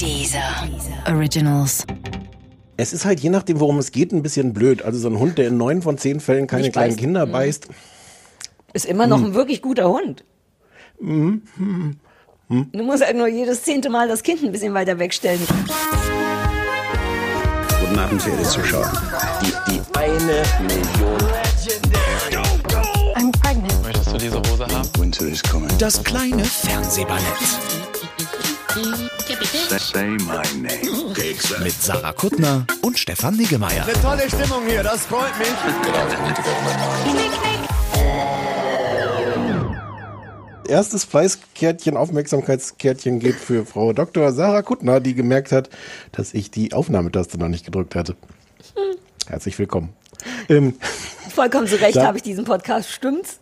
Dieser Originals. Es ist halt je nachdem, worum es geht, ein bisschen blöd. Also so ein Hund, der in neun von zehn Fällen keine Nicht kleinen beißt. Kinder Mhm. beißt. Ist immer noch ein wirklich guter Hund. Hm. Du musst halt nur jedes zehnte Mal das Kind ein bisschen weiter wegstellen. Guten Abend, verehrte Zuschauer. Die, die eine Million. I'm pregnant. Möchtest du diese Hose haben? Winter is coming. Das kleine Fernsehballett. Mit Sarah Kuttner und Stefan Niggemeier. Tolle Stimmung hier, das freut mich. Erstes Fleißkärtchen, Aufmerksamkeitskärtchen geht für Frau Dr. Sarah Kuttner, die gemerkt hat, dass ich die Aufnahmetaste noch nicht gedrückt hatte. Herzlich willkommen. Ähm, Vollkommen zu Recht habe ich diesen Podcast. Stimmt's?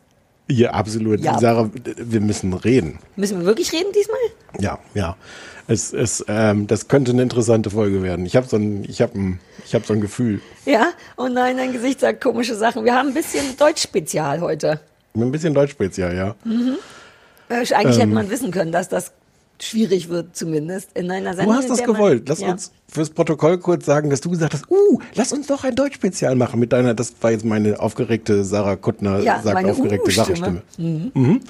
Ja, absolut. Ja. Sarah, wir müssen reden. Müssen wir wirklich reden diesmal? Ja, ja. Es, es, ähm, das könnte eine interessante Folge werden. Ich habe so ein, ich habe ein, ich habe so ein Gefühl. Ja? Oh nein, dein Gesicht sagt komische Sachen. Wir haben ein bisschen Deutsch-Spezial heute. Ein bisschen Deutschspezial, ja. Äh, Eigentlich Ähm. hätte man wissen können, dass das schwierig wird, zumindest in einer Sendung. Du hast das gewollt. Lass ja. uns fürs Protokoll kurz sagen, dass du gesagt hast, uh, lass uns doch ein Deutschspezial machen mit deiner, das war jetzt meine aufgeregte Sarah Kuttner, Ja, sagt aufgeregte. Sarah-Stimme. Mhm.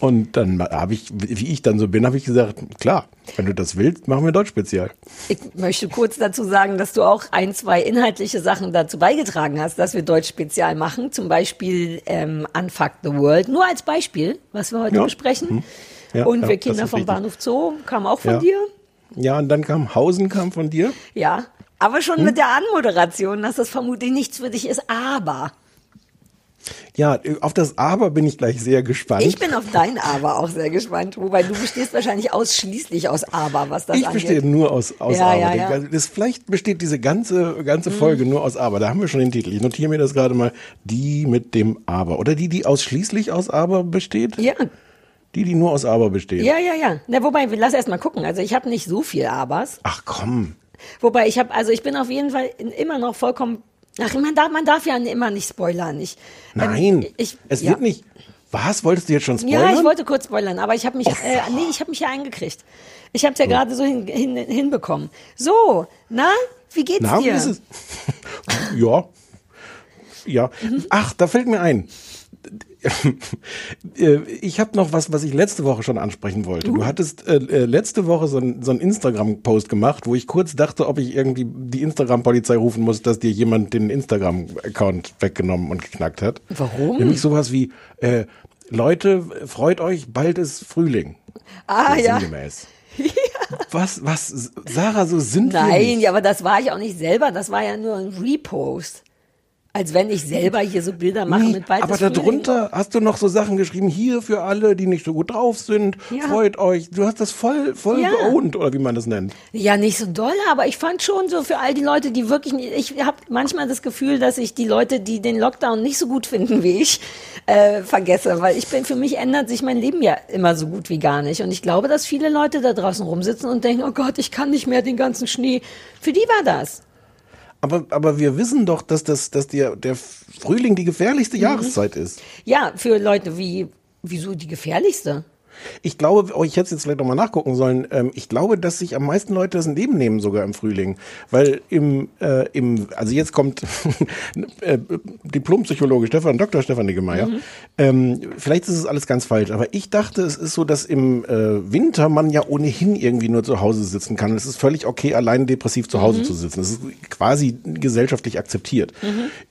Und dann habe ich, wie ich dann so bin, habe ich gesagt, klar, wenn du das willst, machen wir ein Deutschspezial. Ich möchte kurz dazu sagen, dass du auch ein, zwei inhaltliche Sachen dazu beigetragen hast, dass wir Deutsch-Spezial machen. Zum Beispiel ähm, Unfuck the World. Nur als Beispiel, was wir heute Ja. besprechen. Ja, Und wir Kinder vom richtig. Bahnhof Zoo kam auch von dir. Ja, und dann kam Hausen, kam von dir. Ja. Aber schon Hm? mit der Anmoderation, dass das vermutlich nichts für dich ist. Aber Ja, auf das Aber bin ich gleich sehr gespannt. ich bin auf dein Aber auch sehr gespannt. Wobei du bestehst wahrscheinlich ausschließlich aus Aber, was das Ich angeht. bestehe nur aus, aus Ja, Aber. ja, ja. Das, vielleicht besteht diese ganze, ganze Folge nur aus Aber. Da haben wir schon den Titel. Ich notiere mir das gerade mal. Die mit dem Aber. Oder die, die ausschließlich aus Aber besteht? Ja, Die, die nur aus Aber besteht. ja, ja, ja. Na, wobei, lass erst mal gucken. Also ich habe nicht so viel Abers. Ach komm. Wobei ich habe, also ich bin auf jeden Fall immer noch vollkommen. Ach, man darf, man darf ja immer nicht spoilern. Ich, ähm, Nein. ich, es ja. wird nicht. Was? Wolltest du jetzt schon spoilern? Ja, ich wollte kurz spoilern, aber ich habe mich, äh, nee, ich habe mich ja eingekriegt. Ich habe es ja gerade so hin, hin, hinbekommen. So, na, wie geht's Na, dir? ist es? ja. Ja. Mhm. Ach, da fällt mir ein. Äh, Ich habe noch was, was ich letzte Woche schon ansprechen wollte. Uh. Du hattest äh, äh, letzte Woche so ein, so Instagram-Post gemacht, wo ich kurz dachte, ob ich irgendwie die Instagram-Polizei rufen muss, dass dir jemand den Instagram-Account weggenommen und geknackt hat. Warum? Nämlich sowas wie, äh, Leute, freut euch, bald ist Frühling. Ah, ja. Sinngemäß. Was, was, Sarah, so sind wir Nein, nicht. ja, aber das war ich auch nicht selber. Das war ja nur ein Repost. Als wenn ich selber hier so Bilder mache Nee, mit bald aber darunter hast du noch so Sachen geschrieben, hier für alle, die nicht so gut drauf sind, Ja. freut euch. Du hast das voll, voll Ja. geowned, oder wie man das nennt. Ja, nicht so doll, aber ich fand schon so für all die Leute, die wirklich, ich habe manchmal das Gefühl, dass ich die Leute, die den Lockdown nicht so gut finden wie ich, äh, vergesse, weil ich bin, für mich ändert sich mein Leben ja immer so gut wie gar nicht. Und ich glaube, dass viele Leute da draußen rumsitzen und denken, oh Gott, ich kann nicht mehr den ganzen Schnee. Für die war das. Aber, aber wir wissen doch, dass, das, dass der, der Frühling die gefährlichste Mhm. Jahreszeit ist. Ja, für Leute wie, wieso die gefährlichste? Ich glaube, oh, ich hätte es jetzt vielleicht nochmal nachgucken sollen. Ähm, ich glaube, dass sich am meisten Leute das Leben nehmen, sogar im Frühling. Weil im, äh, im also jetzt kommt äh, Diplompsychologe Stefan, Dr. Stefan Niggemeier. Ähm, vielleicht ist es alles ganz falsch, aber ich dachte, es ist so, dass im äh, Winter man ja ohnehin irgendwie nur zu Hause sitzen kann. Es ist völlig okay, allein depressiv zu Hause zu sitzen. Das ist quasi gesellschaftlich akzeptiert.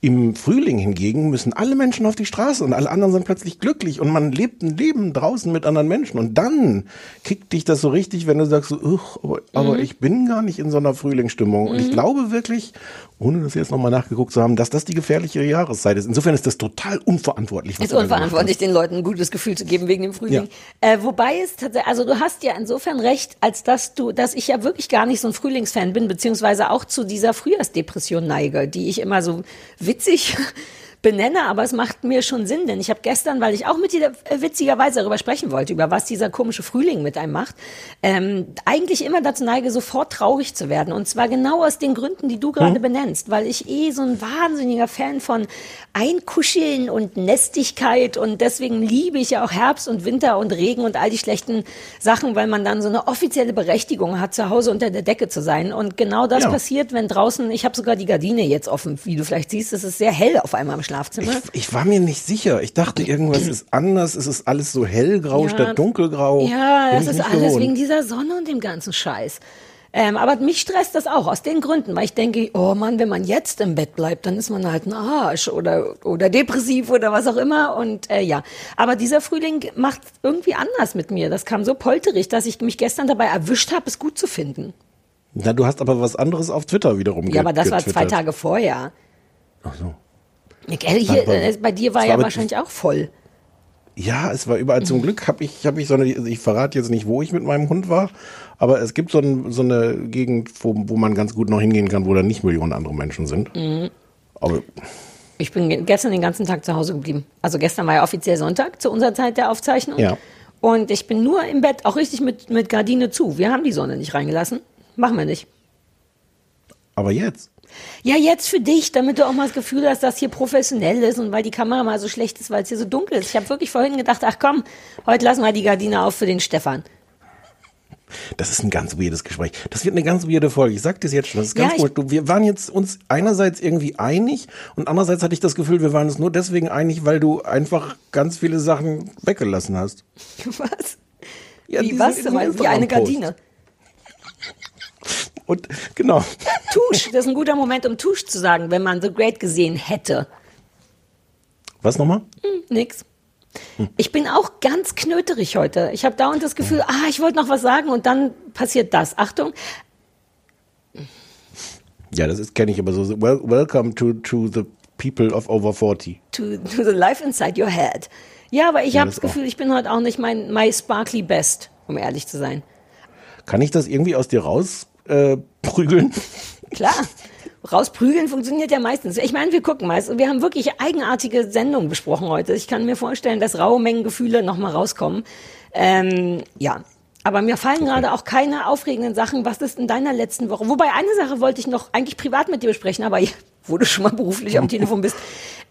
Im Frühling hingegen müssen alle Menschen auf die Straße und alle anderen sind plötzlich glücklich und man lebt ein Leben draußen mit anderen Menschen. Und dann kickt dich das so richtig, wenn du sagst, so, "Uch, aber, aber ich bin gar nicht in so einer Frühlingsstimmung. Und ich glaube wirklich, ohne das jetzt nochmal nachgeguckt zu haben, dass das die gefährliche Jahreszeit ist. Insofern ist das total unverantwortlich. was ist unverantwortlich, den Leuten ein gutes Gefühl zu geben wegen dem Frühling. Äh, wobei es tatsächlich, also du hast ja insofern recht, als dass du, dass ich ja wirklich gar nicht so ein Frühlingsfan bin, beziehungsweise auch zu dieser Frühjahrsdepression neige, die ich immer so witzig benenne, aber es macht mir schon Sinn, denn ich habe gestern, weil ich auch mit dir äh, witzigerweise darüber sprechen wollte, über was dieser komische Frühling mit einem macht, ähm, eigentlich immer dazu neige, sofort traurig zu werden. Und zwar genau aus den Gründen, die du gerade benennst, weil ich eh so ein wahnsinniger Fan von Einkuscheln und Nestigkeit und deswegen liebe ich ja auch Herbst und Winter und Regen und all die schlechten Sachen, weil man dann so eine offizielle Berechtigung hat, zu Hause unter der Decke zu sein. Und genau das Ja. passiert, wenn draußen, ich habe sogar die Gardine jetzt offen, wie du vielleicht siehst, es ist sehr hell auf einmal im Schlafzimmer. Ich, ich war mir nicht sicher. Ich dachte, irgendwas ist anders. Es ist alles so hellgrau Ja. statt dunkelgrau. Ja, Bin das ist alles gewohnt. wegen dieser Sonne und dem ganzen Scheiß. Ähm, aber mich stresst das auch aus den Gründen, weil ich denke, oh Mann, wenn man jetzt im Bett bleibt, dann ist man halt ein Arsch oder, oder depressiv oder was auch immer. Und äh, ja, aber dieser Frühling macht irgendwie anders mit mir. Das kam so polterig, dass ich mich gestern dabei erwischt habe, es gut zu finden. Na, du hast aber was anderes auf Twitter wiederum Ja, aber das war zwei. Tage vorher. Ach so. Hier, äh, bei dir war ja war wahrscheinlich auch voll. Ja, es war überall. Mhm. Zum Glück habe ich, hab ich so eine, ich verrate jetzt nicht, wo ich mit meinem Hund war, aber es gibt so, ein, so eine Gegend, wo, wo man ganz gut noch hingehen kann, wo da nicht Millionen andere Menschen sind. Mhm. Aber Ich bin ge- gestern den ganzen Tag zu Hause geblieben. Also gestern war ja offiziell Sonntag zu unserer Zeit der Aufzeichnung. Ja. Und ich bin nur im Bett, auch richtig mit, mit Gardine zu. Wir haben die Sonne nicht reingelassen. Machen wir nicht. aber jetzt. Ja, jetzt für dich, damit du auch mal das Gefühl hast, dass hier professionell ist und weil die Kamera mal so schlecht ist, weil es hier so dunkel ist. Ich habe wirklich vorhin gedacht, ach komm, heute lassen wir die Gardine auf für den Stefan. Das ist ein ganz weirdes Gespräch. Das wird eine ganz weirde Folge. Ich sag das jetzt schon. Das ist Ja, ganz ich- weird. Du, Wir waren jetzt uns einerseits irgendwie einig und andererseits hatte ich das Gefühl, wir waren uns nur deswegen einig, weil du einfach ganz viele Sachen weggelassen hast. Was? Ja, Wie was? Wie eine. Gardine. Und genau. Tusch, das ist ein guter Moment, um Tusch zu sagen, wenn man The Great gesehen hätte. Was nochmal? Nix. Ich bin auch ganz knöterig heute. Ich habe dauernd das Gefühl, ah, ich wollte noch was sagen und dann passiert das. Achtung, Ja, das kenne ich aber so. Well, welcome to, to the people of over 40. to, to the life inside your head. Ja, aber ich Ja, habe das das auch. Gefühl, ich bin heute auch nicht mein my sparkly best, um ehrlich zu sein. Kann ich das irgendwie aus dir raus äh, prügeln? Klar. Rausprügeln funktioniert ja meistens. Ich meine, wir gucken mal. Wir haben wirklich eigenartige Sendungen besprochen heute. Ich kann mir vorstellen, dass raue Mengengefühle nochmal rauskommen. Ähm, ja. Aber mir fallen gerade auch keine aufregenden Sachen. Was ist in deiner letzten Woche? Wobei eine Sache wollte ich noch eigentlich privat mit dir besprechen, aber ja, wo du schon mal beruflich am Telefon bist.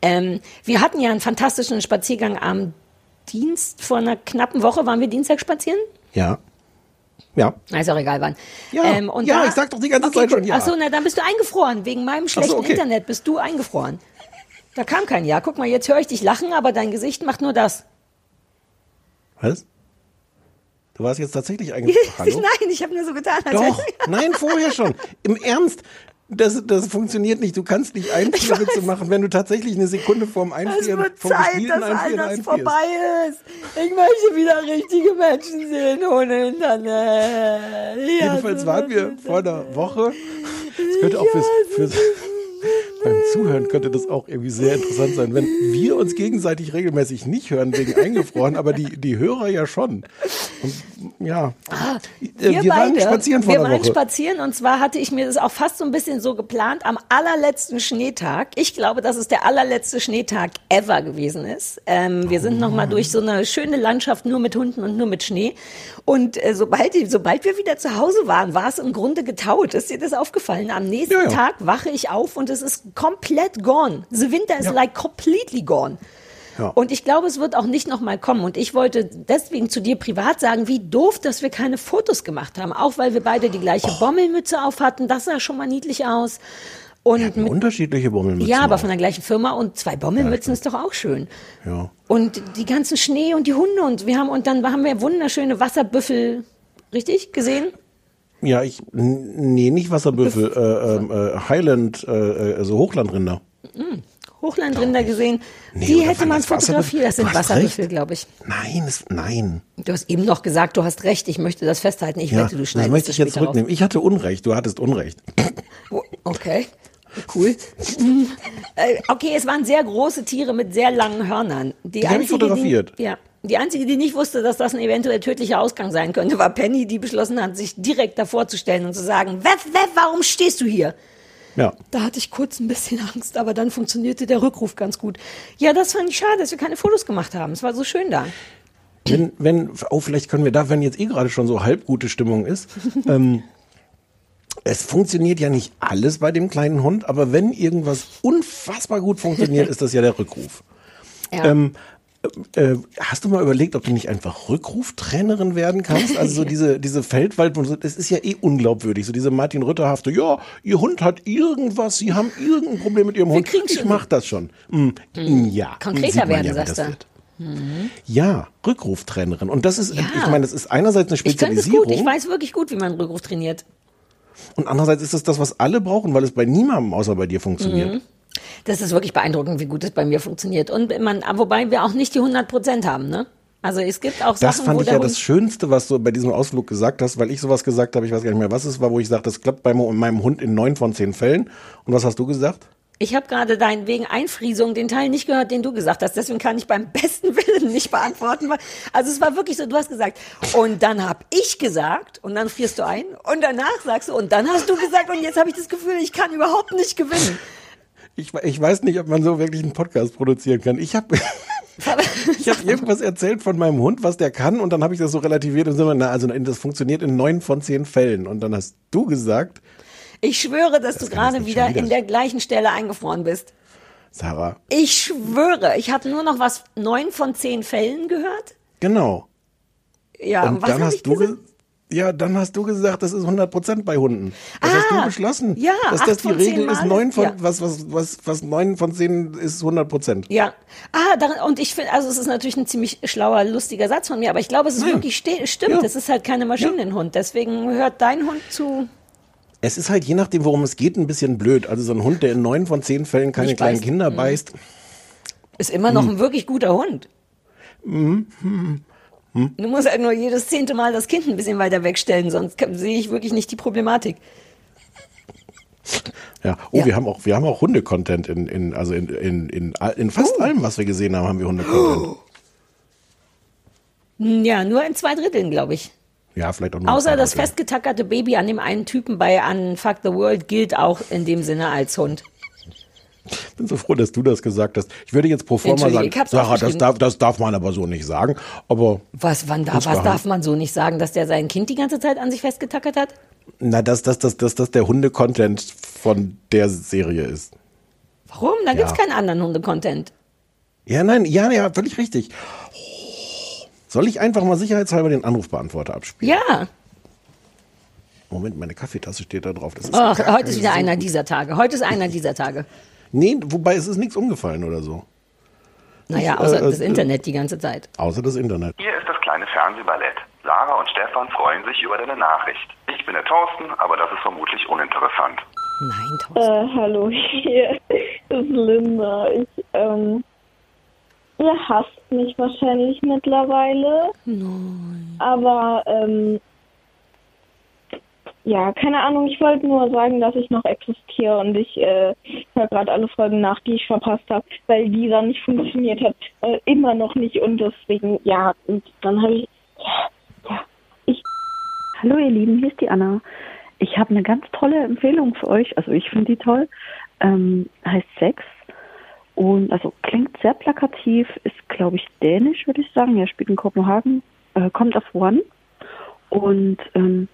Ähm, wir hatten ja einen fantastischen Spaziergang am Dienst vor einer knappen Woche. Waren wir Dienstag spazieren? Ja. Ja. Ist auch egal wann. Ähm, Ja, ja, ich sag doch die ganze Zeit schon ja. Achso, na dann bist du eingefroren. Wegen meinem schlechten okay. Internet bist du eingefroren. Da kam kein Ja. Guck mal, jetzt höre ich dich lachen, aber dein Gesicht macht nur das. Was? Du warst jetzt tatsächlich eingefroren. Nein, ich habe nur so getan, als Doch, nein, vorher schon. Im Ernst. Das, das funktioniert nicht. Du kannst nicht Einfrierwitze machen, wenn du tatsächlich eine Sekunde vorm Es Einfrieren, wird vom Zeit, gespielten dass all das vorbei ist. Ich möchte wieder richtige Menschen sehen ohne Internet. Ja, Jedenfalls so waren wir vor einer Woche. Das könnte auch fürs, fürs beim Zuhören könnte das auch irgendwie sehr interessant sein, wenn wir uns gegenseitig regelmäßig nicht hören wegen eingefroren, aber die, die Hörer ja schon. Und, ja. Äh, wir waren spazieren vor wir waren Woche. spazieren und zwar hatte ich mir das auch fast so ein bisschen so geplant am allerletzten Schneetag. Ich glaube, dass es der allerletzte Schneetag ever gewesen ist. Ähm, wir sind noch mal durch so eine schöne Landschaft nur mit Hunden und nur mit Schnee. Und äh, sobald, sobald wir wieder zu Hause waren, war es im Grunde getaut. Ist dir das aufgefallen? Am nächsten Ja, ja. Tag wache ich auf und es ist komplett gone. The winter is Ja. like completely gone. Ja. Und ich glaube, es wird auch nicht nochmal kommen. Und ich wollte deswegen zu dir privat sagen, wie doof, dass wir keine Fotos gemacht haben. Auch weil wir beide die gleiche Bommelmütze auf hatten. Das sah schon mal niedlich aus. Und mit, unterschiedliche Bommelmützen. ja, aber auch. von der gleichen Firma und zwei Bommelmützen ist doch auch schön. Ja. Und die ganzen Schnee und die Hunde und wir haben und dann haben wir wunderschöne Wasserbüffel, richtig gesehen? Ja, ich, nee, nicht Wasserbüffel, äh, ähm, äh, Highland, äh, also Hochlandrinder. Hochlandrinder gesehen. Nee, die hätte man das fotografiert. Das sind Wasserbüffel, glaube ich. Nein, es, nein. Du hast eben noch gesagt, du hast recht. Ich möchte das festhalten. Ich Ja, wette, du das schneidest möchte ich jetzt zurücknehmen. Ich hatte Unrecht, du hattest Unrecht. Oh, Okay, cool. Äh, okay, es waren sehr große Tiere mit sehr langen Hörnern. Die, Die hab ich einzige, fotografiert. Die, ja. Die einzige, die nicht wusste, dass das ein eventuell tödlicher Ausgang sein könnte, war Penny, die beschlossen hat, sich direkt davor zu stellen und zu sagen, Weff, Weff, warum stehst du hier? Ja. Da hatte ich kurz ein bisschen Angst, aber dann funktionierte der Rückruf ganz gut. Ja, das fand ich schade, dass wir keine Fotos gemacht haben. Es war so schön da. Wenn, wenn, oh, vielleicht können wir da, wenn jetzt eh gerade schon so halb gute Stimmung ist, ähm, es funktioniert ja nicht alles bei dem kleinen Hund, aber wenn irgendwas unfassbar gut funktioniert, ist das ja der Rückruf. Ja. Ähm, äh, hast du mal überlegt, ob du nicht einfach Rückruftrainerin werden kannst? Also so diese, diese Feldwald, das ist ja eh unglaubwürdig. So diese Martin Rütterhafte, ja, ihr Hund hat irgendwas, sie haben irgendein Problem mit ihrem Hund. Ich mach das schon. Mm, Ja. Konkreter sieht man werden, ja, sagst das du. wird. Ja, Rückruftrainerin. Und das ist, Ja. ich meine, das ist einerseits eine Ich könnte es Spezialisierung. gut. Ich weiß wirklich gut, wie man Rückruf trainiert. Und andererseits ist es das, was alle brauchen, weil es bei niemandem außer bei dir funktioniert. Mhm. Das ist wirklich beeindruckend, wie gut es bei mir funktioniert. Und man, wobei wir auch nicht die 100 Prozent haben, ne? Also es gibt auch Das Sachen, fand wo ich ja das Schönste, was du bei diesem Ausflug gesagt hast, weil ich sowas gesagt habe, ich weiß gar nicht mehr, was es war, wo ich sagte, das klappt bei meinem Hund in neun von zehn Fällen. Und was hast du gesagt? Ich habe gerade dein wegen Einfriesung den Teil nicht gehört, den du gesagt hast. Deswegen kann ich beim besten Willen nicht beantworten. Also es war wirklich so, du hast gesagt, und dann habe ich gesagt, und dann frierst du ein, und danach sagst du, und dann hast du gesagt, und jetzt habe ich das Gefühl, ich kann überhaupt nicht gewinnen. Ich, ich weiß nicht, ob man so wirklich einen Podcast produzieren kann. Ich habe ich hab irgendwas erzählt von meinem Hund, was der kann, und dann habe ich das so relativiert und wir, na, also das funktioniert in neun von zehn Fällen. Und dann hast du gesagt, Ich schwöre, dass du kann gerade wieder in der gleichen Stelle eingefroren bist. Sarah, Ich schwöre, ich habe nur noch was neun von zehn Fällen gehört. genau. Ja, Und was dann hast du gesagt? ge- ja, dann hast du gesagt, das ist 100 Prozent bei Hunden. Das hast Ah, du beschlossen. ja, dass das die Regel ist, neun von, Ja. was, was, was, was neun von zehn ist 100 Prozent. Ja. Ah, da, und ich finde, also es ist natürlich ein ziemlich schlauer, lustiger Satz von mir, aber ich glaube, es ist Nein. wirklich stimmt. Ja. Es ist halt keine Maschinenhund. Deswegen hört dein Hund zu. Es ist halt je nachdem, worum es geht, ein bisschen blöd. Also so ein Hund, der in neun von zehn Fällen keine Nicht kleinen beißt. Kinder beißt. Ist immer Hm. noch ein wirklich guter Hund. Du musst halt nur jedes zehnte Mal das Kind ein bisschen weiter wegstellen, sonst kann- sehe ich wirklich nicht die Problematik. Ja. Oh, Ja. wir haben auch, wir haben auch Hunde-Content in, in, also in, in, in, all- in fast Oh. allem, was wir gesehen haben, haben wir Hunde-Content. Hm, Ja, nur in zwei Dritteln, glaube ich. Ja, vielleicht auch nur. Außer das festgetackerte Baby an dem einen Typen bei Unfuck the World gilt auch in dem Sinne als Hund. Ich bin so froh, dass du das gesagt hast. Ich würde jetzt pro forma sagen, Sarah, das darf, das darf man aber so nicht sagen. Aber Was, wann darf, was darf man so nicht sagen, dass der sein Kind die ganze Zeit an sich festgetackert hat? na, dass das, das, das, das der Hunde-Content von der Serie ist. Warum? Da gibt's Ja. keinen anderen Hunde-Content. Ja, nein, ja, ja, völlig richtig. Soll ich einfach mal sicherheitshalber den Anrufbeantworter abspielen? Ja. Moment, meine Kaffeetasse steht da drauf. Das ist Ach, gar heute ist wieder so einer gut- dieser Tage. Heute ist einer dieser Tage. Nee, wobei es ist nichts umgefallen oder so. Naja, Ich, außer äh, das äh, Internet die ganze Zeit. Außer das Internet. Hier ist das kleine Fernsehballett. Lara und Stefan freuen sich über deine Nachricht. Ich bin der Thorsten, aber das ist vermutlich uninteressant. Nein, Thorsten. Äh, hallo, hier ist Linda. Ich, ähm, ihr hasst mich wahrscheinlich mittlerweile. Nein. Aber, ähm, ja, keine Ahnung, ich wollte nur sagen, dass ich noch existiere und ich äh, höre gerade alle Folgen nach, die ich verpasst habe, weil dieser nicht funktioniert hat. Äh, immer noch nicht und deswegen, ja, und dann habe ich, ja, ja, ich Hallo ihr Lieben, hier ist die Anna. Ich habe eine ganz tolle Empfehlung für euch. Also ich finde die toll. Ähm, heißt Sex. Und also klingt sehr plakativ, ist glaube ich dänisch, würde ich sagen. Er spielt in Kopenhagen, äh, kommt auf One. Und ähm,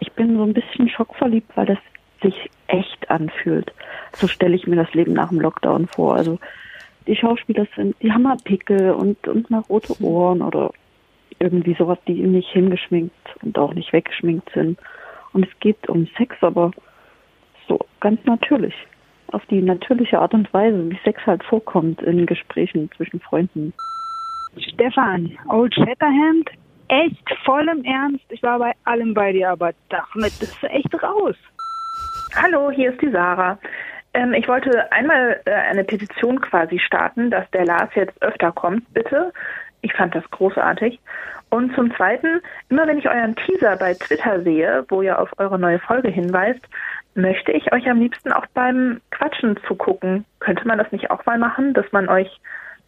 ich bin so ein bisschen schockverliebt, weil das sich echt anfühlt. So stelle ich mir das Leben nach dem Lockdown vor. Also die Schauspieler sind, die haben mal Pickel und, und mal rote Ohren oder irgendwie sowas, die nicht hingeschminkt und auch nicht weggeschminkt sind. Und es geht um Sex, aber so ganz natürlich. Auf die natürliche Art und Weise, wie Sex halt vorkommt in Gesprächen zwischen Freunden. Stefan, Old Shatterhand, echt voll im Ernst. Ich war bei allem bei dir, aber damit bist du echt raus. Hallo, hier ist die Sarah. Ähm, ich wollte einmal äh, eine Petition quasi starten, dass der Lars jetzt öfter kommt, bitte. Ich fand das großartig. Und zum Zweiten, immer wenn ich euren Teaser bei Twitter sehe, wo ihr auf eure neue Folge hinweist, möchte ich euch am liebsten auch beim Quatschen zugucken. Könnte man das nicht auch mal machen, dass man euch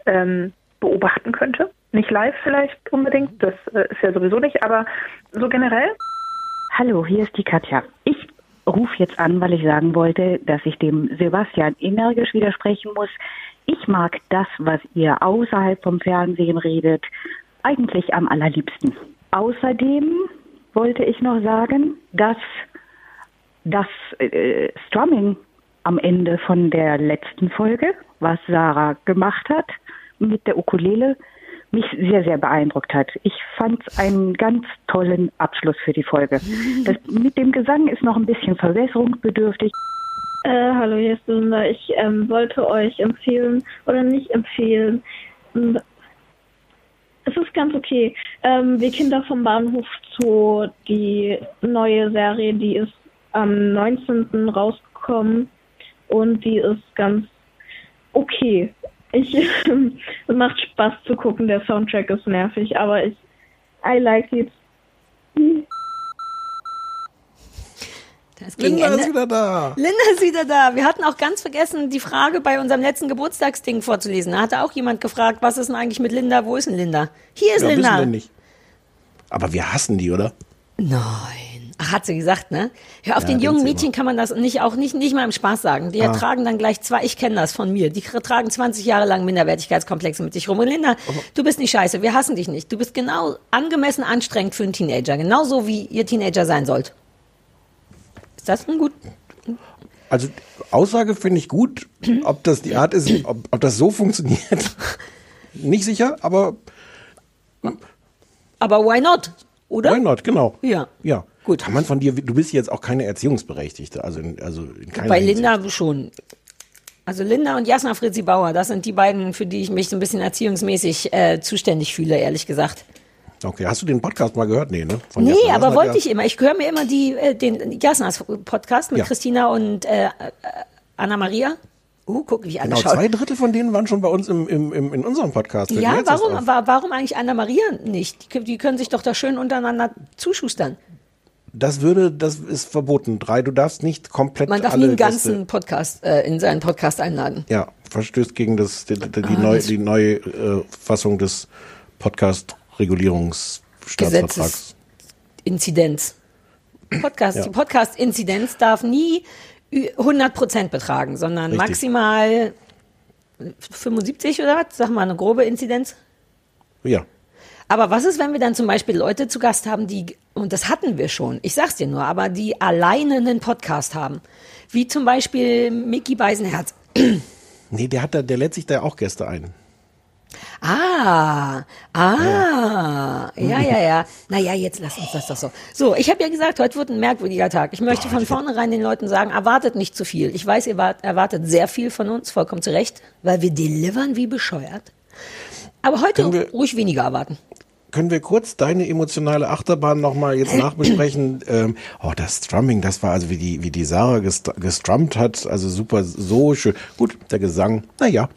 ähm, beobachten könnte? Nicht live vielleicht unbedingt, das äh, ist ja sowieso nicht, aber so generell? Hallo, hier ist die Katja. Ich rufe jetzt an, weil ich sagen wollte, dass ich dem Sebastian energisch widersprechen muss. Ich mag das, was ihr außerhalb vom Fernsehen redet, eigentlich am allerliebsten. Außerdem wollte ich noch sagen, dass das äh, Strumming am Ende von der letzten Folge, was Sarah gemacht hat mit der Ukulele, mich sehr, sehr beeindruckt hat. Ich fand einen ganz tollen Abschluss für die Folge. Das mit dem Gesang ist noch ein bisschen verbesserungsbedürftig. Äh, hallo, hier ist Linda. Ich ähm, wollte euch empfehlen oder nicht empfehlen. Es ist ganz okay. Ähm, wir Kinder vom Bahnhof Zoo, die neue Serie, die ist am 19. rausgekommen und die ist ganz okay. Ich, es macht Spaß zu gucken, der Soundtrack ist nervig, aber ich, I like it. Das ging Linda Ende. ist wieder da. Linda ist wieder da. Wir hatten auch ganz vergessen, die Frage bei unserem letzten Geburtstagsding vorzulesen. Da hatte auch jemand gefragt, was ist denn eigentlich mit Linda? Wo ist denn Linda? Hier ist Ja, wissen Linda. wir nicht. Aber wir hassen die, oder? Nein. Ach, hat sie gesagt, ne? Ja, auf Ja, den jungen Mädchen kann man das nicht, auch nicht, nicht mal im Spaß sagen. Die Ah. tragen dann gleich zwei, ich kenne das von mir, die tragen 20 Jahre lang Minderwertigkeitskomplexe mit sich rum. Und Linda, du bist nicht scheiße, wir hassen dich nicht. Du bist genau angemessen anstrengend für einen Teenager. Genauso wie ihr Teenager sein sollt. Ist das ein gut? Also Aussage finde ich gut. Ob das die Art ist, ob, ob das so funktioniert, nicht sicher, aber Aber why not? Oder? not, genau. Ja. Ja. Gut. Kann man von dir, du bist jetzt auch keine Erziehungsberechtigte, also in, also in keiner Bei Hinsicht. Linda schon. Also Linda und Jasna Fritzi Bauer, das sind die beiden, für die ich mich so ein bisschen erziehungsmäßig äh, zuständig fühle, ehrlich gesagt. Okay, hast du den Podcast mal gehört? Nee, ne? Von nee, Jasna. aber Jasna, wollte ich immer. Ich höre mir immer die, äh, den Jasnas Podcast mit Ja. Christina und äh, äh, Anna Maria. Uh, guck, wie Anna Genau, zwei Drittel von denen waren schon bei uns im, im, im, in unserem Podcast. Ja, warum, auf. wa warum eigentlich Anna Maria nicht? Die, die können sich doch da schön untereinander zuschustern. Das würde, das ist verboten. Drei, du darfst nicht komplett Man darf nie einen ganzen Gäste- Podcast äh, in seinen Podcast einladen. Ja, verstößt gegen das, die, die, die, Ah, neue, die neue äh, Fassung des Podcast-Regulierungsstaatsvertrags. Inzidenz. Podcast, Ja. Die Podcast-Inzidenz darf nie ü- 100% betragen, sondern Richtig. maximal 75 oder was? Sag mal, eine grobe Inzidenz. Ja. Aber was ist, wenn wir dann zum Beispiel Leute zu Gast haben, die, und das hatten wir schon, ich sag's dir nur, aber die alleine einen Podcast haben? Wie zum Beispiel Mickey Beisenherz. Nee, der hat da, der lädt sich da auch Gäste ein. Ah, ah, ja, ja, ja. Naja, jetzt lass uns das doch so. So, ich habe ja gesagt, heute wird ein merkwürdiger Tag. Ich möchte von vornherein den Leuten sagen, erwartet nicht zu viel. Ich weiß, ihr wart- erwartet sehr viel von uns, vollkommen zu Recht, weil wir delivern wie bescheuert. Aber heute Können wir- ruhig weniger erwarten. Können wir kurz deine emotionale Achterbahn nochmal jetzt nachbesprechen? ähm, oh, das Strumming, das war also wie die, wie die Sarah gest gestrummt hat, also super, so schön. Gut, der Gesang, naja.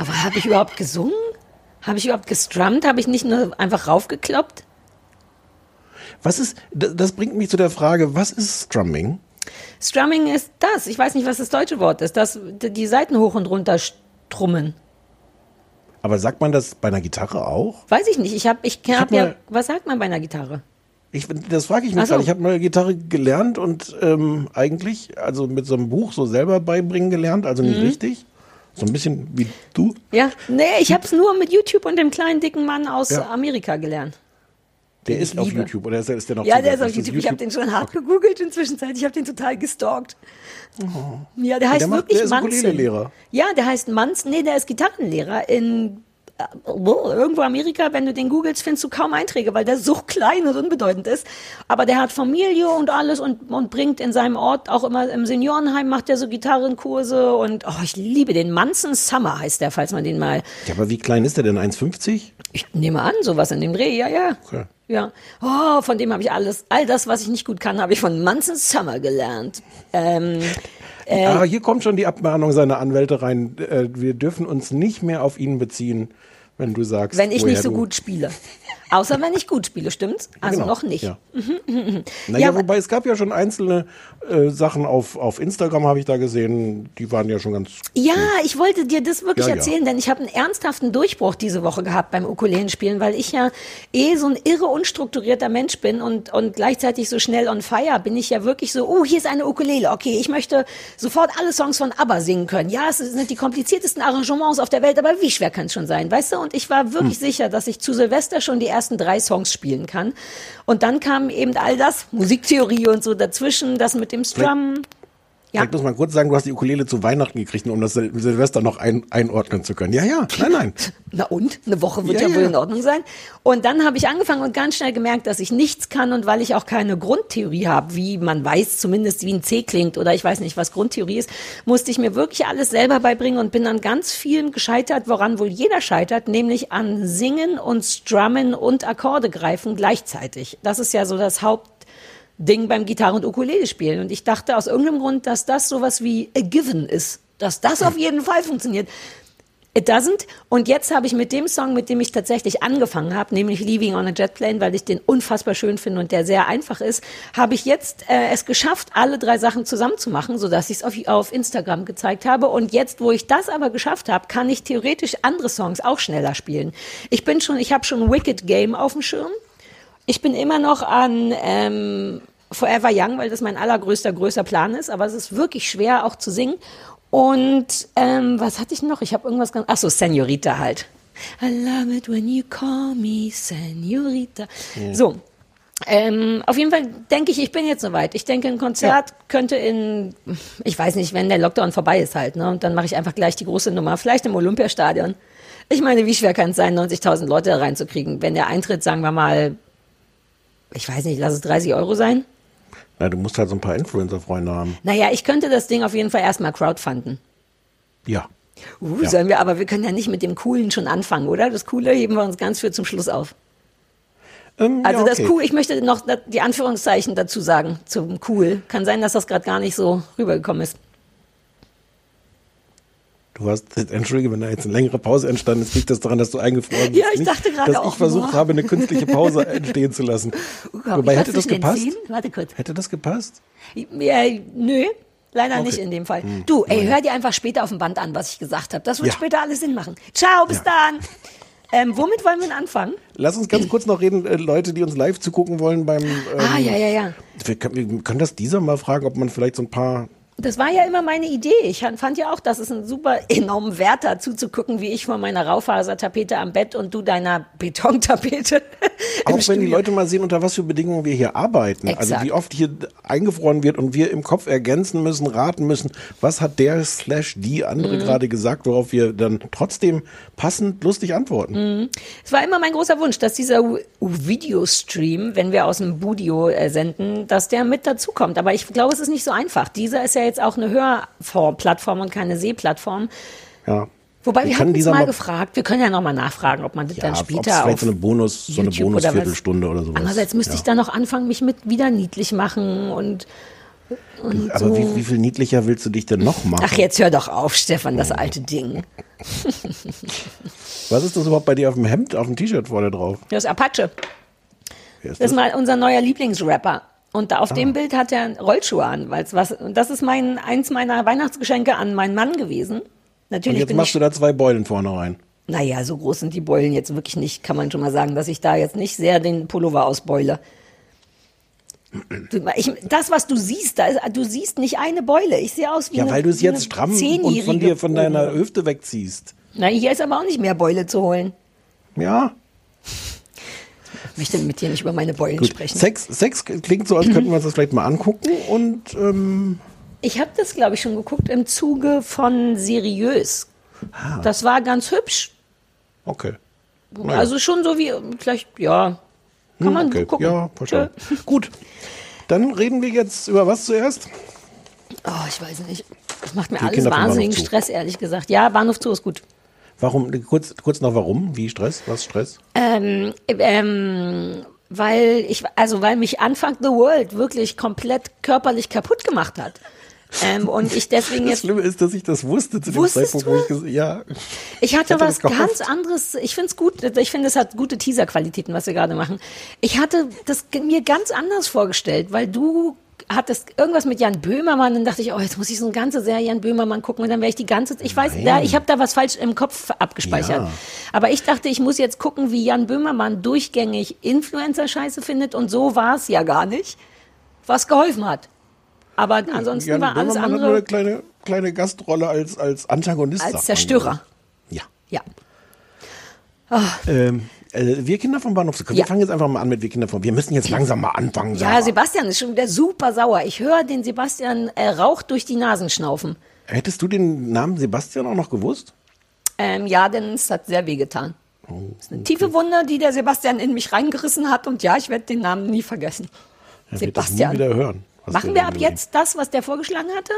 Aber habe ich überhaupt gesungen? Habe ich überhaupt gestrummt? Habe ich nicht nur einfach raufgekloppt? Was ist, das bringt mich zu der Frage, was ist Strumming? Strumming ist das. Ich weiß nicht, was das deutsche Wort ist. Das, die Seiten hoch und runter strummen. Aber sagt man das bei einer Gitarre auch? Weiß ich nicht. Ich habe, ich hab hab ja, was sagt man bei einer Gitarre? Ich, das frage ich mich so. gerade. Ich habe mal Gitarre gelernt und ähm, eigentlich, also mit so einem Buch so selber beibringen gelernt, also nicht Mhm. richtig. So ein bisschen wie du. Ja, nee, ich habe es nur mit YouTube und dem kleinen dicken Mann aus Ja. Amerika gelernt. Der ist auf liebe. YouTube oder ist der, ist der noch ja, der ist auf YouTube. Ich habe den schon hart gegoogelt inzwischen. Ich habe den total gestalkt. Ja, der heißt der macht- wirklich der ist Manzen. Ja, der heißt Manzen. Nee, der ist Gitarrenlehrer in irgendwo Amerika. Wenn du den googelst, findest du kaum Einträge, weil der so klein und unbedeutend ist. Aber der hat Familie und alles und, und bringt in seinem Ort auch immer im Seniorenheim macht er so Gitarrenkurse und oh, ich liebe den. Manzen Summer heißt der, falls man den mal. Ja, aber wie klein ist der denn? 1,50? Ich nehme an, sowas in dem Dreh. Ja, ja. Okay. Ja. Oh, von dem habe ich alles, all das, was ich nicht gut kann, habe ich von Manson Summer gelernt. Ähm, äh, Aber hier kommt schon die Abmahnung seiner Anwälte rein. Äh, Wir dürfen uns nicht mehr auf ihn beziehen, wenn du sagst. wenn ich nicht so gut spiele. Außer wenn ich gut spiele, stimmt's? Also Genau, noch nicht. ja. Mhm, mhm, mhm. Naja, Ja, wobei es gab ja schon einzelne äh, Sachen auf, auf Instagram, habe ich da gesehen, die waren ja schon ganz. Ja, ich wollte dir das wirklich Ja, erzählen, denn ich habe einen ernsthaften Durchbruch diese Woche gehabt beim Ukulelenspielen, weil ich ja eh so ein irre unstrukturierter Mensch bin und, und gleichzeitig so schnell on fire bin ich ja wirklich so, oh, hier ist eine Ukulele, okay, ich möchte sofort alle Songs von ABBA singen können. Ja, es sind die kompliziertesten Arrangements auf der Welt, aber wie schwer kann es schon sein, weißt du? Und ich war wirklich Hm. sicher, dass ich zu Silvester schon die ersten drei Songs spielen kann. Und dann kam eben all das, Musiktheorie und so dazwischen, das mit dem Strum. Ja. Ich muss mal kurz sagen, du hast die Ukulele zu Weihnachten gekriegt, um das Sil Silvester noch ein, einordnen zu können. Ja, ja, nein, nein. Na und? Eine Woche wird Ja, ja, wohl ja. in Ordnung sein. Und dann habe ich angefangen und ganz schnell gemerkt, dass ich nichts kann und weil ich auch keine Grundtheorie habe, wie man weiß zumindest, wie ein C klingt oder ich weiß nicht, was Grundtheorie ist, musste ich mir wirklich alles selber beibringen und bin an ganz vielen gescheitert, woran wohl jeder scheitert, nämlich an Singen und Strummen und Akkorde greifen gleichzeitig. Das ist ja so das Hauptding beim Gitarre- und Ukulele spielen. Und ich dachte aus irgendeinem Grund, dass das sowas wie a given ist. Dass das auf jeden Fall funktioniert. It doesn't. Und jetzt habe ich mit dem Song, mit dem ich tatsächlich angefangen habe, nämlich Leaving on a Jet Plane, weil ich den unfassbar schön finde und der sehr einfach ist, habe ich jetzt äh, es geschafft, alle drei Sachen zusammenzumachen, sodass ich es auf, auf Instagram gezeigt habe. Und jetzt, wo ich das aber geschafft habe, kann ich theoretisch andere Songs auch schneller spielen. Ich bin schon, ich habe schon Wicked Game auf dem Schirm. Ich bin immer noch an ähm, Forever Young, weil das mein allergrößter, größer Plan ist. Aber es ist wirklich schwer auch zu singen. Und ähm, was hatte ich noch? Ich habe irgendwas ganz. Ach so, Senorita halt. I love it when you call me Senorita. Ja. So. Ähm, auf jeden Fall denke ich, ich bin jetzt soweit. Ich denke, ein Konzert könnte in, ich weiß nicht, wenn der Lockdown vorbei ist halt, ne? Und dann mache ich einfach gleich die große Nummer, vielleicht im Olympiastadion. Ich meine, wie schwer kann es sein, 90.000 Leute reinzukriegen, wenn der Eintritt, sagen wir mal, ich weiß nicht, lass es 30 Euro sein? Na, du musst halt so ein paar Influencer-Freunde haben. Naja, ich könnte das Ding auf jeden Fall erstmal crowdfunden. Ja. Uh, Ja. sollen wir, aber wir können ja nicht mit dem Coolen schon anfangen, oder? Das Coole heben wir uns ganz für zum Schluss auf. Ähm, Also ja, das okay. Cool, ich möchte noch die Anführungszeichen dazu sagen, zum Cool. Kann sein, dass das gerade gar nicht so rübergekommen ist. Du hast, entschuldige, wenn da jetzt eine längere Pause entstanden ist, liegt das daran, dass du eingefroren bist. Ja, ich nicht, dachte gerade dass auch, ich versucht boah. habe, eine künstliche Pause entstehen zu lassen. hab Wobei, hätte das gepasst? Warte kurz. Hätte das gepasst? Ja, nö, leider Okay. nicht in dem Fall. Hm. Du, ey, hör dir einfach später auf dem Band an, was ich gesagt habe. Das wird Ja. später alles Sinn machen. Ciao, bis dann. Ähm, womit wollen wir denn anfangen? Lass uns ganz kurz noch reden, äh, Leute, die uns live zugucken wollen beim. Ähm, ah, ja, ja, ja. Wir können, wir können das dieser mal fragen, ob man vielleicht so ein paar. Das war ja immer meine Idee. Ich fand ja auch, dass es einen super enormen Wert hat, zuzugucken, wie ich vor meiner Raufasertapete am Bett und du deiner Betontapete. Auch wenn die. Leute mal sehen, unter was für Bedingungen wir hier arbeiten. Also Exakt. wie oft hier eingefroren wird und wir im Kopf ergänzen müssen, raten müssen, was hat der slash die andere Mhm. gerade gesagt, worauf wir dann trotzdem passend lustig antworten. Mhm. Es war immer mein großer Wunsch, dass dieser Videostream, wenn wir aus dem Budio äh, senden, dass der mit dazukommt. Aber ich glaube, es ist nicht so einfach. Dieser ist ja jetzt auch eine Hörplattform und keine Sehplattform. Ja. Wobei wir hatten es dieser mal mal- gefragt. Wir können ja nochmal nachfragen, ob man das Ja, dann später vielleicht auf so eine Bonus, so eine YouTube oder Bonusviertelstunde oder sowas. Andererseits müsste ja. ich dann noch anfangen, mich mit wieder niedlich machen und, und Aber so. wie, wie viel niedlicher willst du dich denn noch machen? Ach, jetzt hör doch auf, Stefan, das alte Ding. Was ist das überhaupt bei dir auf dem Hemd, auf dem T-Shirt vorne drauf? Das ist Apache. Ist Das ist mal unser neuer Lieblingsrapper. Und da auf Ah. dem Bild hat er Rollschuhe an, weil's was, und das ist mein, eins meiner Weihnachtsgeschenke an meinen Mann gewesen. Und Natürlich jetzt bin machst ich, du da zwei Beulen vorne rein. naja, so groß sind die Beulen jetzt wirklich nicht, kann man schon mal sagen, dass ich da jetzt nicht sehr den Pullover ausbeule. Ich, das, was du siehst, da ist, du siehst nicht eine Beule. Ich sehe aus wie Ja, eine, weil du es jetzt stramm und von dir, von deiner Hüfte wegziehst. Na, hier ist aber auch nicht mehr Beule zu holen. Ja. Ich möchte mit dir nicht über meine Beulen Gut. sprechen. Sex, Sex klingt so, als könnten wir uns das vielleicht mal angucken und ähm, Ich habe das, glaube ich, schon geguckt im Zuge von Seriös. Ah. Das war ganz hübsch. okay. Naja. Also schon so wie, vielleicht, ja, kann Hm, man okay. gucken. Ja, verstanden. Gut. Dann reden wir jetzt über was zuerst? Oh, ich weiß nicht. Das macht mir Die alles Kinder wahnsinnigen. Stress, ehrlich gesagt. Ja, Bahnhof Zoo ist gut. Warum, kurz, kurz noch warum? Wie Stress? Was Stress? Ähm, ähm, weil ich, also weil mich Anfang the World wirklich komplett körperlich kaputt gemacht hat. Ähm, und ich deswegen Das jetzt Schlimme ist, dass ich das wusste zu dem Zeitpunkt, wo ich ges- ja. Ich hatte hätte was das gehofft. ganz anderes. Ich finde es gut. Ich finde, es hat gute Teaser-Qualitäten, was wir gerade machen. Ich hatte das mir ganz anders vorgestellt, weil du hattest irgendwas mit Jan Böhmermann. Dann dachte ich, oh, jetzt muss ich so eine ganze Serie Jan Böhmermann gucken. Und dann wäre ich die ganze Ich weiß, da, ich habe da was falsch im Kopf abgespeichert. Ja. Aber ich dachte, ich muss jetzt gucken, wie Jan Böhmermann durchgängig Influencer-Scheiße findet. Und so war es ja gar nicht. Was geholfen hat. Aber ansonsten Jan war alles Böhmermann hat nur andere eine kleine, kleine Gastrolle als, als Antagonist. als Zerstörer. Ja. Ja. Ähm, äh, wir Kinder vom Bahnhof. Wir Ja. fangen jetzt einfach mal an mit Wir Kinder vom. Wir müssen jetzt langsam mal anfangen. Ja, Sarah. Sebastian ist schon wieder super sauer. Ich höre den Sebastian äh, Rauch durch die Nasen schnaufen. Hättest du den Namen Sebastian auch noch gewusst? Ähm, ja, denn es hat sehr weh getan. Oh, Das ist eine tiefe Wunde, die der Sebastian in mich reingerissen hat. Und ja, ich werde den Namen nie vergessen. Er nie Sebastian. wieder hören. Machen wir ab jetzt das, was der vorgeschlagen hatte?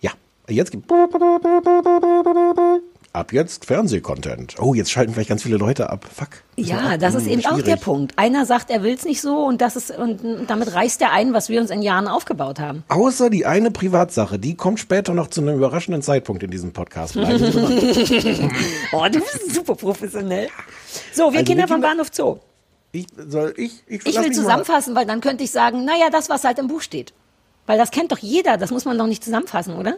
Ja, jetzt gibt. Ab jetzt Fernsehcontent. Oh, jetzt schalten vielleicht ganz viele Leute ab. Fuck. Ja, das ist eben auch der schwierig. Punkt. Einer sagt, er will es nicht so und das ist und damit reißt er ein, was wir uns in Jahren aufgebaut haben. Außer die eine Privatsache, die kommt später noch zu einem überraschenden Zeitpunkt in diesem Podcast. Oh, du bist super professionell. So, wir Also, Kinder vom Bahnhof Zoo. Ich, soll ich, ich, Ich will mich mal- zusammenfassen, weil dann könnte ich sagen, naja, das, was halt im Buch steht. Weil das kennt doch jeder, das muss man doch nicht zusammenfassen, oder?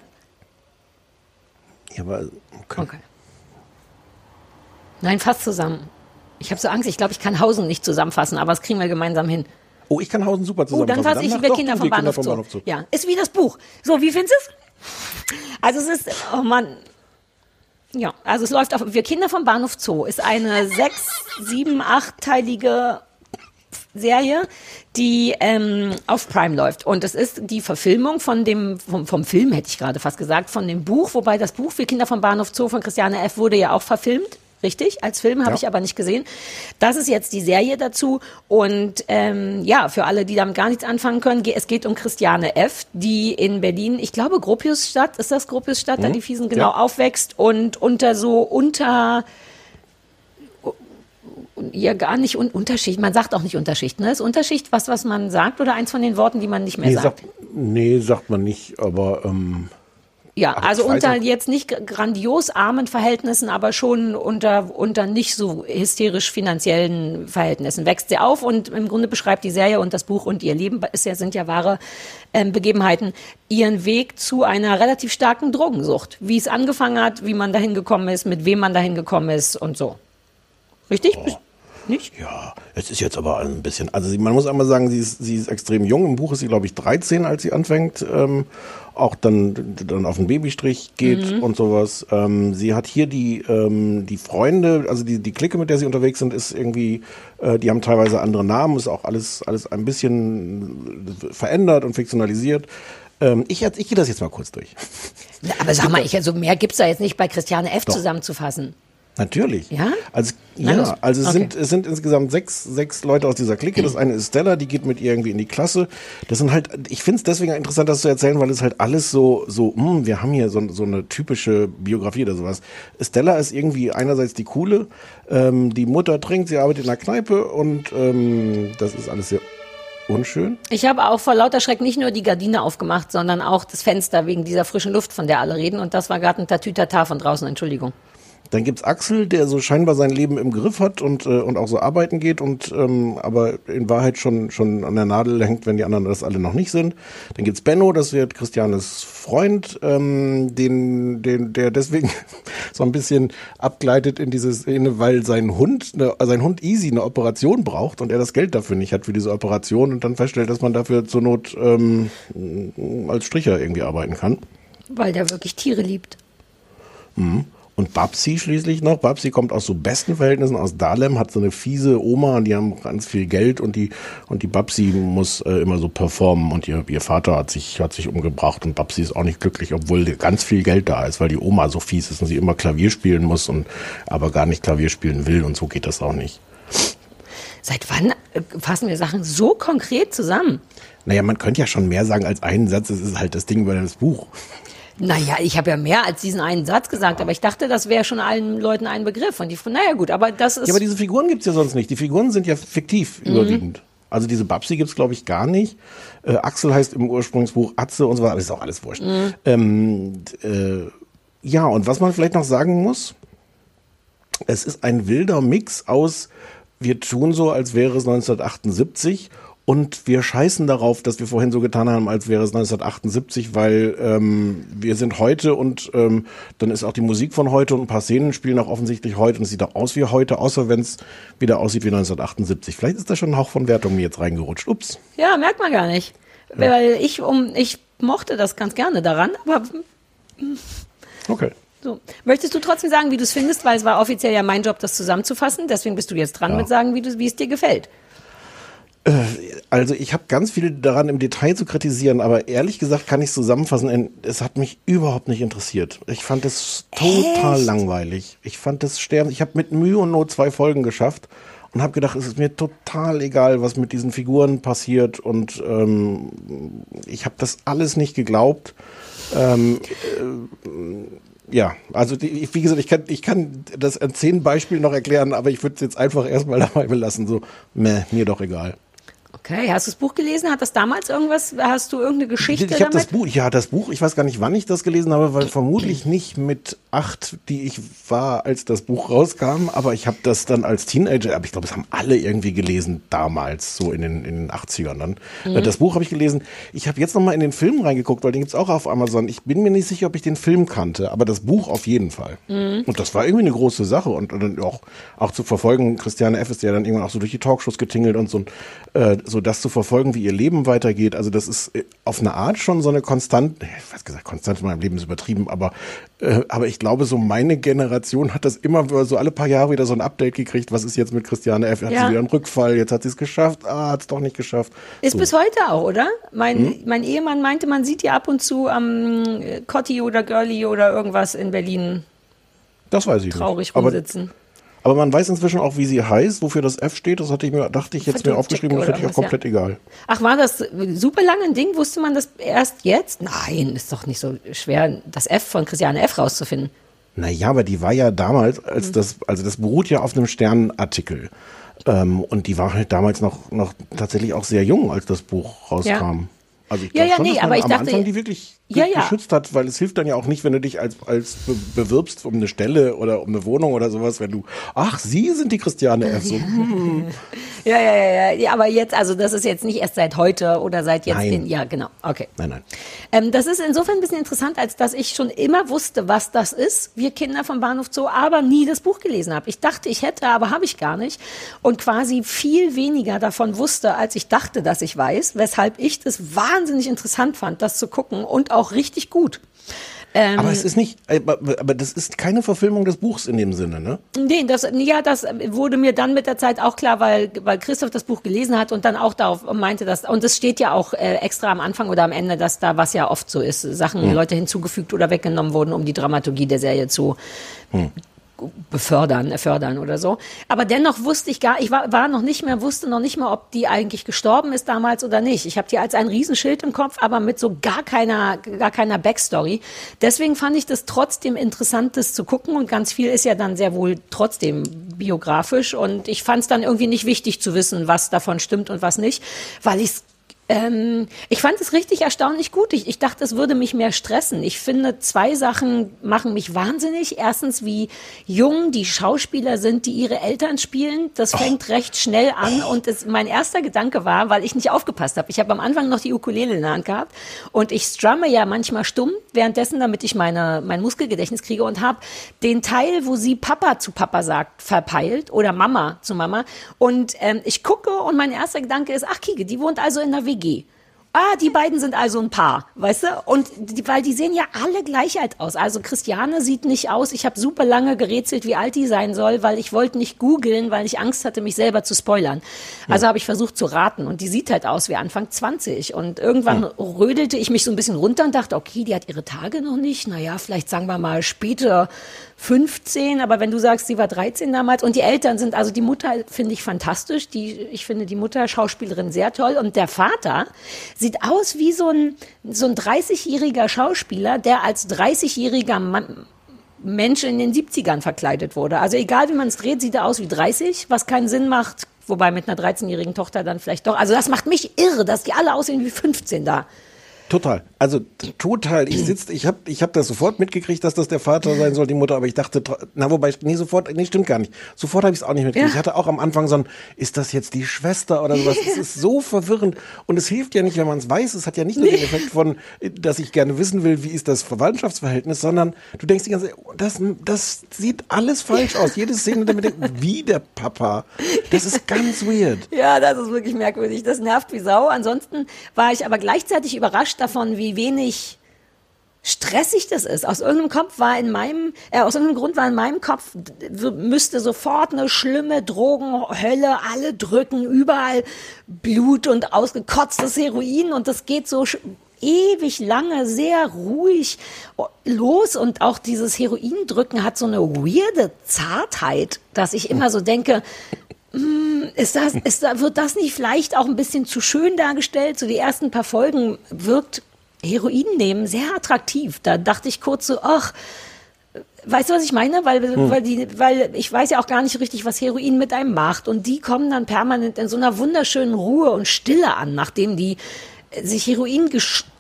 Ja, aber, okay. Okay. Nein, fast zusammen. Ich habe so Angst, ich glaube, ich kann Hausen nicht zusammenfassen, aber das kriegen wir gemeinsam hin. Oh, ich kann Hausen super Oh, zusammenfassen. dann fasse ich doch Kinder vom Bahnhof, Zoo. Bahnhof Zoo. Ja, ist wie das Buch. So, wie findest du es? Also es ist, oh Mann. Ja, also es läuft auf, wir Kinder vom Bahnhof Zoo ist eine sechs, sieben, achtteilige Serie, die ähm, auf Prime läuft. Und es ist die Verfilmung von dem, vom, vom Film, hätte ich gerade fast gesagt, von dem Buch, wobei das Buch Wir Kinder vom Bahnhof Zoo von Christiane F. wurde ja auch verfilmt. Richtig, als Film habe Ja. ich aber nicht gesehen. Das ist jetzt die Serie dazu. Und ähm, ja, für alle, die damit gar nichts anfangen können, es geht um Christiane F., die in Berlin, ich glaube Gropiusstadt, ist das Gropiusstadt, da Mhm. die Fiesen genau Ja. aufwächst und unter so unter ja gar nicht un Unterschicht. Man sagt auch nicht Unterschicht. Ne? Ist Unterschicht was, was man sagt oder eins von den Worten, die man nicht mehr Nee, sagt? sagt, nee, sagt man nicht, aber ähm, ja, aber also unter jetzt nicht gr- grandios armen Verhältnissen, aber schon unter, unter nicht so hysterisch finanziellen Verhältnissen wächst sie auf und im Grunde beschreibt die Serie und das Buch und ihr Leben ist ja, sind ja wahre ähm, Begebenheiten, ihren Weg zu einer relativ starken Drogensucht. Wie es angefangen hat, wie man dahin gekommen ist, mit wem man dahin gekommen ist und so. Richtig? Nicht? ja, es ist jetzt aber ein bisschen, also man muss einmal sagen, sie ist, sie ist extrem jung. Im Buch ist sie, glaube ich, 13, als sie anfängt, ähm, auch dann, dann auf den Babystrich geht Mhm. und sowas. Ähm, sie hat hier die, ähm, die Freunde, also die, die Clique, mit der sie unterwegs sind, ist irgendwie, äh, die haben teilweise andere Namen, ist auch alles, alles ein bisschen verändert und fiktionalisiert. Ähm, ich, ich gehe das jetzt mal kurz durch. Aber sag mal, ich, also mehr gibt's da jetzt nicht bei Christiane F. Doch. zusammenzufassen. Natürlich. Ja? Also, ja, also es, Okay. sind, es sind insgesamt sechs, sechs Leute aus dieser Clique. Das eine ist Stella, die geht mit ihr irgendwie in die Klasse. Das sind halt, ich finde es deswegen interessant, das zu erzählen, weil es halt alles so, so, hm, wir haben hier so, so eine typische Biografie oder sowas. Stella ist irgendwie einerseits die coole, ähm, die Mutter trinkt, sie arbeitet in der Kneipe und ähm, das ist alles sehr unschön. Ich habe auch vor lauter Schreck nicht nur die Gardine aufgemacht, sondern auch das Fenster wegen dieser frischen Luft, von der alle reden. Und das war gerade ein Tatütata von draußen, Entschuldigung. Dann gibt's Axel, der so scheinbar sein Leben im Griff hat und, äh, und auch so arbeiten geht und ähm, aber in Wahrheit schon, schon an der Nadel hängt, wenn die anderen das alle noch nicht sind. Dann gibt's Benno, das wird Christianes Freund, ähm, den, den, der deswegen so ein bisschen abgleitet in diese Szene, weil sein Hund, ne, sein Hund Easy eine Operation braucht und er das Geld dafür nicht hat für diese Operation und dann feststellt, dass man dafür zur Not ähm, als Stricher irgendwie arbeiten kann. Weil der wirklich Tiere liebt. Mhm. Und Babsi schließlich noch. Babsi kommt aus so besten Verhältnissen aus Dahlem, hat so eine fiese Oma und die haben ganz viel Geld und die, und die Babsi muss äh, immer so performen und ihr, ihr Vater hat sich, hat sich umgebracht und Babsi ist auch nicht glücklich, obwohl ganz viel Geld da ist, weil die Oma so fies ist und sie immer Klavier spielen muss und aber gar nicht Klavier spielen will und so geht das auch nicht. Seit wann äh, fassen wir Sachen so konkret zusammen? Naja, man könnte ja schon mehr sagen als einen Satz, es ist halt das Ding über das Buch. Naja, ich habe ja mehr als diesen einen Satz gesagt, aber ich dachte, das wäre schon allen Leuten ein Begriff. Und die, naja gut, aber das ist... Ja, aber diese Figuren gibt's ja sonst nicht. Die Figuren sind ja fiktiv Mhm. überwiegend. Also diese Babsi gibt's glaube ich, gar nicht. Äh, Axel heißt im Ursprungsbuch Atze und so weiter, aber ist auch alles wurscht. Mhm. Ähm, äh, ja, und was man vielleicht noch sagen muss, es ist ein wilder Mix aus, wir tun so, als wäre es 1978 und wir scheißen darauf, dass wir vorhin so getan haben, als wäre es 1978, weil ähm, wir sind heute und ähm, dann ist auch die Musik von heute und ein paar Szenen spielen auch offensichtlich heute und es sieht auch aus wie heute, außer wenn es wieder aussieht wie 1978. Vielleicht ist da schon ein Hauch von Wertung mir jetzt reingerutscht. Ups. Ja, merkt man gar nicht. Weil ich, um, ich mochte das ganz gerne daran, aber Okay. so. Möchtest du trotzdem sagen, wie du es findest, weil es war offiziell ja mein Job, das zusammenzufassen, deswegen bist du jetzt dran mit sagen, wie, du, wie es dir gefällt. Also ich habe ganz viel daran im Detail zu kritisieren, aber ehrlich gesagt kann ich es zusammenfassen. Es hat mich überhaupt nicht interessiert. Ich fand es total Echt? langweilig. Ich fand es sterben. Ich habe mit Mühe und Not zwei Folgen geschafft und habe gedacht, es ist mir total egal, was mit diesen Figuren passiert und ähm, ich habe das alles nicht geglaubt. Ähm, äh, ja, also die, wie gesagt, ich kann, ich kann das an zehn Beispielen noch erklären, aber ich würde es jetzt einfach erstmal dabei belassen. So, meh, mir doch egal. Okay, hast du das Buch gelesen? Hat das damals irgendwas, hast du irgendeine Geschichte Ich habe damit? das Buch, ja, das Buch, ich weiß gar nicht, wann ich das gelesen habe, weil vermutlich nicht mit acht, die ich war, als das Buch rauskam, aber ich habe das dann als Teenager, aber ich glaube, es haben alle irgendwie gelesen damals, so in den, in den 80ern dann. Mhm. Äh, Das Buch habe ich gelesen. Ich habe jetzt nochmal in den Film reingeguckt, weil den gibt's auch auf Amazon. Ich bin mir nicht sicher, ob ich den Film kannte, aber das Buch auf jeden Fall. Mhm. Und das war irgendwie eine große Sache und dann auch, auch zu verfolgen, Christiane F. ist ja dann irgendwann auch so durch die Talkshows getingelt und so, äh, so das zu verfolgen, wie ihr Leben weitergeht. Also das ist äh, auf eine Art schon so eine Konstant, ich weiß gesagt, Konstant in meinem Leben ist übertrieben, aber, äh, aber ich glaube, so meine Generation hat das immer so alle paar Jahre wieder so ein Update gekriegt. Was ist jetzt mit Christiane F? Hat Ja. sie wieder einen Rückfall? Jetzt hat sie es geschafft. Ah, hat es doch nicht geschafft. Ist so. bis heute auch, oder? Mein, Hm? mein Ehemann meinte, man sieht ja ab und zu am äh, Cotti oder Girlie oder irgendwas in Berlin Das weiß ich traurig nicht. Aber, rumsitzen. aber man weiß inzwischen auch, wie sie heißt, wofür das F steht. Das hatte ich mir, dachte ich jetzt mir aufgeschrieben, das hätte ich auch was, ja. komplett egal. Ach, war das super lange ein Ding? Wusste man das erst jetzt? Nein, ist doch nicht so schwer, das F von Christiane F rauszufinden. Naja, aber die war ja damals, als Mhm. das, also das beruht ja auf einem Sternartikel. Ähm, und die war halt damals noch, noch tatsächlich auch sehr jung, als das Buch rauskam. Ja. Also ich Ja, glaube ja, schon, nee, dass man aber ich am dachte- Anfang die wirklich Ja, ja. geschützt hat, weil es hilft dann ja auch nicht, wenn du dich als, als be bewirbst um eine Stelle oder um eine Wohnung oder sowas, wenn du, ach, Sie sind die Christiane F. So, hm. Ja, ja, ja, ja, ja. Aber jetzt, also das ist jetzt nicht erst seit heute oder seit jetzt. Nein. Den, ja, genau. Okay. Nein, nein. Ähm, das ist insofern ein bisschen interessant, als dass ich schon immer wusste, was das ist, wir Kinder vom Bahnhof Zoo, aber nie das Buch gelesen habe. Ich dachte, ich hätte, aber habe ich gar nicht. Und quasi viel weniger davon wusste, als ich dachte, dass ich weiß, weshalb ich das wahnsinnig interessant fand, das zu gucken und auch richtig gut. Ähm, Aber es ist nicht, aber, aber das ist keine Verfilmung des Buchs in dem Sinne, ne? Nee, das, ja, das wurde mir dann mit der Zeit auch klar, weil, weil Christoph das Buch gelesen hat und dann auch darauf meinte, dass, und es steht ja auch äh, extra am Anfang oder am Ende, dass da, was ja oft so ist, Sachen, Hm. Leute hinzugefügt oder weggenommen wurden, um die Dramaturgie der Serie zu befördern, fördern oder so. Aber dennoch wusste ich gar, ich war, war noch nicht mehr, wusste noch nicht mal, ob die eigentlich gestorben ist damals oder nicht. Ich habe die als ein Riesenschild im Kopf, aber mit so gar keiner, gar keiner Backstory. Deswegen fand ich das trotzdem interessant, das zu gucken und ganz viel ist ja dann sehr wohl trotzdem biografisch und ich fand es dann irgendwie nicht wichtig zu wissen, was davon stimmt und was nicht, weil ich ähm, ich fand es richtig erstaunlich gut. Ich, ich dachte, es würde mich mehr stressen. Ich finde, zwei Sachen machen mich wahnsinnig. Erstens, wie jung die Schauspieler sind, die ihre Eltern spielen. Das fängt recht schnell an. Und es, mein erster Gedanke war, weil ich nicht aufgepasst habe. Ich habe am Anfang noch die Ukulele in der Hand gehabt. Und ich strumme ja manchmal stumm währenddessen, damit ich meine, mein Muskelgedächtnis kriege und habe den Teil, wo sie Papa zu Papa sagt, verpeilt oder Mama zu Mama. Und ähm, ich gucke und mein erster Gedanke ist, ach Kike, die wohnt also in der WG. Ah, die beiden sind also ein Paar, weißt du? Und die, weil die sehen ja alle gleich alt aus. Also Christiane sieht nicht aus. Ich habe super lange gerätselt, wie alt die sein soll, weil ich wollte nicht googeln, weil ich Angst hatte, mich selber zu spoilern. Also habe ich versucht zu raten und die sieht halt aus wie Anfang 20 und irgendwann rödelte ich mich so ein bisschen runter und dachte, okay, die hat ihre Tage noch nicht. Naja, vielleicht sagen wir mal später 15, aber wenn du sagst, sie war 13 damals und die Eltern sind, also die Mutter finde ich fantastisch, die, ich finde die Mutter Schauspielerin sehr toll und der Vater sieht aus wie so ein, so ein 30-jähriger Schauspieler, der als 30-jähriger Mann, Mensch in den 70ern verkleidet wurde. Also egal wie man es dreht, sieht er aus wie 30, was keinen Sinn macht, Wobei mit einer 13-jährigen Tochter dann vielleicht doch. Also das macht mich irre, dass die alle aussehen wie 15 da. Total. Also total. Ich sitze, ich habe ich hab das sofort mitgekriegt, dass das der Vater sein soll, die Mutter, aber ich dachte, na wobei, nee, sofort, nee, stimmt gar nicht. Sofort habe ich es auch nicht mitgekriegt. Ja. Ich hatte auch am Anfang so ein, ist das jetzt die Schwester oder sowas? Es ist so verwirrend und es hilft ja nicht, wenn man es weiß. Es hat ja nicht nur den Effekt von, dass ich gerne wissen will, wie ist das Verwandtschaftsverhältnis, sondern du denkst die ganze Zeit, oh, das, das sieht alles falsch aus. Jede Szene damit denkt, wie der Papa. Das ist ganz weird. Ja, das ist wirklich merkwürdig. Das nervt wie Sau. Ansonsten war ich aber gleichzeitig überrascht davon, wie wenig stressig das ist. Aus irgendeinem Kopf war in meinem, äh, aus irgendeinem Grund war in meinem Kopf, müsste sofort eine schlimme Drogenhölle, alle drücken, überall Blut und ausgekotztes Heroin und das geht so ewig lange, sehr ruhig los und auch dieses Heroindrücken hat so eine weirde Zartheit, dass ich immer so denke, ist das, ist wird das nicht vielleicht auch ein bisschen zu schön dargestellt? So die ersten paar Folgen wirkt Heroin nehmen sehr attraktiv. Da dachte ich kurz so, ach, weißt du, was ich meine? Weil, Hm. weil, die, weil ich weiß ja auch gar nicht richtig, was Heroin mit einem macht. Und die kommen dann permanent in so einer wunderschönen Ruhe und Stille an, nachdem die äh, sich Heroin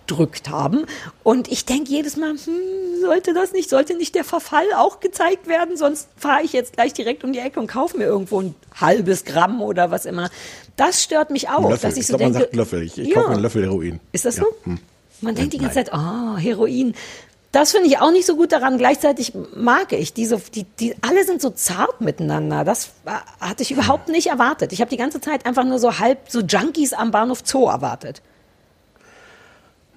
gedrückt haben. Und ich denke jedes Mal, hm, sollte das nicht, sollte nicht der Verfall auch gezeigt werden? Sonst fahre ich jetzt gleich direkt um die Ecke und kaufe mir irgendwo ein halbes Gramm oder was immer. Das stört mich auch, Löffel. dass ich ich so man sagt Löffel. Ich, ich Ja. kaufe mir einen Löffel Heroin. Ist das Ja. so? Hm. Man denkt die ganze. Zeit, oh, Heroin. Das finde ich auch nicht so gut daran. Gleichzeitig mag ich diese, die, die, alle sind so zart miteinander. Das war- hatte ich überhaupt nicht erwartet. Ich habe die ganze Zeit einfach nur so halb so Junkies am Bahnhof Zoo erwartet.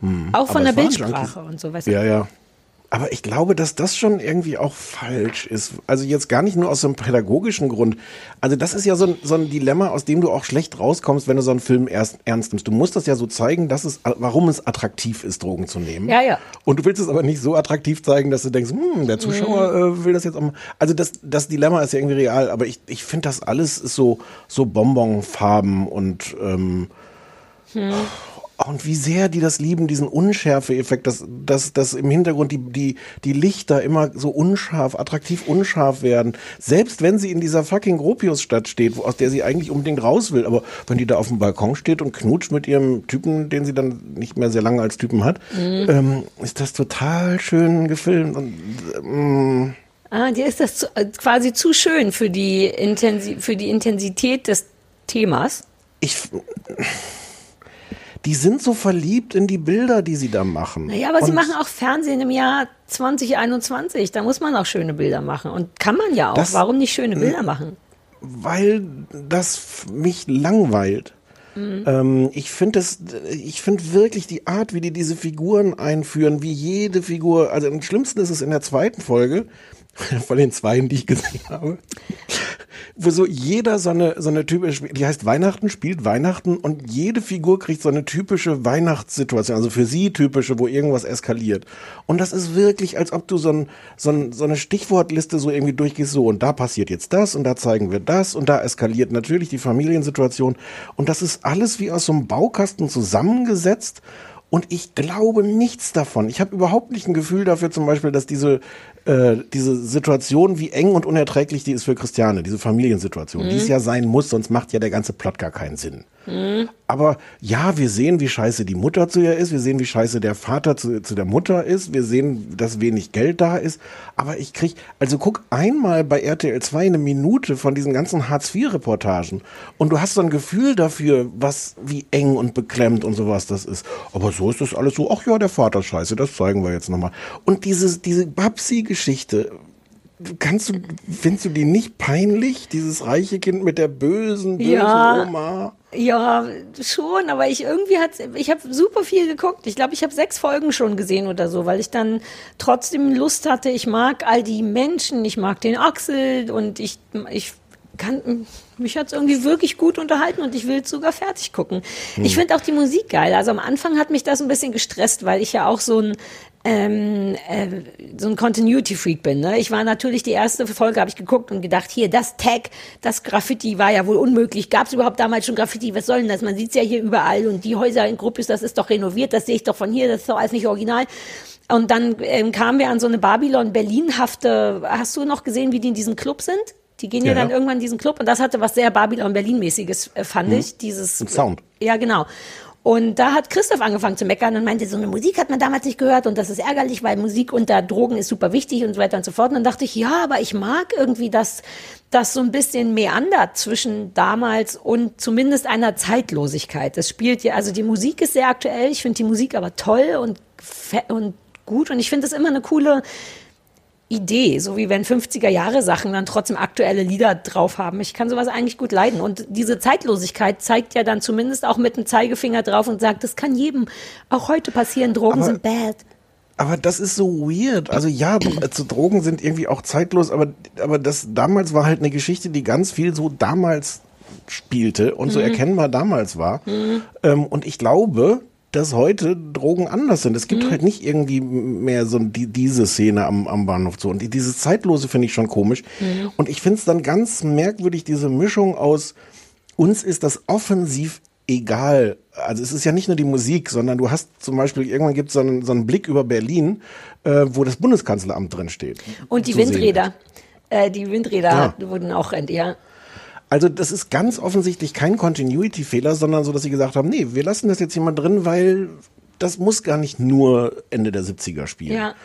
Hm. Auch von Aber der Bildsprache und so, weißt du? Ja, ja. Aber ich glaube, dass das schon irgendwie auch falsch ist. Also jetzt gar nicht nur aus so einem pädagogischen Grund. Also das ist ja so ein, so ein Dilemma, aus dem du auch schlecht rauskommst, wenn du so einen Film erst ernst nimmst. Du musst das ja so zeigen, dass es, warum es attraktiv ist, Drogen zu nehmen. Ja, ja. Und du willst es aber nicht so attraktiv zeigen, dass du denkst, hm, der Zuschauer Mhm. äh, will das jetzt auch mal. Also das, das Dilemma ist ja irgendwie real, aber ich, ich finde das alles ist so, so Bonbonfarben und ähm, Hm. Und wie sehr die das lieben, diesen Unschärfe-Effekt, dass, dass, dass im Hintergrund die, die, die Lichter immer so unscharf, attraktiv unscharf werden. Selbst wenn sie in dieser fucking Gropius-Stadt steht, aus der sie eigentlich unbedingt raus will. Aber wenn die da auf dem Balkon steht und knutscht mit ihrem Typen, den sie dann nicht mehr sehr lange als Typen hat, Mhm. ähm, ist das total schön gefilmt. Und, ähm, Ah, dir ist das zu, äh, quasi zu schön für die, Intensi für die Intensität des Themas. ich, die sind so verliebt in die Bilder, die sie da machen. Naja, aber sie Und machen auch Fernsehen im Jahr 2021. Da muss man auch schöne Bilder machen. Und kann man ja auch. Das- Warum nicht schöne Bilder machen? weil das mich langweilt. Mhm. Ähm, ich finde es, ich finde wirklich die Art, wie die diese Figuren einführen, wie jede Figur, also am schlimmsten ist es in der zweiten Folge, von den zweien, die ich gesehen habe, wo so jeder so eine, so eine typische, die heißt Weihnachten, spielt Weihnachten und jede Figur kriegt so eine typische Weihnachtssituation, also für sie typische, wo irgendwas eskaliert. Und das ist wirklich, als ob du so, ein, so, ein, so eine Stichwortliste so irgendwie durchgehst, so und da passiert jetzt das und da zeigen wir das und da eskaliert natürlich die Familiensituation. Und das ist alles wie aus so einem Baukasten zusammengesetzt. Und ich glaube nichts davon. Ich habe überhaupt nicht ein Gefühl dafür, zum Beispiel, dass diese, äh, diese Situation, wie eng und unerträglich die ist für Christiane, diese Familiensituation, Mhm. die es ja sein muss, sonst macht ja der ganze Plot gar keinen Sinn. Mhm. Aber ja, wir sehen, wie scheiße die Mutter zu ihr ist, wir sehen, wie scheiße der Vater zu, zu der Mutter ist, wir sehen, dass wenig Geld da ist. Aber ich krieg, also guck einmal bei RTL 2 eine Minute von diesen ganzen Hartz-IV-Reportagen und du hast so ein Gefühl dafür, was, wie eng und beklemmt und sowas das ist. Aber so ist das alles so, ach ja, der Vater ist scheiße, das zeigen wir jetzt nochmal. Und dieses, diese Babsi-Geschichte, kannst du, findest du die nicht peinlich? Dieses reiche Kind mit der bösen, bösen Ja. Oma? Ja, schon, aber ich irgendwie hat ich habe super viel geguckt. Ich glaube, ich habe sechs Folgen schon gesehen oder so, weil ich dann trotzdem Lust hatte. Ich mag all die Menschen, ich mag den Axel und ich ich kann mich hat's irgendwie wirklich gut unterhalten und ich will es sogar fertig gucken. Hm. Ich finde auch die Musik geil. Also am Anfang hat mich das ein bisschen gestresst, weil ich ja auch so ein ähm, äh, so ein Continuity Freak bin. Ne? Ich war natürlich die erste Folge habe ich geguckt und gedacht, hier das Tag, das Graffiti war ja wohl unmöglich. Gab es überhaupt damals schon Graffiti? Was soll denn das? Man sieht's ja hier überall und die Häuser in Gruppis, das ist doch renoviert, das sehe ich doch von hier, das ist doch alles nicht original. Und dann ähm, kamen wir an so eine Babylon Berlin-hafte. Hast du noch gesehen, wie die in diesem Club sind? Die gehen ja, Ja, dann irgendwann in diesen Club und das hatte was sehr Babylon Berlin-mäßiges, äh, fand Mhm. ich. Dieses Ein Sound. Ja, genau. Und da hat Christoph angefangen zu meckern und meinte, so eine Musik hat man damals nicht gehört und das ist ärgerlich, weil Musik unter Drogen ist super wichtig und so weiter und so fort. Und dann dachte ich, ja, aber ich mag irgendwie, dass das so ein bisschen meandert zwischen damals und zumindest einer Zeitlosigkeit. Das spielt ja, also die Musik ist sehr aktuell. Ich finde die Musik aber toll und, und gut und ich finde es immer eine coole Idee, so wie wenn 50er Jahre Sachen dann trotzdem aktuelle Lieder drauf haben. Ich kann sowas eigentlich gut leiden. Und diese Zeitlosigkeit zeigt ja dann zumindest auch mit dem Zeigefinger drauf und sagt, das kann jedem auch heute passieren. Drogen Aber- sind bad. Aber das ist so weird. Also ja, also Drogen sind irgendwie auch zeitlos, aber, aber das damals war halt eine Geschichte, die ganz viel so damals spielte und so Mhm. erkennbar damals war. Ähm, und ich glaube, dass heute Drogen anders sind. Es gibt halt nicht irgendwie mehr so die, diese Szene am, am Bahnhof so. Und die, dieses Zeitlose finde ich schon komisch. Mhm. Und ich finde es dann ganz merkwürdig, diese Mischung aus uns ist das offensiv egal. Also es ist ja nicht nur die Musik, sondern du hast zum Beispiel, irgendwann gibt so es einen, so einen Blick über Berlin, äh, wo das Bundeskanzleramt drin steht. Und die Windräder. Äh, die Windräder Ja. wurden auch ja. Also das ist ganz offensichtlich kein Continuity-Fehler, sondern so, dass sie gesagt haben, nee, wir lassen das jetzt hier mal drin, weil das muss gar nicht nur Ende der 70er spielen. Ja.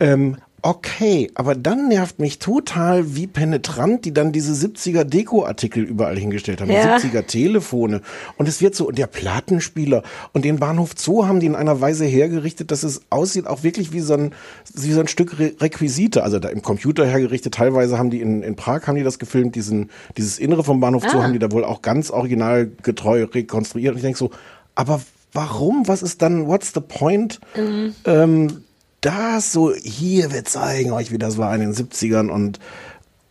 Ähm, okay, aber dann nervt mich total, wie penetrant die dann diese 70er Deko-Artikel überall hingestellt haben. Ja. Die 70er Telefone. Und es wird so, und der Plattenspieler. Und den Bahnhof Zoo haben die in einer Weise hergerichtet, dass es aussieht auch wirklich wie so ein, wie so ein Stück Re Requisite. Also da im Computer hergerichtet. Teilweise haben die in, in Prag haben die das gefilmt, diesen, dieses Innere vom Bahnhof Zoo Ah. haben die da wohl auch ganz originalgetreu rekonstruiert. Und ich denke so, aber warum? Was ist dann, what's the point? Mhm. ähm, das so, hier, wir zeigen euch, wie das war in den 70ern und,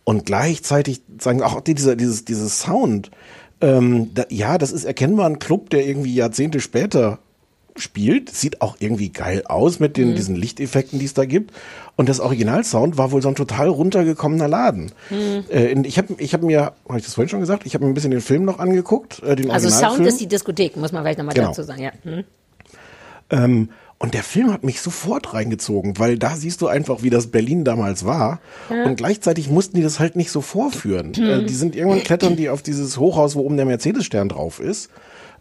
und gleichzeitig sagen auch dieser, dieses, dieses Sound. Ähm, da, ja, das ist erkennbar ein Club, der irgendwie Jahrzehnte später spielt. Sieht auch irgendwie geil aus mit den, Mhm. diesen Lichteffekten, die es da gibt. Und das Originalsound war wohl so ein total runtergekommener Laden. Mhm. Äh, ich habe ich hab mir, habe ich das vorhin schon gesagt, ich habe mir ein bisschen den Film noch angeguckt, äh, den Also Sound ist die Diskothek, muss man vielleicht nochmal Genau. dazu sagen, ja. Hm. Ähm, und der Film hat mich sofort reingezogen, weil da siehst du einfach, wie das Berlin damals war. Ja. Und gleichzeitig mussten die das halt nicht so vorführen. Hm. Äh, die sind irgendwann klettern die auf dieses Hochhaus, wo oben der Mercedes-Stern drauf ist.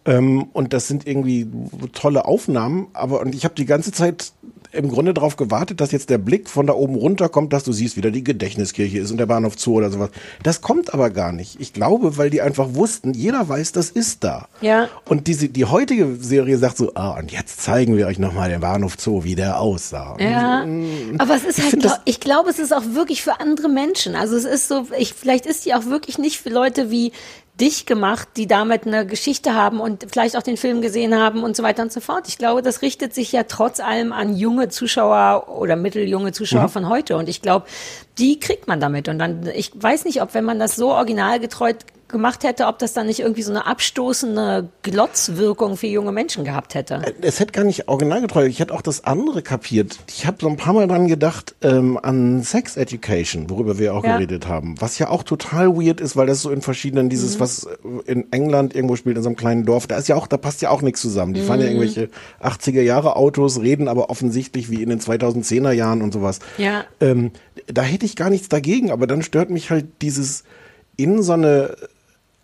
Ähm, und das sind irgendwie tolle Aufnahmen. Aber und ich habe die ganze Zeit im Grunde darauf gewartet, dass jetzt der Blick von da oben runter kommt, dass du siehst, wie da die Gedächtniskirche ist und der Bahnhof Zoo oder sowas. Das kommt aber gar nicht. Ich glaube, weil die einfach wussten, jeder weiß, das ist da. Ja. Und diese, die heutige Serie sagt so, ah, und jetzt zeigen wir euch nochmal den Bahnhof Zoo, wie der aussah. Ja, aber es ist Ich halt, glaub, ich glaube, es ist auch wirklich für andere Menschen. Also es ist so, ich, vielleicht ist die auch wirklich nicht für Leute wie dich gemacht, die damit eine Geschichte haben und vielleicht auch den Film gesehen haben und so weiter und so fort. Ich glaube, das richtet sich ja trotz allem an junge Zuschauer oder mitteljunge Zuschauer Mhm. von heute. Und ich glaube, die kriegt man damit. Und dann, ich weiß nicht, ob wenn man das so originalgetreu gemacht hätte, ob das dann nicht irgendwie so eine abstoßende Glotzwirkung für junge Menschen gehabt hätte. Es hätte gar nicht originalgetreu, ich hätte auch das andere kapiert. Ich habe so ein paar Mal dran gedacht, ähm, an Sex Education, worüber wir auch Ja. geredet haben. Was ja auch total weird ist, weil das so in verschiedenen, dieses, Mhm. was in England irgendwo spielt, in so einem kleinen Dorf, da ist ja auch, da passt ja auch nichts zusammen. Die fahren ja Mhm. irgendwelche 80er Jahre Autos, reden aber offensichtlich wie in den 2010er Jahren und sowas. Ja. Ähm, da hätte ich gar nichts dagegen, aber dann stört mich halt dieses in so eine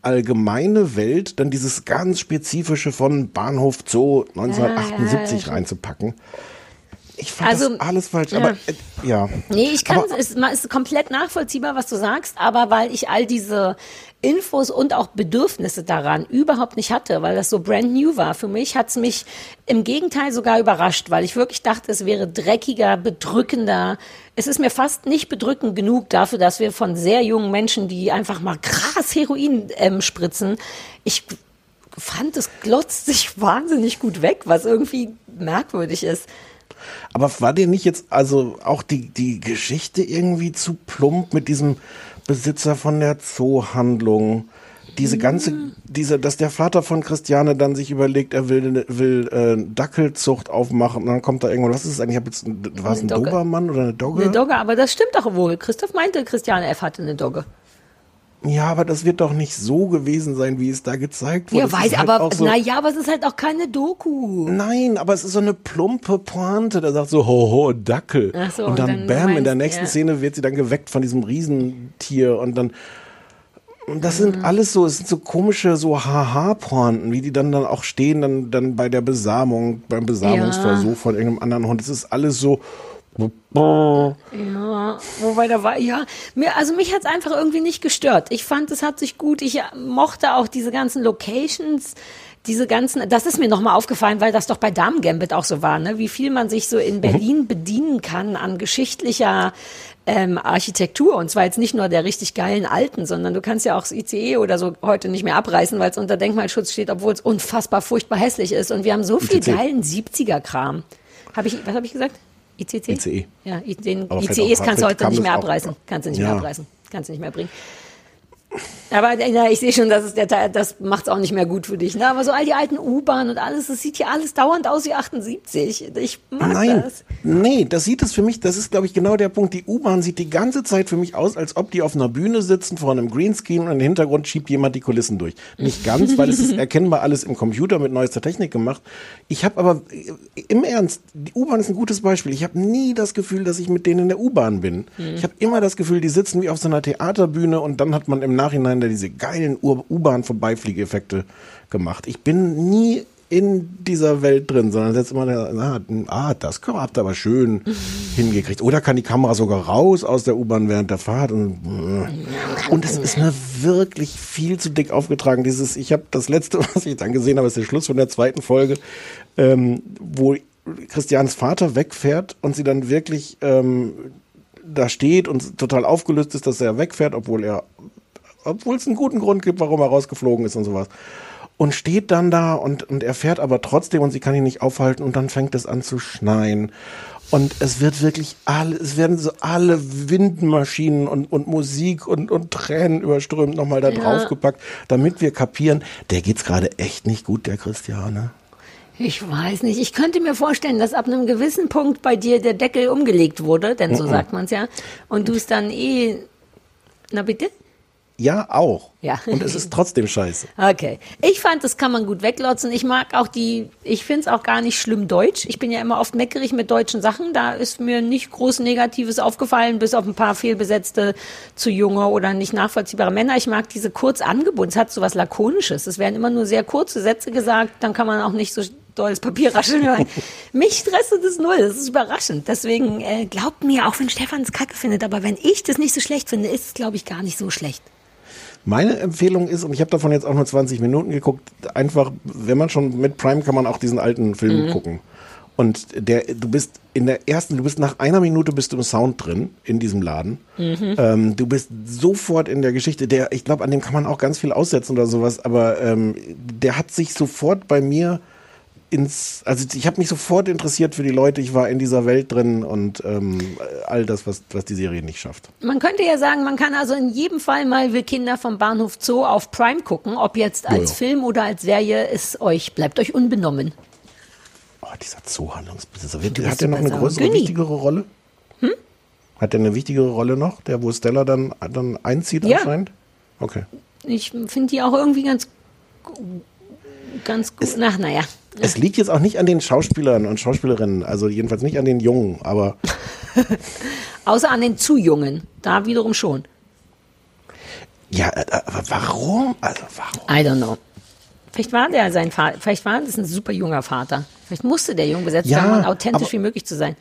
allgemeine Welt dann dieses ganz spezifische von Bahnhof Zoo 1978 Ja, ja, reinzupacken. Ich fand Also, das alles falsch, ja. aber äh, ja. Nee, ich kann Aber- es ist, ist komplett nachvollziehbar, was du sagst, aber weil ich all diese Infos und auch Bedürfnisse daran überhaupt nicht hatte, weil das so brand new war für mich, hat's mich im Gegenteil sogar überrascht, weil ich wirklich dachte, es wäre dreckiger, bedrückender. Es ist mir fast nicht bedrückend genug dafür, dass wir von sehr jungen Menschen, die einfach mal krass Heroin ähm, spritzen, ich fand, es glotzt sich wahnsinnig gut weg, was irgendwie merkwürdig ist. Aber war dir nicht jetzt also auch die, die Geschichte irgendwie zu plump mit diesem Besitzer von der Zoohandlung? Diese ganze, diese, dass der Vater von Christiane dann sich überlegt, er will, will äh, Dackelzucht aufmachen und dann kommt da irgendwo, was ist es eigentlich? Ich hab jetzt, war es ein. Dobermann oder eine Dogge? Eine Dogge, aber das stimmt doch wohl. Christoph meinte, Christiane F. hatte eine Dogge. Ja, aber das wird doch nicht so gewesen sein, wie es da gezeigt wurde. Ja, weiß, halt aber so, naja, aber es ist halt auch keine Doku. Nein, aber es ist so eine plumpe Pointe. Da sagt so, ho, ho, Dackel. Ach so, und dann, und dann bam, in der meinst- nächsten ja. Szene wird sie dann geweckt von diesem Riesentier und dann. Und das sind Mhm. alles so, es sind so komische, so Haha-Pointen, wie die dann dann auch stehen, dann, dann bei der Besamung, beim Besamungsversuch von irgendeinem anderen Hund. Es ist alles so. Ja, wobei da war, ja, mir, also mich hat's einfach irgendwie nicht gestört. Ich fand, es hat sich gut, ich mochte auch diese ganzen Locations, diese ganzen, das ist mir nochmal aufgefallen, weil das doch bei Damen Gambit auch so war, ne? wie viel man sich so in Berlin bedienen kann an geschichtlicher ähm, Architektur. Und zwar jetzt nicht nur der richtig geilen alten, sondern du kannst ja auch das ICE oder so heute nicht mehr abreißen, weil es unter Denkmalschutz steht, obwohl es unfassbar furchtbar hässlich ist. Und wir haben so viel ICC. geilen 70er-Kram. Hab ich, was habe ich gesagt? ICC? ICE. Ja, I- den Aber ICEs kannst du heute nicht mehr abreißen. Kannst du nicht Ja. mehr abreißen. Kannst du nicht mehr bringen. Aber äh, ja, ich sehe schon, das, ist der Teil, das macht's auch nicht mehr gut für dich. Ne? Aber so all die alten U-Bahnen und alles, das sieht hier alles dauernd aus wie 78. Ich mag Nein, das. nee, das sieht es für mich, das ist, glaube ich, genau der Punkt. Die U-Bahn sieht die ganze Zeit für mich aus, als ob die auf einer Bühne sitzen, vor einem Greenscreen und im Hintergrund schiebt jemand die Kulissen durch. Nicht ganz, weil es ist erkennbar alles im Computer mit neuester Technik gemacht. Ich habe aber äh, im Ernst, die U-Bahn ist ein gutes Beispiel. Ich habe nie das Gefühl, dass ich mit denen in der U-Bahn bin. Mhm. Ich habe immer das Gefühl, die sitzen wie auf so einer Theaterbühne und dann hat man im Nachhinein da diese geilen U-Bahn-Vorbeifliegeffekte gemacht. Ich bin nie in dieser Welt drin, sondern setzt immer der, na, ah, das habt ihr aber schön hingekriegt. Oder kann die Kamera sogar raus aus der U-Bahn während der Fahrt und und es ist mir wirklich viel zu dick aufgetragen. Dieses, ich habe das letzte, was ich dann gesehen habe, ist der Schluss von der zweiten Folge, ähm, wo Christians Vater wegfährt und sie dann wirklich ähm, da steht und total aufgelöst ist, dass er wegfährt, obwohl er obwohl es einen guten Grund gibt, warum er rausgeflogen ist und sowas. Und steht dann da und, und er fährt aber trotzdem und sie kann ihn nicht aufhalten und dann fängt es an zu schneien. Und es wird wirklich alle, es werden so alle Windmaschinen und, und Musik und, und Tränen überströmt nochmal da Ja. draufgepackt, damit wir kapieren, der geht's gerade echt nicht gut, der Christiane. Ich weiß nicht. Ich könnte mir vorstellen, dass ab einem gewissen Punkt bei dir der Deckel umgelegt wurde, denn so Mhm. sagt man es ja, und du es dann eh. Na bitte? Ja, auch. Ja. Und es ist trotzdem scheiße. Okay. Ich fand, das kann man gut weglotzen. Ich mag auch die, ich finde es auch gar nicht schlimm Deutsch. Ich bin ja immer oft meckerig mit deutschen Sachen. Da ist mir nicht groß Negatives aufgefallen, bis auf ein paar fehlbesetzte, zu junge oder nicht nachvollziehbare Männer. Ich mag diese kurz angebunden. Es hat so was Lakonisches. Es werden immer nur sehr kurze Sätze gesagt. Dann kann man auch nicht so dolles Papier rascheln. hören. Mich stresst das null. Das ist überraschend. Deswegen äh, glaubt mir, auch wenn Stefan es kacke findet, aber wenn ich das nicht so schlecht finde, ist es, glaube ich, gar nicht so schlecht. Meine Empfehlung ist, und ich habe davon jetzt auch nur 20 Minuten geguckt, einfach, wenn man schon mit Prime kann man auch diesen alten Film Mhm. gucken. Und der, du bist in der ersten, du bist nach einer Minute bist du im Sound drin in diesem Laden. Mhm. Ähm, du bist sofort in der Geschichte. Der, ich glaube, an dem kann man auch ganz viel aussetzen oder sowas. Aber ähm, der hat sich sofort bei mir ins, also ich habe mich sofort interessiert für die Leute. Ich war in dieser Welt drin und ähm, all das, was, was die Serie nicht schafft. Man könnte ja sagen, man kann also in jedem Fall mal Wir Kinder vom Bahnhof Zoo auf Prime gucken, ob jetzt als Ja. Film oder als Serie, ist euch, bleibt euch unbenommen. Oh, dieser Zoohandlungsbesitzer. Hat der noch eine größere, Günni. wichtigere Rolle? Hat der eine wichtigere Rolle noch, der, wo Stella dann, dann einzieht Ja. anscheinend? Okay. Ich finde die auch irgendwie ganz, ganz gut. Ach, naja. Es liegt jetzt auch nicht an den Schauspielern und Schauspielerinnen, also jedenfalls nicht an den Jungen, aber Außer an den zu Jungen. Da wiederum schon. ja, äh, aber warum? Also warum? I don't know. Vielleicht war der sein Vater, vielleicht war das ein super junger Vater. Vielleicht musste der jung besetzt Ja, werden, um authentisch aber- wie möglich zu sein.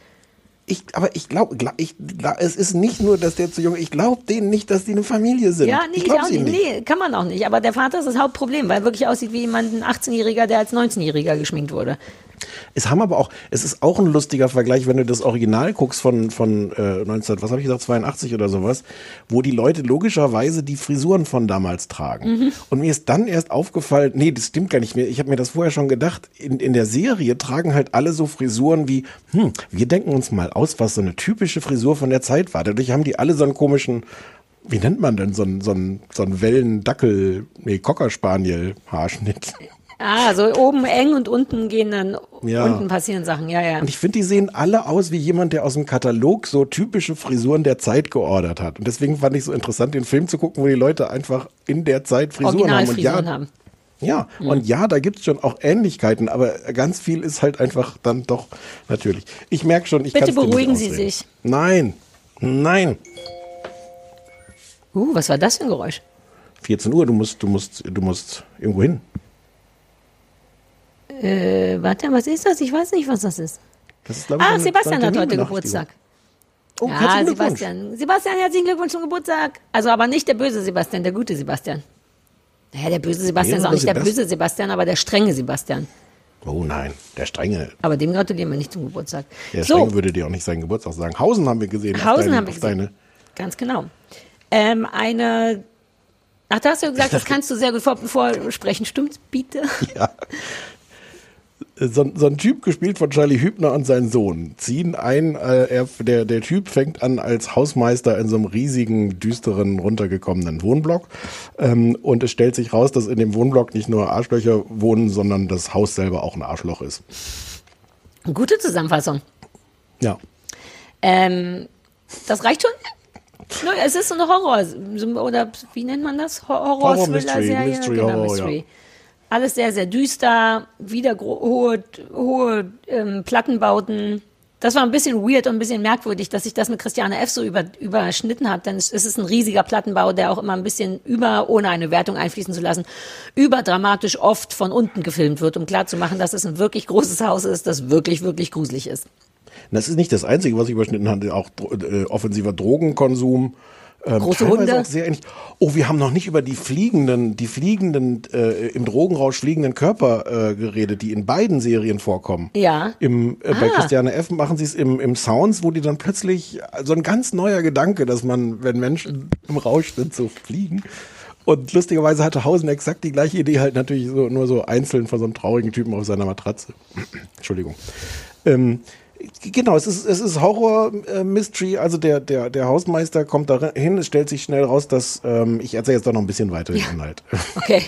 Ich, aber ich glaube, ich, glaub, es ist nicht nur, dass der zu jung Ich glaube denen nicht, dass die eine Familie sind. Ja, nee, ich ich glaube auch nicht. Nee, kann man auch nicht. Aber der Vater ist das Hauptproblem, weil er wirklich aussieht wie jemand, ein 18-Jähriger, der als 19-Jähriger geschminkt wurde. Es haben aber auch, es ist auch ein lustiger Vergleich, wenn du das Original guckst von, von äh, 19, was habe ich gesagt, 82 oder sowas, wo die Leute logischerweise die Frisuren von damals tragen. Mhm. Und mir ist dann erst aufgefallen, nee, das stimmt gar nicht mehr. Ich habe mir das vorher schon gedacht. In, in der Serie tragen halt alle so Frisuren wie, hm, wir denken uns mal aus, was so eine typische Frisur von der Zeit war. Dadurch haben die alle so einen komischen, wie nennt man denn so einen, so einen, so einen Wellendackel, nee, Cockerspaniel-Haarschnitt. Ah, so oben eng und unten gehen dann, Ja. unten passieren Sachen, ja, ja. Und ich finde, die sehen alle aus wie jemand, der aus dem Katalog so typische Frisuren der Zeit geordert hat. Und deswegen fand ich so interessant, den Film zu gucken, wo die Leute einfach in der Zeit Frisuren haben. Und ja, haben. ja, und ja, da gibt's schon auch Ähnlichkeiten, aber ganz viel ist halt einfach dann doch natürlich. Ich merke schon, ich Bitte dir nicht beruhigen Sie sich. Nein, nein. Uh, was war das für ein Geräusch? 14 Uhr, du musst, du musst, du musst irgendwo hin. Äh, warte, was ist das? Ich weiß nicht, was das ist. Das ist, glaube ich, Ah, eine- Sebastian hat heute. Geburtstag. Oh, ja. Sebastian. Sebastian, herzlichen Glückwunsch zum Geburtstag. Also aber nicht der böse Sebastian, der gute Sebastian. Naja, der böse Sebastian ist auch nicht der böse Sebastian, aber der strenge Sebastian. Oh nein, der Strenge. Aber dem gratulieren wir nicht zum Geburtstag. Der so, Strenge würde dir auch nicht seinen Geburtstag sagen. Hausen haben wir gesehen. Hausen deine, haben wir gesehen. Deine, ganz genau. Ähm, eine, ach, da hast du gesagt, das kannst du sehr gut vor, vorsprechen. Stimmt's, bitte? ja. So, so ein Typ, gespielt von Charlie Hübner und sein Sohn, ziehen ein, äh, er, der, der Typ fängt an als Hausmeister in so einem riesigen, düsteren, runtergekommenen Wohnblock. Ähm, und es stellt sich raus, dass in dem Wohnblock nicht nur Arschlöcher wohnen, sondern das Haus selber auch ein Arschloch ist. Gute Zusammenfassung. Ja. Ähm, das reicht schon? Es ist so eine Horror, oder wie nennt man das? Horror, Horror, Mystery, Thriller-Serie. Mystery, genau, Horror, Mystery. ja. Alles sehr, sehr düster, wieder hohe, hohe ähm, Plattenbauten. Das war ein bisschen weird und ein bisschen merkwürdig, dass sich das mit Christiane F. so über, überschnitten hat, denn es ist ein riesiger Plattenbau, der auch immer ein bisschen über, ohne eine Wertung einfließen zu lassen, überdramatisch oft von unten gefilmt wird, um klarzumachen, dass es ein wirklich großes Haus ist, das wirklich, wirklich gruselig ist. Das ist nicht das Einzige, was ich überschnitten hatte, auch äh, offensiver Drogenkonsum. Ähm, Große Hunde. Auch sehr ähnlich. Oh, wir haben noch nicht über die fliegenden, die fliegenden, äh, im Drogenrausch fliegenden Körper äh, geredet, die in beiden Serien vorkommen. Ja. Im, äh, Bei Ah. Christiane F. machen sie es im, im Sounds, wo die dann plötzlich, so ein ganz neuer Gedanke, dass man, wenn Menschen im Rausch sind, so fliegen. Und lustigerweise hatte Hausen exakt die gleiche Idee, halt natürlich so, nur so einzeln von so einem traurigen Typen auf seiner Matratze. Entschuldigung. Ähm, genau, es ist, es ist Horror-Mystery. also der, der, der Hausmeister kommt da hin. Es stellt sich schnell raus, dass, ähm, ich erzähle jetzt doch noch ein bisschen weiter den Inhalt. Okay.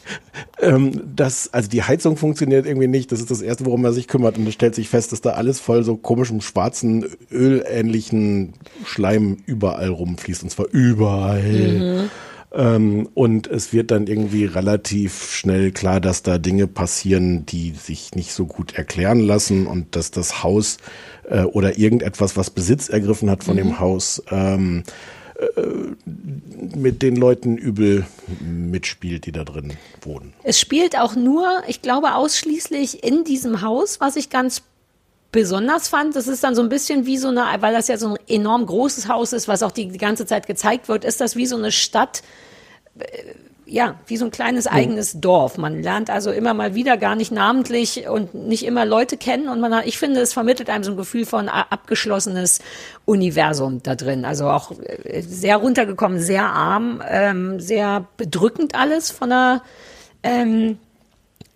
ähm, das, also die Heizung funktioniert irgendwie nicht. Das ist das Erste, worum er sich kümmert. Und es stellt sich fest, dass da alles voll so komischem, schwarzen, ölähnlichen Schleim überall rumfließt. Und zwar überall. Mhm. Ähm, und es wird dann irgendwie relativ schnell klar, dass da Dinge passieren, die sich nicht so gut erklären lassen und dass das Haus äh, oder irgendetwas, was Besitz ergriffen hat von Mhm. dem Haus, ähm, äh, mit den Leuten übel mitspielt, die da drin wohnen. Es spielt auch nur, ich glaube, ausschließlich in diesem Haus, was ich ganz besonders fand. Das ist dann so ein bisschen wie so eine, weil das ja so ein enorm großes Haus ist, was auch die, die ganze Zeit gezeigt wird, ist das wie so eine Stadt, äh, ja, wie so ein kleines eigenes Dorf. Man lernt also immer mal wieder gar nicht namentlich und nicht immer Leute kennen und man hat, ich finde, es vermittelt einem so ein Gefühl von abgeschlossenes Universum da drin. Also auch äh, sehr runtergekommen, sehr arm, ähm, sehr bedrückend alles von der, ähm,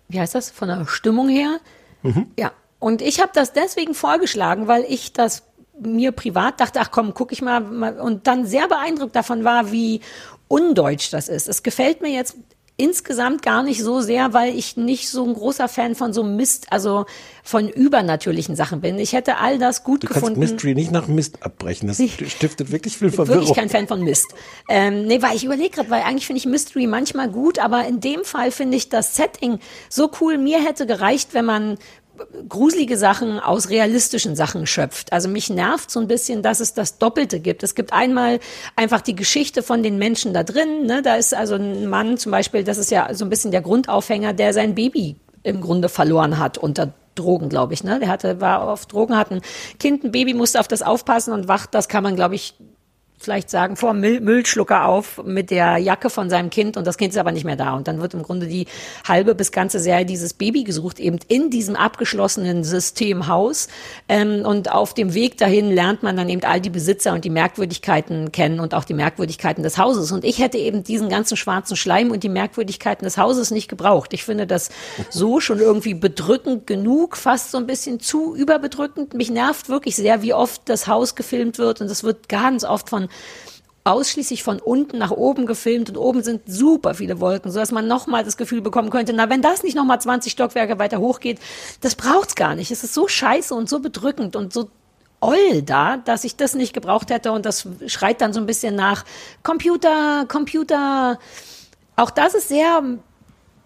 wie heißt das, von der Stimmung her. Ja, und ich habe das deswegen vorgeschlagen, weil ich das mir privat dachte, ach komm, guck ich mal, und dann sehr beeindruckt davon war, wie undeutsch das ist. Es gefällt mir jetzt insgesamt gar nicht so sehr, weil ich nicht so ein großer Fan von so Mist, also von übernatürlichen Sachen bin. Ich hätte all das gut Du kannst gefunden. Mystery nicht nach Mist abbrechen. Das stiftet wirklich viel bin Verwirrung. wirklich kein Fan von Mist. Ähm, nee, weil ich überlege gerade, weil eigentlich finde ich Mystery manchmal gut, aber in dem Fall finde ich das Setting so cool. Mir hätte gereicht, wenn man gruselige Sachen aus realistischen Sachen schöpft. Also mich nervt so ein bisschen, dass es das Doppelte gibt. Es gibt einmal einfach die Geschichte von den Menschen da drin. Ne? Da ist also ein Mann zum Beispiel, das ist ja so ein bisschen der Grundaufhänger, der sein Baby im Grunde verloren hat unter Drogen, glaube ich. Ne? Der hatte, war auf Drogen, hat ein Kind, ein Baby, musste auf das aufpassen und wacht, das kann man, glaube ich, vielleicht sagen, vor Müll Müllschlucker auf mit der Jacke von seinem Kind und das Kind ist aber nicht mehr da. Und dann wird im Grunde die halbe bis ganze Serie dieses Baby gesucht, eben in diesem abgeschlossenen Systemhaus. Ähm, und auf dem Weg dahin lernt man dann eben all die Besitzer und die Merkwürdigkeiten kennen und auch die Merkwürdigkeiten des Hauses. Und ich hätte eben diesen ganzen schwarzen Schleim und die Merkwürdigkeiten des Hauses nicht gebraucht. Ich finde das so schon irgendwie bedrückend genug, fast so ein bisschen zu überbedrückend. Mich nervt wirklich sehr, wie oft das Haus gefilmt wird und es wird ganz oft von ausschließlich von unten nach oben gefilmt und oben sind super viele Wolken, so dass man nochmal das Gefühl bekommen könnte, na, wenn das nicht nochmal 20 Stockwerke weiter hochgeht, das braucht's gar nicht. Es ist so scheiße und so bedrückend und so oll da, dass ich das nicht gebraucht hätte und das schreit dann so ein bisschen nach Computer, Computer. Auch das ist sehr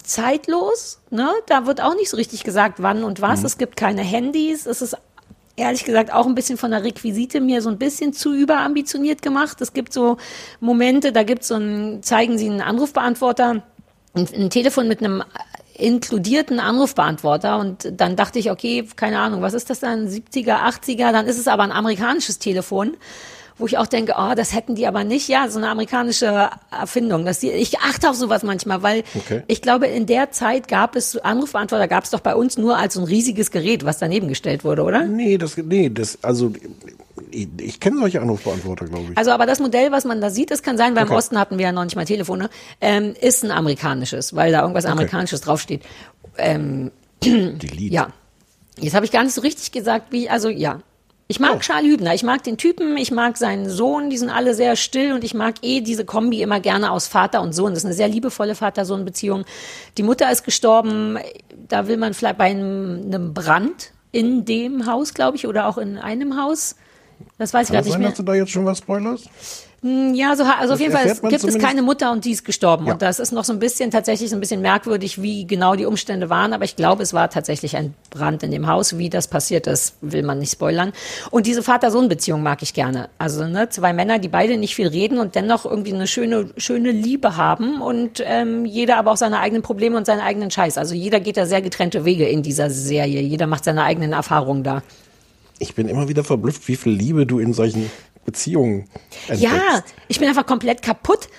zeitlos, ne? Da wird auch nicht so richtig gesagt, wann und was. Mhm. Es gibt keine Handys. Es ist ehrlich gesagt auch ein bisschen von der Requisite mir so ein bisschen zu überambitioniert gemacht. Es gibt so Momente, da gibt es so ein, zeigen sie einen Anrufbeantworter, ein, ein Telefon mit einem inkludierten Anrufbeantworter und dann dachte ich, okay, keine Ahnung, was ist das dann, 70er, 80er, dann ist es aber ein amerikanisches Telefon wo ich auch denke, oh, das hätten die aber nicht. Ja, so eine amerikanische Erfindung. Dass die, ich achte auf sowas manchmal, weil okay. ich glaube, in der Zeit gab es Anrufbeantworter, gab es doch bei uns nur als so ein riesiges Gerät, was daneben gestellt wurde, oder? Nee, das, nee, das, also ich, ich kenne solche Anrufbeantworter, glaube ich. Also, aber das Modell, was man da sieht, das kann sein, weil okay. im Osten hatten wir ja noch nicht mal Telefone, ähm, ist ein amerikanisches, weil da irgendwas okay. amerikanisches draufsteht. Ähm, Delete. Ja. Jetzt habe ich gar nicht so richtig gesagt, wie, also ja, ich mag oh. Charlie Hübner, ich mag den Typen, ich mag seinen Sohn, die sind alle sehr still und ich mag eh diese Kombi immer gerne aus Vater und Sohn. Das ist eine sehr liebevolle Vater-Sohn-Beziehung. Die Mutter ist gestorben, da will man vielleicht bei einem, einem Brand in dem Haus, glaube ich, oder auch in einem Haus. Das weiß Kann ich gar nicht mehr. Hast du da jetzt schon was spoilers? Hm, ja, so, also auf jeden Fall es gibt es keine Mutter und die ist gestorben. Ja. Und das ist noch so ein bisschen tatsächlich ein bisschen merkwürdig, wie genau die Umstände waren. Aber ich glaube, es war tatsächlich ein Brand in dem Haus. Wie das passiert ist, will man nicht spoilern. Und diese Vater-Sohn-Beziehung mag ich gerne. Also ne, zwei Männer, die beide nicht viel reden und dennoch irgendwie eine schöne, schöne Liebe haben und ähm, jeder aber auch seine eigenen Probleme und seinen eigenen Scheiß. Also jeder geht da sehr getrennte Wege in dieser Serie. Jeder macht seine eigenen Erfahrungen da. Ich bin immer wieder verblüfft, wie viel Liebe du in solchen Beziehungen. Entdeckst. Ja, ich bin einfach komplett kaputt.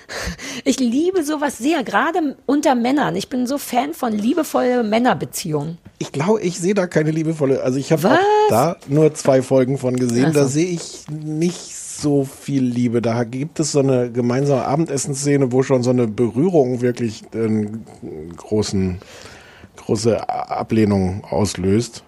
Ich liebe sowas sehr, gerade unter Männern. Ich bin so Fan von liebevollen Männerbeziehungen. Ich glaube, ich sehe da keine liebevolle. Also ich habe da nur zwei Folgen von gesehen. Also. Da sehe ich nicht so viel Liebe. Da gibt es so eine gemeinsame Abendessenszene, wo schon so eine Berührung wirklich einen großen, große Ablehnung auslöst.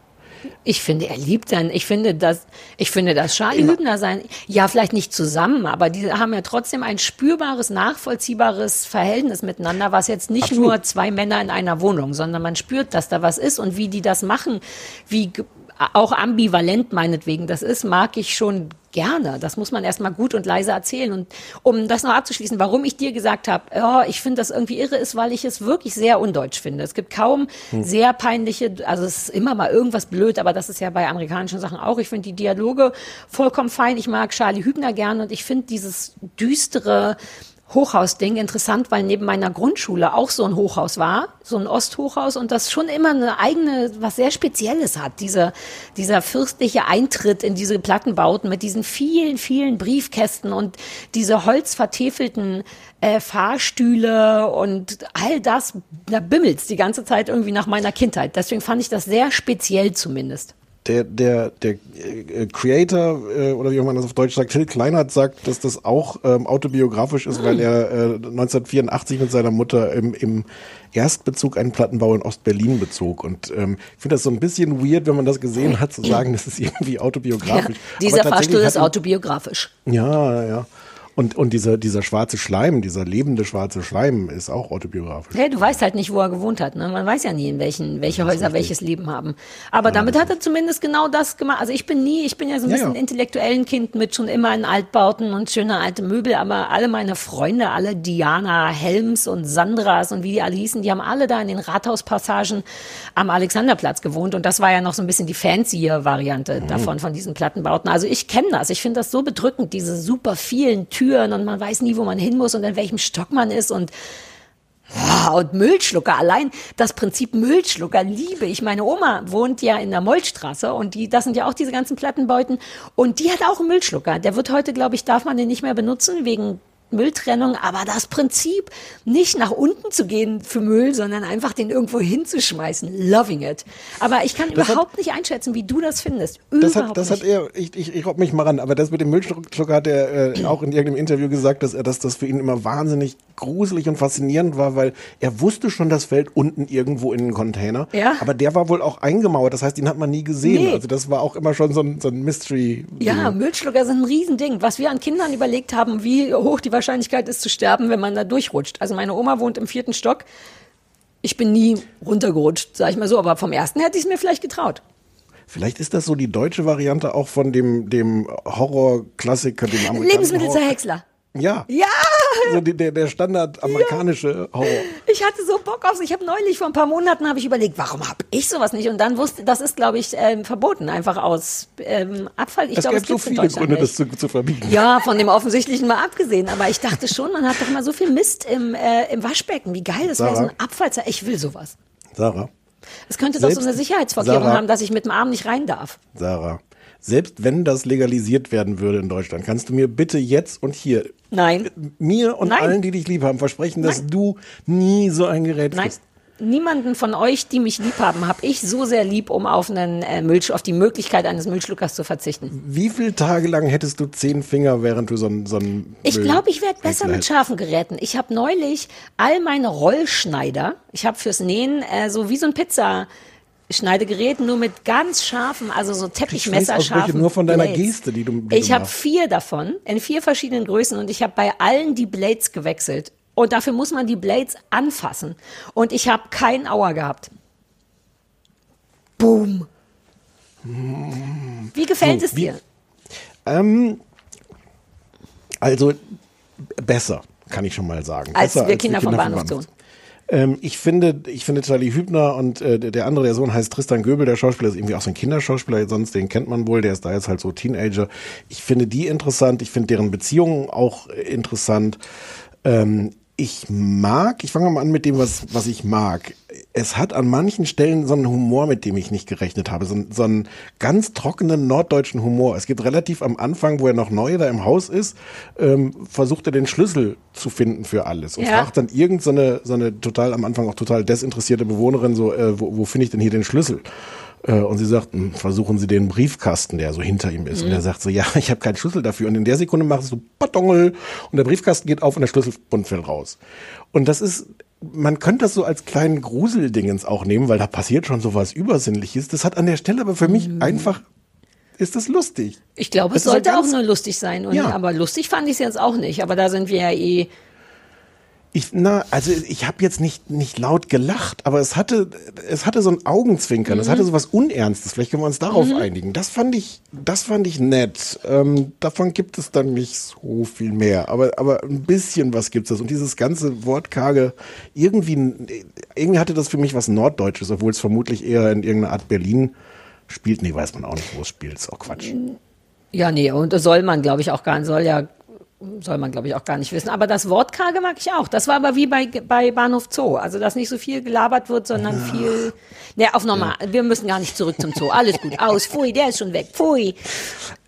Ich finde, er liebt dann. Ich finde, dass ich finde, dass Charlie. Hübner sein, ja, vielleicht nicht zusammen, aber die haben ja trotzdem ein spürbares, nachvollziehbares Verhältnis miteinander, was jetzt nicht Absolut. nur zwei Männer in einer Wohnung, sondern man spürt, dass da was ist und wie die das machen, wie auch ambivalent meinetwegen das ist, mag ich schon gerne. Das muss man erstmal gut und leise erzählen. Und um das noch abzuschließen, warum ich dir gesagt habe, oh, ich finde das irgendwie irre, ist, weil ich es wirklich sehr undeutsch finde. Es gibt kaum hm. sehr peinliche, also es ist immer mal irgendwas blöd, aber das ist ja bei amerikanischen Sachen auch. Ich finde die Dialoge vollkommen fein. Ich mag Charlie Hübner gerne und ich finde dieses düstere, Hochhausding interessant, weil neben meiner Grundschule auch so ein Hochhaus war, so ein Osthochhaus und das schon immer eine eigene, was sehr Spezielles hat. Dieser, dieser fürstliche Eintritt in diese Plattenbauten mit diesen vielen, vielen Briefkästen und diese holzvertäfelten äh, Fahrstühle und all das, da bimmelt's die ganze Zeit irgendwie nach meiner Kindheit. Deswegen fand ich das sehr speziell zumindest der, der, der äh, Creator, äh, oder wie man das auf Deutsch sagt, Till Kleinert sagt, dass das auch ähm, autobiografisch ist, weil er äh, 1984 mit seiner Mutter im, im Erstbezug einen Plattenbau in Ostberlin bezog. Und ähm, ich finde das so ein bisschen weird, wenn man das gesehen hat, zu sagen, das ist irgendwie autobiografisch. Ja, dieser Fahrstuhl ist autobiografisch. Ja, ja. Und, und dieser, dieser schwarze Schleim, dieser lebende schwarze Schleim ist auch autobiografisch. Hey, du weißt halt nicht, wo er gewohnt hat. Ne? Man weiß ja nie, in welchen, welche Häuser richtig. welches Leben haben. Aber ja, damit hat er zumindest genau das gemacht. Also ich bin nie, ich bin ja so ein ja, bisschen ja. intellektuellen Kind mit schon immer in Altbauten und schöne alte Möbel. Aber alle meine Freunde, alle Diana Helms und Sandras und wie die alle hießen, die haben alle da in den Rathauspassagen am Alexanderplatz gewohnt. Und das war ja noch so ein bisschen die fancier Variante mhm. davon, von diesen Plattenbauten. Also ich kenne das. Ich finde das so bedrückend, diese super vielen Türen Türen und man weiß nie, wo man hin muss und in welchem Stock man ist und und Müllschlucker, allein das Prinzip Müllschlucker liebe ich. Meine Oma wohnt ja in der Mollstraße und die, das sind ja auch diese ganzen Plattenbeuten und die hat auch einen Müllschlucker. Der wird heute, glaube ich, darf man den nicht mehr benutzen wegen Mülltrennung, aber das Prinzip, nicht nach unten zu gehen für Müll, sondern einfach den irgendwo hinzuschmeißen. Loving it. Aber ich kann Das hat- überhaupt nicht einschätzen, wie du das findest. Das Überhaupt hat, das nicht. hat er, ich, ich, ich robb mich mal ran, aber das mit dem Müllschlucker hat er äh, auch in irgendeinem Interview gesagt, dass er, dass das für ihn immer wahnsinnig gruselig und faszinierend war, weil er wusste schon, das fällt unten irgendwo in einen Container. Ja. Aber der war wohl auch eingemauert, das heißt, ihn hat man nie gesehen. Nee. Also das war auch immer schon so ein, so ein Mystery. Ja, Müllschlucker sind ein Riesending. Was wir an Kindern überlegt haben, wie hoch die Wahrscheinlichkeit ist zu sterben, wenn man da durchrutscht. Also meine Oma wohnt im vierten Stock. Ich bin nie runtergerutscht, sag ich mal so, aber vom ersten hätte ich es mir vielleicht getraut. Vielleicht ist das so die deutsche Variante auch von dem, dem Horrorklassiker, dem amerikanischen Horror. Lebensmittelzerhäcksler. Ja. Ja! So die, der, der Standard amerikanische Horror. Ich hatte so Bock aufs. Ich habe neulich vor ein paar Monaten habe ich überlegt, warum habe ich sowas nicht? Und dann wusste, das ist, glaube ich, ähm, verboten, einfach aus ähm, Abfall. Ich es glaube, gäbe so gibt's in viele Gründe, nicht. das zu, zu verbieten. Ja, von dem Offensichtlichen mal abgesehen. Aber ich dachte schon, man hat doch immer so viel Mist im, äh, im Waschbecken. Wie geil das wäre, so ein Abfallzer. Ich will sowas. Sarah, Es könnte doch so eine Sicherheitsvorkehrung Sarah. haben, dass ich mit dem Arm nicht rein darf. Sarah, selbst wenn das legalisiert werden würde in Deutschland, kannst du mir bitte jetzt und hier Nein. mir und Nein. allen, die dich lieb haben, versprechen, dass du nie so ein Gerät Nein. kriegst? Niemanden von euch, die mich lieb haben, habe ich so sehr lieb, um auf einen äh, Müllsch auf die Möglichkeit eines Müllschluckers zu verzichten. Wie viele Tage lang hättest du zehn Finger, während du so ein so ein Ich glaube, ich werde besser mit scharfen Geräten. Ich habe neulich all meine Rollschneider, ich habe fürs Nähen äh, so wie so ein Pizza Schneidegerät, nur mit ganz scharfen, also so Teppichmesser Schweißausbrüche scharfen nur von deiner Blades. Geste, die du- die Ich habe vier davon in vier verschiedenen Größen und ich habe bei allen die Blades gewechselt. Und dafür muss man die Blades anfassen. Und ich habe keinen Auer gehabt. Boom. Wie gefällt So, es wie- dir? Ähm, also besser, kann ich schon mal sagen. Als besser wir Kinder vom Bahnhof Zoo. Ähm, ich finde, ich finde Charlie Hübner und äh, der der andere, der Sohn heißt Tristan Göbel, der Schauspieler ist irgendwie auch so ein Kinderschauspieler, sonst den kennt man wohl, der ist da jetzt halt so Teenager. Ich finde die interessant, ich finde deren Beziehungen auch interessant. Ähm, ich mag, ich fange mal an mit dem, was, was ich mag. Es hat an manchen Stellen so einen Humor, mit dem ich nicht gerechnet habe. So, einen- so einen ganz trockenen norddeutschen Humor. Es gibt relativ am Anfang, wo er noch neu da im Haus ist, ähm, versucht er den Schlüssel zu finden für alles. Und Ja. fragt dann irgend so eine, so eine total, am Anfang auch total desinteressierte Bewohnerin so, äh, wo, wo finde ich denn hier den Schlüssel? Äh, Und sie sagt, "Hm, versuchen Sie den Briefkasten, der so hinter ihm ist. Und Mhm. er sagt so, ja, ich habe keinen Schlüssel dafür. Und in der Sekunde macht es so Patongel und der Briefkasten geht auf und der Schlüsselbund fällt raus. Und das ist, man könnte das so als kleinen Gruseldingens auch nehmen, weil da passiert schon so was Übersinnliches. Das hat an der Stelle aber für mich Mhm. einfach, ist das lustig. Ich glaube, es Das sollte auch nur lustig sein. Und, Ja. Aber lustig fand ich es jetzt auch nicht. Aber da sind wir ja eh. Ich, na, also ich habe jetzt nicht, nicht laut gelacht, aber es hatte, es hatte so ein Augenzwinkern, es Mhm. hatte so was Unernstes. Vielleicht können wir uns darauf Mhm. einigen. Das fand ich, das fand ich nett. Ähm, davon gibt es dann nicht so viel mehr, aber, aber ein bisschen was gibt's das. Und dieses ganze Wortkarge, irgendwie, irgendwie hatte das für mich was Norddeutsches, obwohl es vermutlich eher in irgendeiner Art Berlin spielt. Nee, weiß man auch nicht, wo es spielt. Ist auch Quatsch. Ja, nee, und soll man, glaube ich, auch gar nicht, soll ja, soll man, glaube ich, auch gar nicht wissen. Aber das Wortkarge mag ich auch. Das war aber wie bei, bei Bahnhof Zoo. Also, dass nicht so viel gelabert wird, sondern viel, ne, auf normal. Wir müssen gar nicht zurück zum Zoo. Alles gut. Aus. Pfui, der ist schon weg. Pfui.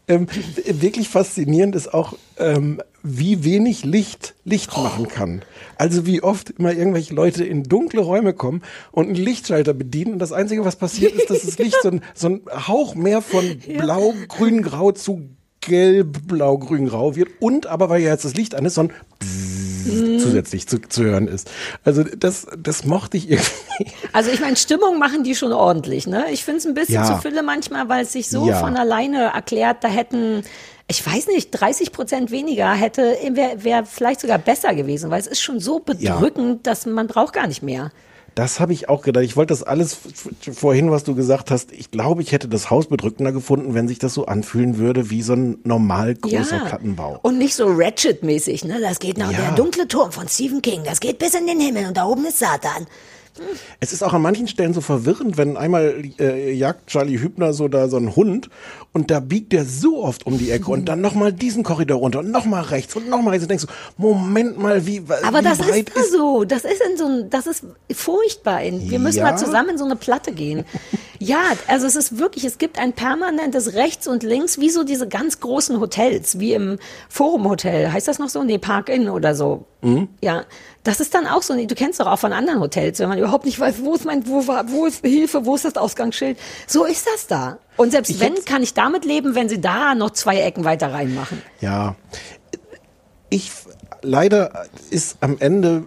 Ähm, wirklich faszinierend ist auch, ähm, wie wenig Licht Licht machen kann. Also wie oft immer irgendwelche Leute in dunkle Räume kommen und einen Lichtschalter bedienen und das Einzige, was passiert, ist, dass das Licht so ein, so ein Hauch mehr von blau, grün, grau zu gelb, blau, grün, grau wird und aber, weil ja jetzt das Licht an ist, so ein Bzzz zusätzlich zu, zu hören ist. Also das, das mochte ich irgendwie. Also, ich meine, Stimmung machen die schon ordentlich, ne? Ich finde es ein bisschen Ja. zu Fülle manchmal, weil es sich so Ja. von alleine erklärt, da hätten, ich weiß nicht, 30 Prozent weniger hätte, wäre wär vielleicht sogar besser gewesen, weil es ist schon so Ja. bedrückend, dass man braucht gar nicht mehr. Das habe ich auch gedacht. Ich wollte das alles vorhin, was du gesagt hast. Ich glaube, ich hätte das Haus bedrückender gefunden, wenn sich das so anfühlen würde wie so ein normal großer Plattenbau. Und nicht so Ratchet-mäßig, ne? Das geht noch Ja. der dunkle Turm von Stephen King, das geht bis in den Himmel und da oben ist Satan. Es ist auch an manchen Stellen so verwirrend, wenn einmal äh, jagt Charlie Hübner so da so einen Hund und da biegt der so oft um die Ecke und dann nochmal diesen Korridor runter und nochmal rechts und nochmal rechts und denkst du, Moment mal, wie, Aber wie das ist da so. Das ist in so ein, das ist furchtbar. In, wir müssen Ja. mal zusammen in so eine Platte gehen. Ja, also es ist wirklich, es gibt ein permanentes Rechts und Links, wie so diese ganz großen Hotels, wie im Forum Hotel. Heißt das noch so? Nee, Park Inn oder so. Mhm. Ja, das ist dann auch so, du kennst doch auch von anderen Hotels, wenn man überhaupt nicht weiß, wo ist mein, wo war, wo ist Hilfe, wo ist das Ausgangsschild. So ist das da. Und selbst Ich wenn, kann ich damit leben, wenn sie da noch zwei Ecken weiter reinmachen. Ja. Ich, leider ist am Ende,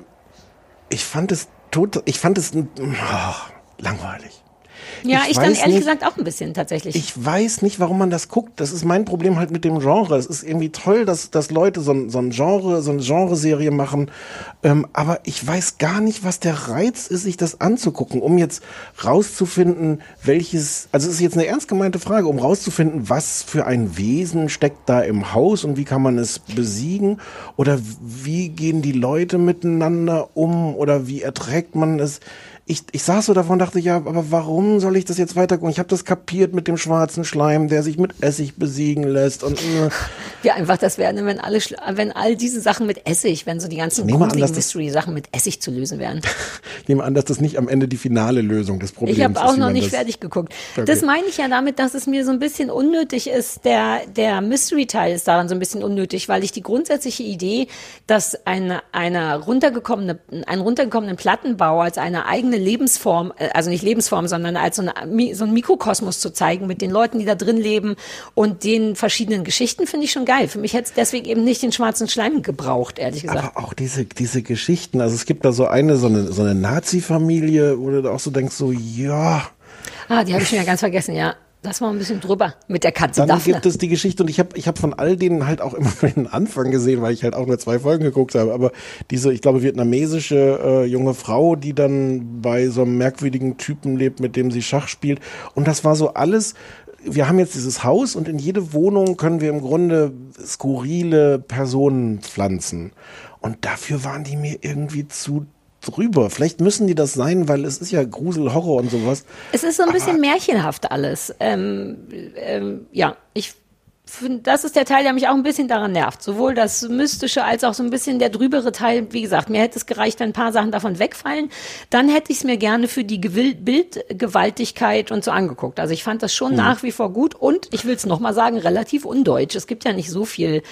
ich fand es tot, ich fand es oh, langweilig. Ja, Ich ich, dann ehrlich nicht- gesagt auch ein bisschen tatsächlich. Ich weiß nicht, warum man das guckt. Das ist mein Problem halt mit dem Genre. Es ist irgendwie toll, dass, dass Leute so ein, so ein Genre, so eine Genreserie machen. Ähm, aber ich weiß gar nicht, was der Reiz ist, sich das anzugucken, um jetzt rauszufinden, welches, also es ist jetzt eine ernst gemeinte Frage, um rauszufinden, was für ein Wesen steckt da im Haus und wie kann man es besiegen oder wie gehen die Leute miteinander um oder wie erträgt man es. Ich, ich saß so davon und dachte, ja, aber warum soll ich das jetzt weiter gucken? Ich habe das kapiert mit dem schwarzen Schleim, der sich mit Essig besiegen lässt und äh, Wie einfach das wäre, wenn alle, wenn all diese Sachen mit Essig, wenn so die ganzen gruseligen Mystery-Sachen mit Essig zu lösen wären. ich nehme an, dass das nicht am Ende die finale Lösung des Problems Ich habe ist. auch noch nicht fertig geguckt. Okay. Das meine ich ja damit, dass es mir so ein bisschen unnötig ist. Der, der Mystery-Teil ist daran so ein bisschen unnötig, weil ich die grundsätzliche Idee, dass eine, eine runtergekommene, ein runtergekommenen Plattenbau als eine eigene Lebensform, äh, also nicht Lebensform, sondern als so, eine, so ein Mikrokosmos zu zeigen mit den Leuten, die da drin leben und den verschiedenen Geschichten, finde ich schon geil. Für mich hätte es deswegen eben nicht den schwarzen Schleim gebraucht, ehrlich gesagt. Aber auch diese, diese Geschichten, also es gibt da so eine, so eine, so eine Nazi-Familie, wo du da auch so denkst, so, ja, Ah, die habe ich schon ja ganz vergessen, ja. Das war ein bisschen drüber mit der Katze Dann Daphne. gibt es die Geschichte und ich habe ich hab von all denen halt auch immer den Anfang gesehen, weil ich halt auch nur zwei Folgen geguckt habe. Aber diese, ich glaube, vietnamesische äh, junge Frau, die dann bei so einem merkwürdigen Typen lebt, mit dem sie Schach spielt. Und das war so alles. Wir haben jetzt dieses Haus und in jede Wohnung können wir im Grunde skurrile Personen pflanzen. Und dafür waren die mir irgendwie zu drüber. Vielleicht müssen die das sein, weil es ist ja Grusel, Horror und sowas. Es ist so ein bisschen märchenhaft alles. Ähm, ähm, ja, ich finde, das ist der Teil, der mich auch ein bisschen daran nervt. Sowohl das Mystische als auch so ein bisschen der drübere Teil. Wie gesagt, mir hätte es gereicht, wenn ein paar Sachen davon wegfallen. Dann hätte ich es mir gerne für die Bildgewaltigkeit und so angeguckt. Also ich fand das schon Mhm. nach wie vor gut und ich will es nochmal sagen, relativ undeutsch. Es gibt ja nicht so viel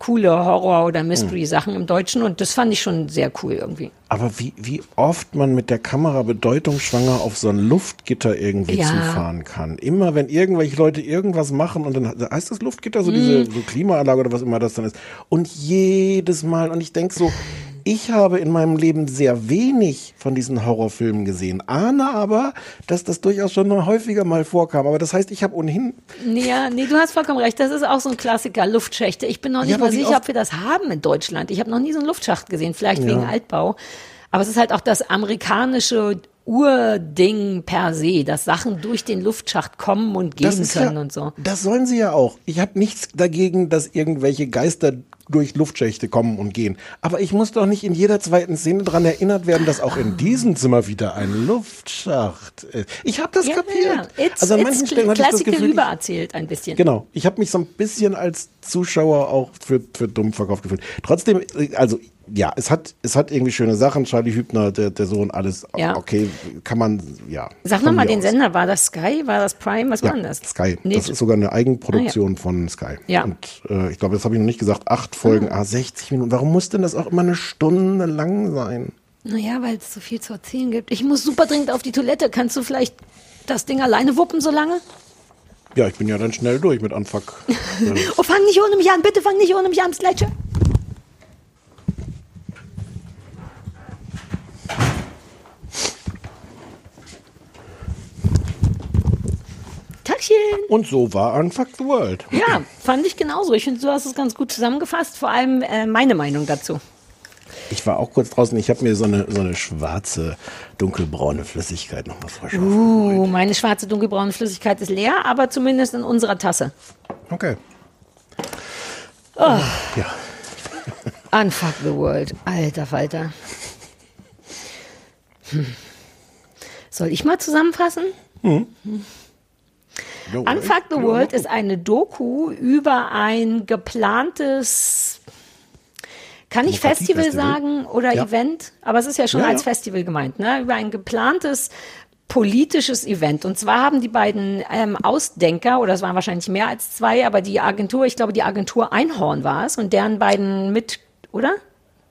coole Horror- oder Mystery-Sachen im Deutschen und das fand ich schon sehr cool irgendwie. Aber wie, wie oft man mit der Kamera bedeutungsschwanger auf so ein Luftgitter irgendwie Ja. zufahren kann. Immer wenn irgendwelche Leute irgendwas machen und dann heißt das Luftgitter so Mhm. diese so Klimaanlage oder was immer das dann ist. Und jedes Mal, und ich denk so, ich habe in meinem Leben sehr wenig von diesen Horrorfilmen gesehen, ahne aber, dass das durchaus schon häufiger mal vorkam. Aber das heißt, ich habe ohnehin Nee, ja, nee, du hast vollkommen recht. Das ist auch so ein Klassiker, Luftschächte. Ich bin noch nicht Ja, mal sicher, ob wir das haben in Deutschland. Ich habe noch nie so einen Luftschacht gesehen, vielleicht Ja. wegen Altbau. Aber es ist halt auch das amerikanische Urding per se, dass Sachen durch den Luftschacht kommen und gehen können ja, und so. Das sollen sie ja auch. Ich habe nichts dagegen, dass irgendwelche Geister durch Luftschächte kommen und gehen. Aber ich muss doch nicht in jeder zweiten Szene daran erinnert werden, dass auch in diesem Zimmer wieder ein Luftschacht ist. Ich habe das Ja, kapiert. ja. It's, also an manchen Stellen hatte ich das Gefühl, übererzählt ein bisschen. Genau. Ich habe mich so ein bisschen als Zuschauer auch für, für dumm verkauft gefühlt. Trotzdem, äh, also ja, es hat, es hat irgendwie schöne Sachen. Charlie Hübner, der, der Sohn, alles Ja. okay, kann man, ja. Sag nochmal den aus. Sender. War das Sky? War das Prime? Was Ja, war denn das? Sky. Nee, das ist sogar eine Eigenproduktion von Sky. Ja. Und äh, ich glaube, das habe ich noch nicht gesagt. Acht Folgen, Ah. ah. 60 Minuten. Warum muss denn das auch immer eine Stunde lang sein? Naja, weil es so viel zu erzählen gibt. Ich muss super dringend auf die Toilette. Kannst du vielleicht das Ding alleine wuppen so lange? Ja, ich bin ja dann schnell durch mit Anfuck. Oh, fang nicht ohne mich an. Bitte fang nicht ohne mich an. Bis Tagchen. Und so war Unfuck the World. Ja, fand ich genauso. Ich finde, du hast es ganz gut zusammengefasst. Vor allem äh, meine Meinung dazu. Ich war auch kurz draußen. Ich habe mir so eine, so eine schwarze, dunkelbraune Flüssigkeit nochmal frisch Uh, meine schwarze dunkelbraune Flüssigkeit ist leer, aber zumindest in unserer Tasse. Okay. Oh, Ja. Unfuck the World. Alter Falter. Hm. Soll ich mal zusammenfassen? Hm. Unfuck the World ist eine Doku über ein geplantes, kann ich Festival Demokratiefestival? sagen oder Ja. Event, aber es ist ja schon Ja, als ja. Festival gemeint, ne? Über ein geplantes politisches Event. Und zwar haben die beiden ähm, Ausdenker, oder es waren wahrscheinlich mehr als zwei, aber die Agentur, ich glaube, die Agentur Einhorn war es und deren beiden mit, oder?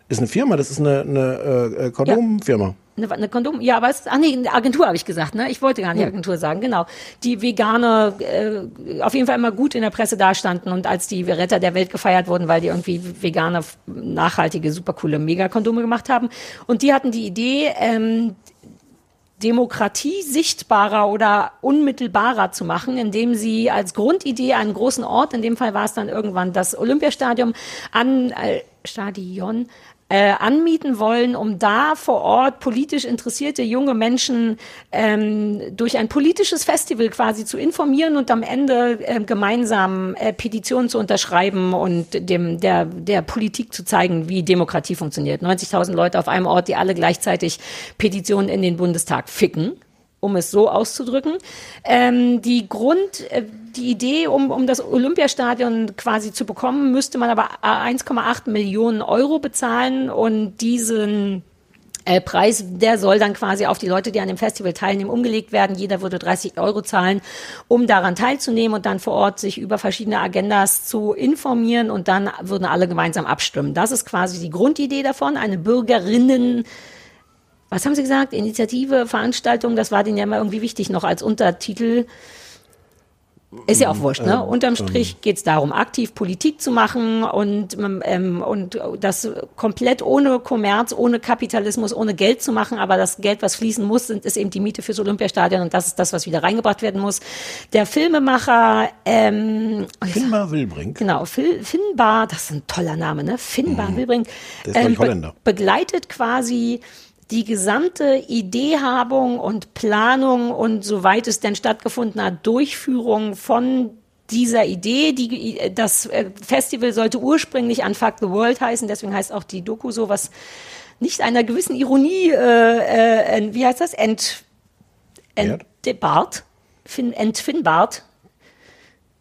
Ist eine Firma, das ist eine, eine äh, Kondomfirma. Eine, eine Kondom, ja, aber es, ach nee, eine Agentur habe ich gesagt, ne? Ich wollte gar nicht Agentur sagen, genau. Die Veganer äh, auf jeden Fall immer gut in der Presse dastanden und als die Retter der Welt gefeiert wurden, weil die irgendwie vegane, nachhaltige, supercoole Megakondome gemacht haben. Und die hatten die Idee, ähm, Demokratie sichtbarer oder unmittelbarer zu machen, indem sie als Grundidee einen großen Ort, in dem Fall war es dann irgendwann das Olympiastadion, an äh, Stadion äh, anmieten wollen, um da vor Ort politisch interessierte junge Menschen ähm, durch ein politisches Festival quasi zu informieren und am Ende äh, gemeinsam äh, Petitionen zu unterschreiben und dem der der Politik zu zeigen, wie Demokratie funktioniert. 90.000 Leute auf einem Ort, die alle gleichzeitig Petitionen in den Bundestag ficken um es so auszudrücken. Ähm, die Grund, äh, die Idee, um, um das Olympiastadion quasi zu bekommen, müsste man aber 1,8 Millionen Euro bezahlen und diesen äh, Preis, der soll dann quasi auf die Leute, die an dem Festival teilnehmen, umgelegt werden. Jeder würde 30 Euro zahlen, um daran teilzunehmen und dann vor Ort sich über verschiedene Agendas zu informieren und dann würden alle gemeinsam abstimmen. Das ist quasi die Grundidee davon, eine Bürgerinnen was haben Sie gesagt? Initiative, Veranstaltung, das war denen ja immer irgendwie wichtig noch als Untertitel. Ist ja auch wurscht, ne? Ähm, Unterm Strich ähm. geht es darum, aktiv Politik zu machen und, ähm, und das komplett ohne Kommerz, ohne Kapitalismus, ohne Geld zu machen. Aber das Geld, was fließen muss, sind, ist eben die Miete fürs Olympiastadion und das ist das, was wieder reingebracht werden muss. Der Filmemacher ähm, Finbar Wilbrink. Genau, Phil, Finbar, das ist ein toller Name, ne? Finbar Mhm. Wilbrink. Der ist, glaub ich, be- Holländer. begleitet quasi die gesamte Ideehabung und Planung und soweit es denn stattgefunden hat, Durchführung von dieser Idee, die, das äh, Festival sollte ursprünglich an Fuck the World heißen, deswegen heißt auch die Doku so, was nicht einer gewissen Ironie, äh, äh, wie heißt das, ent, entbart, fin, entfinnbart,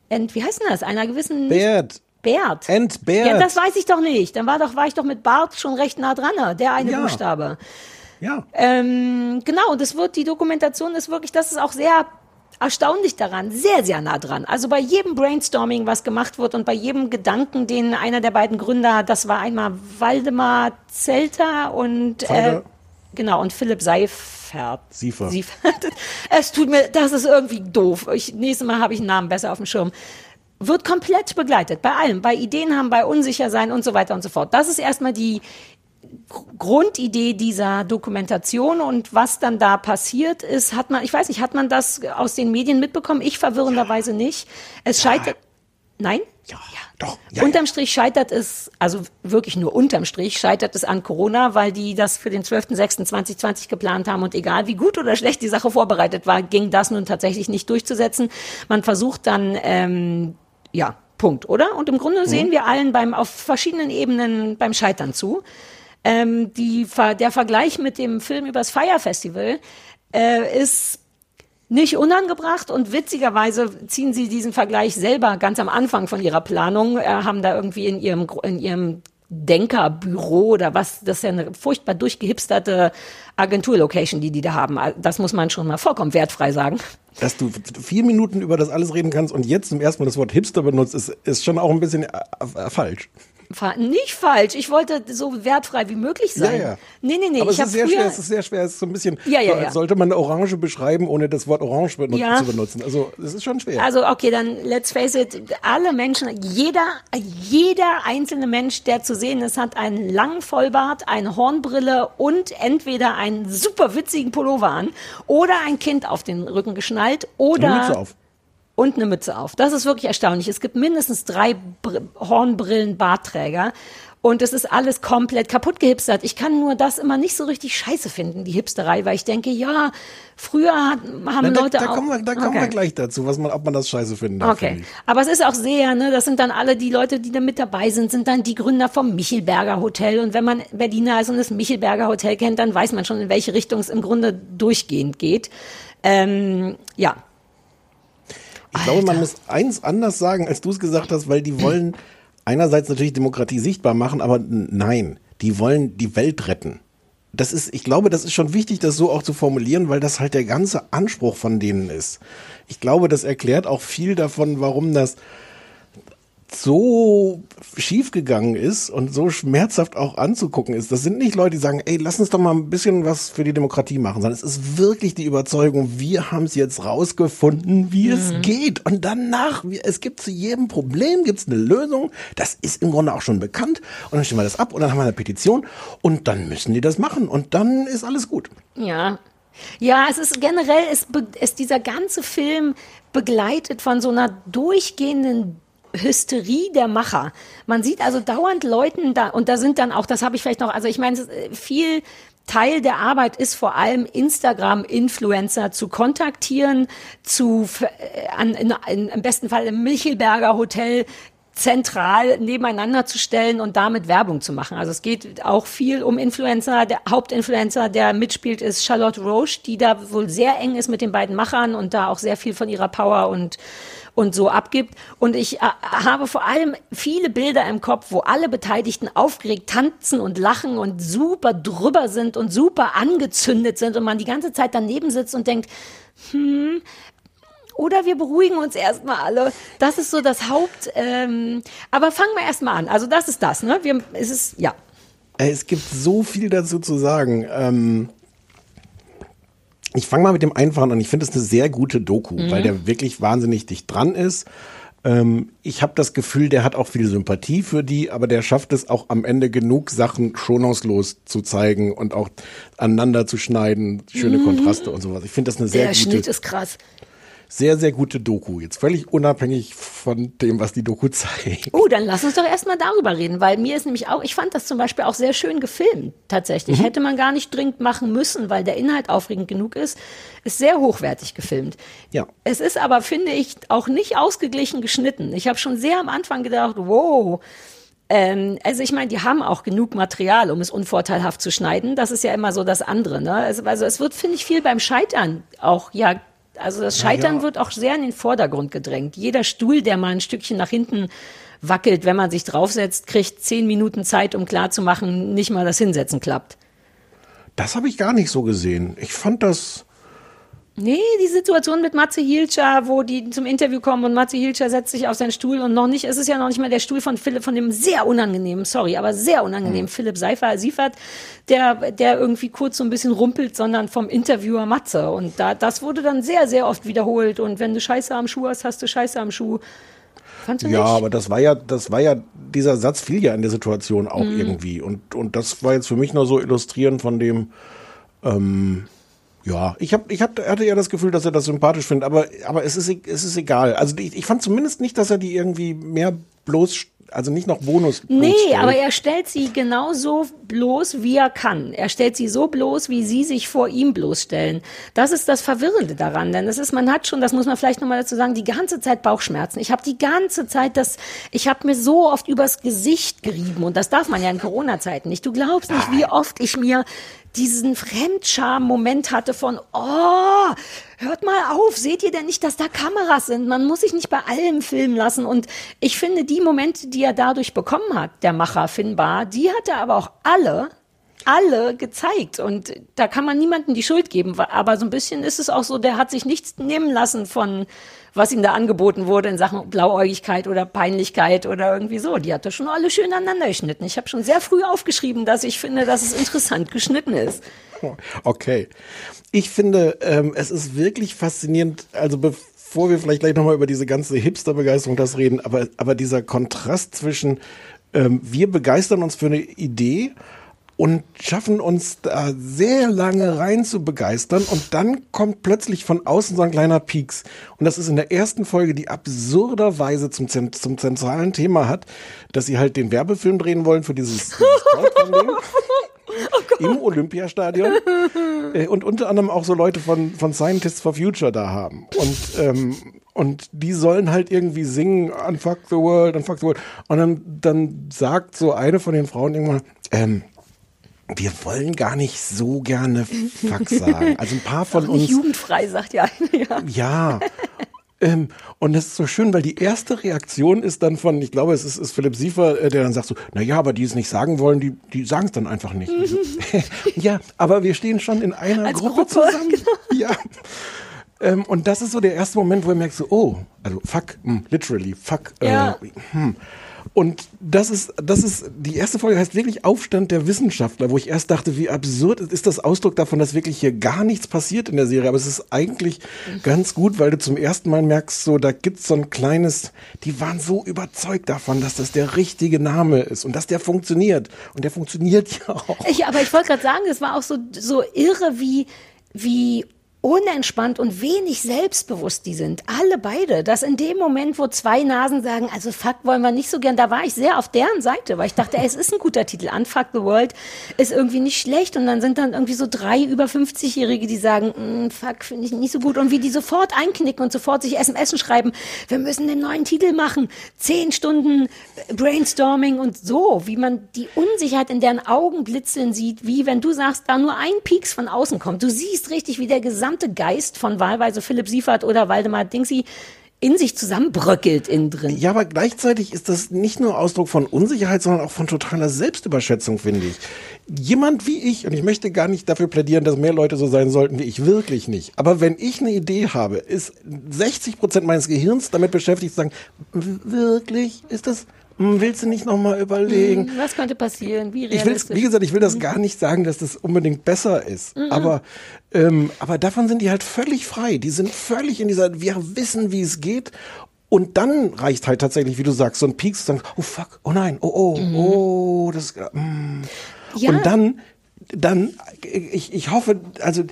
ent, wie heißt denn das, einer gewissen... Bert. Bert. Entbert. Ja, das weiß ich doch nicht. Dann war doch, war ich doch mit Bart schon recht nah dran, der eine Ja. Buchstabe. Ja. Ähm, genau, das wird, die Dokumentation ist wirklich, das ist auch sehr erstaunlich daran, sehr, sehr nah dran. Also bei jedem Brainstorming, was gemacht wird und bei jedem Gedanken, den einer der beiden Gründer, das war einmal Waldemar Zelter und äh, genau, und Philipp Seifert. Siefer. Seifert. Es tut mir, das ist irgendwie doof. Ich, nächstes Mal habe ich einen Namen besser auf dem Schirm. Wird komplett begleitet, bei allem, bei Ideen haben, bei unsicher sein und so weiter und so fort. Das ist erstmal die Grundidee dieser Dokumentation und was dann da passiert ist, hat man, ich weiß nicht, hat man das aus den Medien mitbekommen? Ich verwirrenderweise nicht. Es scheitert, nein? Ja, doch. Ja, unterm Strich scheitert es, also wirklich nur unterm Strich scheitert es an Corona, weil die das für den 12.06.2020 geplant haben und egal wie gut oder schlecht die Sache vorbereitet war, ging das nun tatsächlich nicht durchzusetzen. Man versucht dann, ähm, ja, Punkt, oder? Und im Grunde sehen wir allen beim, auf verschiedenen Ebenen beim Scheitern zu. Ähm, die, der Vergleich mit dem Film übers Fire Festival äh, ist nicht unangebracht und witzigerweise ziehen sie diesen Vergleich selber ganz am Anfang von ihrer Planung, äh, haben da irgendwie in ihrem, in ihrem Denkerbüro oder was, das ist ja eine furchtbar durchgehipsterte Agenturlocation, die die da haben. Das muss man schon mal vollkommen wertfrei sagen. Dass du vier Minuten über das alles reden kannst und jetzt zum ersten Mal das Wort Hipster benutzt, ist, ist schon auch ein bisschen äh, äh, falsch. Nicht falsch. Ich wollte so wertfrei wie möglich sein. Ja, ja. Nee, nee, nee. Aber ich es ist sehr schwer, es ist sehr schwer, es ist so ein bisschen, Ja, ja, ja. sollte man Orange beschreiben, ohne das Wort Orange benut Ja. zu benutzen. Also, es ist schon schwer. Also okay, dann let's face it, alle Menschen, jeder, jeder einzelne Mensch, der zu sehen ist, hat einen langen Vollbart, eine Hornbrille und entweder einen super witzigen Pullover an oder ein Kind auf den Rücken geschnallt oder Eine Mütze auf. Und eine Mütze auf. Das ist wirklich erstaunlich. Es gibt mindestens drei Br Hornbrillen Bartträger. Und es ist alles komplett kaputt gehipstert. Ich kann nur das immer nicht so richtig scheiße finden, die Hipsterei, weil ich denke, ja, früher hat, haben Na, da, Leute da auch... kommen wir, da kommen Okay. wir gleich dazu, was man, ob man das scheiße finden darf. Okay, aber es ist auch sehr, ne, das sind dann alle die Leute, die da mit dabei sind, sind dann die Gründer vom Michelberger Hotel. Und wenn man Berliner ist und das Michelberger Hotel kennt, dann weiß man schon, in welche Richtung es im Grunde durchgehend geht. Ähm, ja, Ich glaube, man muss eins anders sagen, als du es gesagt hast, weil die wollen einerseits natürlich Demokratie sichtbar machen, aber nein, die wollen die Welt retten. das ist, ich glaube, das ist schon wichtig, das so auch zu formulieren, weil das halt der ganze Anspruch von denen ist. Ich glaube, das erklärt auch viel davon, warum das so schief gegangen ist und so schmerzhaft auch anzugucken ist. Das sind nicht Leute, die sagen, ey, lass uns doch mal ein bisschen was für die Demokratie machen, sondern es ist wirklich die Überzeugung, wir haben es jetzt rausgefunden, wie mhm. es geht. Und danach, es gibt zu jedem Problem gibt's eine Lösung. Das ist im Grunde auch schon bekannt. Und dann stellen wir das ab und dann haben wir eine Petition und dann müssen die das machen und dann ist alles gut. Ja, ja, es ist generell, ist, ist dieser ganze Film begleitet von so einer durchgehenden Hysterie der Macher. Man sieht also dauernd Leuten da, und da sind dann auch, das habe ich vielleicht noch, also ich meine, viel Teil der Arbeit ist vor allem Instagram-Influencer zu kontaktieren, zu äh, an, in, in, im besten Fall im Michelberger Hotel zentral nebeneinander zu stellen und damit Werbung zu machen. Also es geht auch viel um Influencer. Der Hauptinfluencer, der mitspielt, ist Charlotte Roche, die da wohl sehr eng ist mit den beiden Machern und da auch sehr viel von ihrer Power und und so abgibt. Und ich äh, habe vor allem viele Bilder im Kopf, wo alle Beteiligten aufgeregt tanzen und lachen und super drüber sind und super angezündet sind und man die ganze Zeit daneben sitzt und denkt, hm, oder wir beruhigen uns erstmal alle. Das ist so das Haupt. Ähm, aber fangen wir erstmal an. Also das ist das, ne? Wir, es ist, ja. Es gibt so viel dazu zu sagen. Ähm, ich fange mal mit dem Einfachen an. Ich finde es eine sehr gute Doku, mhm. weil der wirklich wahnsinnig dicht dran ist. Ähm, ich habe das Gefühl, der hat auch viel Sympathie für die, aber der schafft es auch am Ende genug Sachen schonungslos zu zeigen und auch aneinander zu schneiden, schöne mhm. Kontraste und sowas. Ich finde das eine sehr der gute. Der Schnitt ist krass sehr, sehr gute Doku. Jetzt völlig unabhängig von dem, was die Doku zeigt. Oh, dann lass uns doch erstmal darüber reden, weil mir ist nämlich auch, ich fand das zum Beispiel auch sehr schön gefilmt, tatsächlich. Mhm. Hätte man gar nicht dringend machen müssen, weil der Inhalt aufregend genug ist. Ist sehr hochwertig gefilmt. Ja. Es ist aber, finde ich, auch nicht ausgeglichen geschnitten. Ich habe schon sehr am Anfang gedacht, wow, ähm, also ich meine, die haben auch genug Material, um es unvorteilhaft zu schneiden. Das ist ja immer so das andere. Ne? Also, also es wird, finde ich, viel beim Scheitern auch ja also das Scheitern ja. wird auch sehr in den Vordergrund gedrängt. Jeder Stuhl, der mal ein Stückchen nach hinten wackelt, wenn man sich draufsetzt, kriegt zehn Minuten Zeit, um klarzumachen, nicht mal das Hinsetzen klappt. Das habe ich gar nicht so gesehen. Ich fand das Nee, die Situation mit Matze Hilscher, wo die zum Interview kommen und Matze Hilscher setzt sich auf seinen Stuhl und noch nicht, es ist ja noch nicht mal der Stuhl von Philipp, von dem sehr unangenehmen, sorry, aber sehr unangenehmen mhm. Philipp Seifer, Siefert, der, der irgendwie kurz so ein bisschen rumpelt, sondern vom Interviewer Matze. Und da, das wurde dann sehr, sehr oft wiederholt. Und wenn du Scheiße am Schuh hast, hast du Scheiße am Schuh. Fandst du ja, nicht? aber das war ja, das war ja, dieser Satz fiel ja in der Situation auch mhm. irgendwie. Und, und das war jetzt für mich nur so illustrierend von dem, ähm, ja, ich, hab, ich hab, hatte ja das Gefühl, dass er das sympathisch findet, aber, aber es, ist, es ist egal. Also ich, ich fand zumindest nicht, dass er die irgendwie mehr bloß also nicht noch Bonus. Nee, aber er stellt sie genauso bloß, wie er kann. Er stellt sie so bloß, wie sie sich vor ihm bloßstellen. Das ist das Verwirrende daran, denn es ist, man hat schon, das muss man vielleicht nochmal dazu sagen, die ganze Zeit Bauchschmerzen. Ich habe die ganze Zeit das, ich habe mir so oft übers Gesicht gerieben und das darf man ja in Corona-Zeiten nicht. Du glaubst nicht, wie oft ich mir diesen Fremdscham-Moment hatte von, oh, hört mal auf, seht ihr denn nicht, dass da Kameras sind? Man muss sich nicht bei allem filmen lassen. Und ich finde, die Momente, die er dadurch bekommen hat, der Macher Finnbar, die hat er aber auch alle alle gezeigt und da kann man niemandem die Schuld geben, aber so ein bisschen ist es auch so, der hat sich nichts nehmen lassen von was ihm da angeboten wurde in Sachen Blauäugigkeit oder Peinlichkeit oder irgendwie so. Die hat er schon alle schön aneinander geschnitten. Ich habe schon sehr früh aufgeschrieben, dass ich finde, dass es interessant geschnitten ist. Okay. Ich finde, ähm, es ist wirklich faszinierend, also bevor wir vielleicht gleich nochmal über diese ganze Hipster-Begeisterung das reden, aber, aber dieser Kontrast zwischen ähm, wir begeistern uns für eine Idee und schaffen uns da sehr lange rein zu begeistern. Und dann kommt plötzlich von außen so ein kleiner Pieks. Und das ist in der ersten Folge, die absurderweise zum, zum zentralen Thema hat, dass sie halt den Werbefilm drehen wollen für dieses, dieses oh im Olympiastadion. Äh, und unter anderem auch so Leute von, von Scientists for Future da haben. Und ähm, und die sollen halt irgendwie singen Unfuck the World, Unfuck the World. Und dann, dann sagt so eine von den Frauen irgendwann, ähm, wir wollen gar nicht so gerne Fuck sagen. Also ein paar von uns. jugendfrei, sagt ja Ja. Ähm, und das ist so schön, weil die erste Reaktion ist dann von, ich glaube, es ist, ist Philipp Siefer, äh, der dann sagt so, na ja, aber die es nicht sagen wollen, die, die sagen es dann einfach nicht. ja, aber wir stehen schon in einer Als Gruppe, Gruppe, zusammen. genau. Ja. Ähm, und das ist so der erste Moment, wo er merkt so, oh, also fuck, hm, literally, fuck. Ja. Äh, hm. Und das ist, das ist, die erste Folge heißt wirklich Aufstand der Wissenschaftler, wo ich erst dachte, wie absurd ist das Ausdruck davon, dass wirklich hier gar nichts passiert in der Serie. Aber es ist eigentlich ganz gut, weil du zum ersten Mal merkst, so, da gibt's so ein kleines, die waren so überzeugt davon, dass das der richtige Name ist und dass der funktioniert. Und der funktioniert ja auch. Ich, aber ich wollte gerade sagen, es war auch so, so irre, wie, wie unentspannt und wenig selbstbewusst die sind. Alle beide. Dass in dem Moment, wo zwei Nasen sagen, also fuck wollen wir nicht so gern, da war ich sehr auf deren Seite, weil ich dachte, ey, es ist ein guter Titel. Unfuck the World ist irgendwie nicht schlecht. Und dann sind dann irgendwie so drei über 50-Jährige, die sagen, mm, fuck, finde ich nicht so gut. Und wie die sofort einknicken und sofort sich SMS schreiben, wir müssen den neuen Titel machen. Zehn Stunden Brainstorming und so, wie man die Unsicherheit in deren Augen blitzeln sieht, wie wenn du sagst, da nur ein Pieks von außen kommt. Du siehst richtig, wie der gesamte Geist von wahlweise Philipp Siefert oder Waldemar Dingsy in sich zusammenbröckelt innen drin. Ja, aber gleichzeitig ist das nicht nur Ausdruck von Unsicherheit, sondern auch von totaler Selbstüberschätzung, finde ich. Jemand wie ich, und ich möchte gar nicht dafür plädieren, dass mehr Leute so sein sollten wie ich, wirklich nicht. Aber wenn ich eine Idee habe, ist 60 Prozent meines Gehirns damit beschäftigt zu sagen, "W- wirklich, ist das, willst du nicht nochmal überlegen? Hm, Was könnte passieren? Wie Ich will, wie gesagt, ich will das gar nicht sagen, dass das unbedingt besser ist. Mhm. Aber, ähm, aber davon sind die halt völlig frei. Die sind völlig in dieser, wir wissen, wie es geht. Und dann reicht halt tatsächlich, wie du sagst, so ein Peak zu sagen, oh fuck, oh nein, oh, oh, oh, das, mm. Ja. Und dann, dann, ich, ich hoffe, also,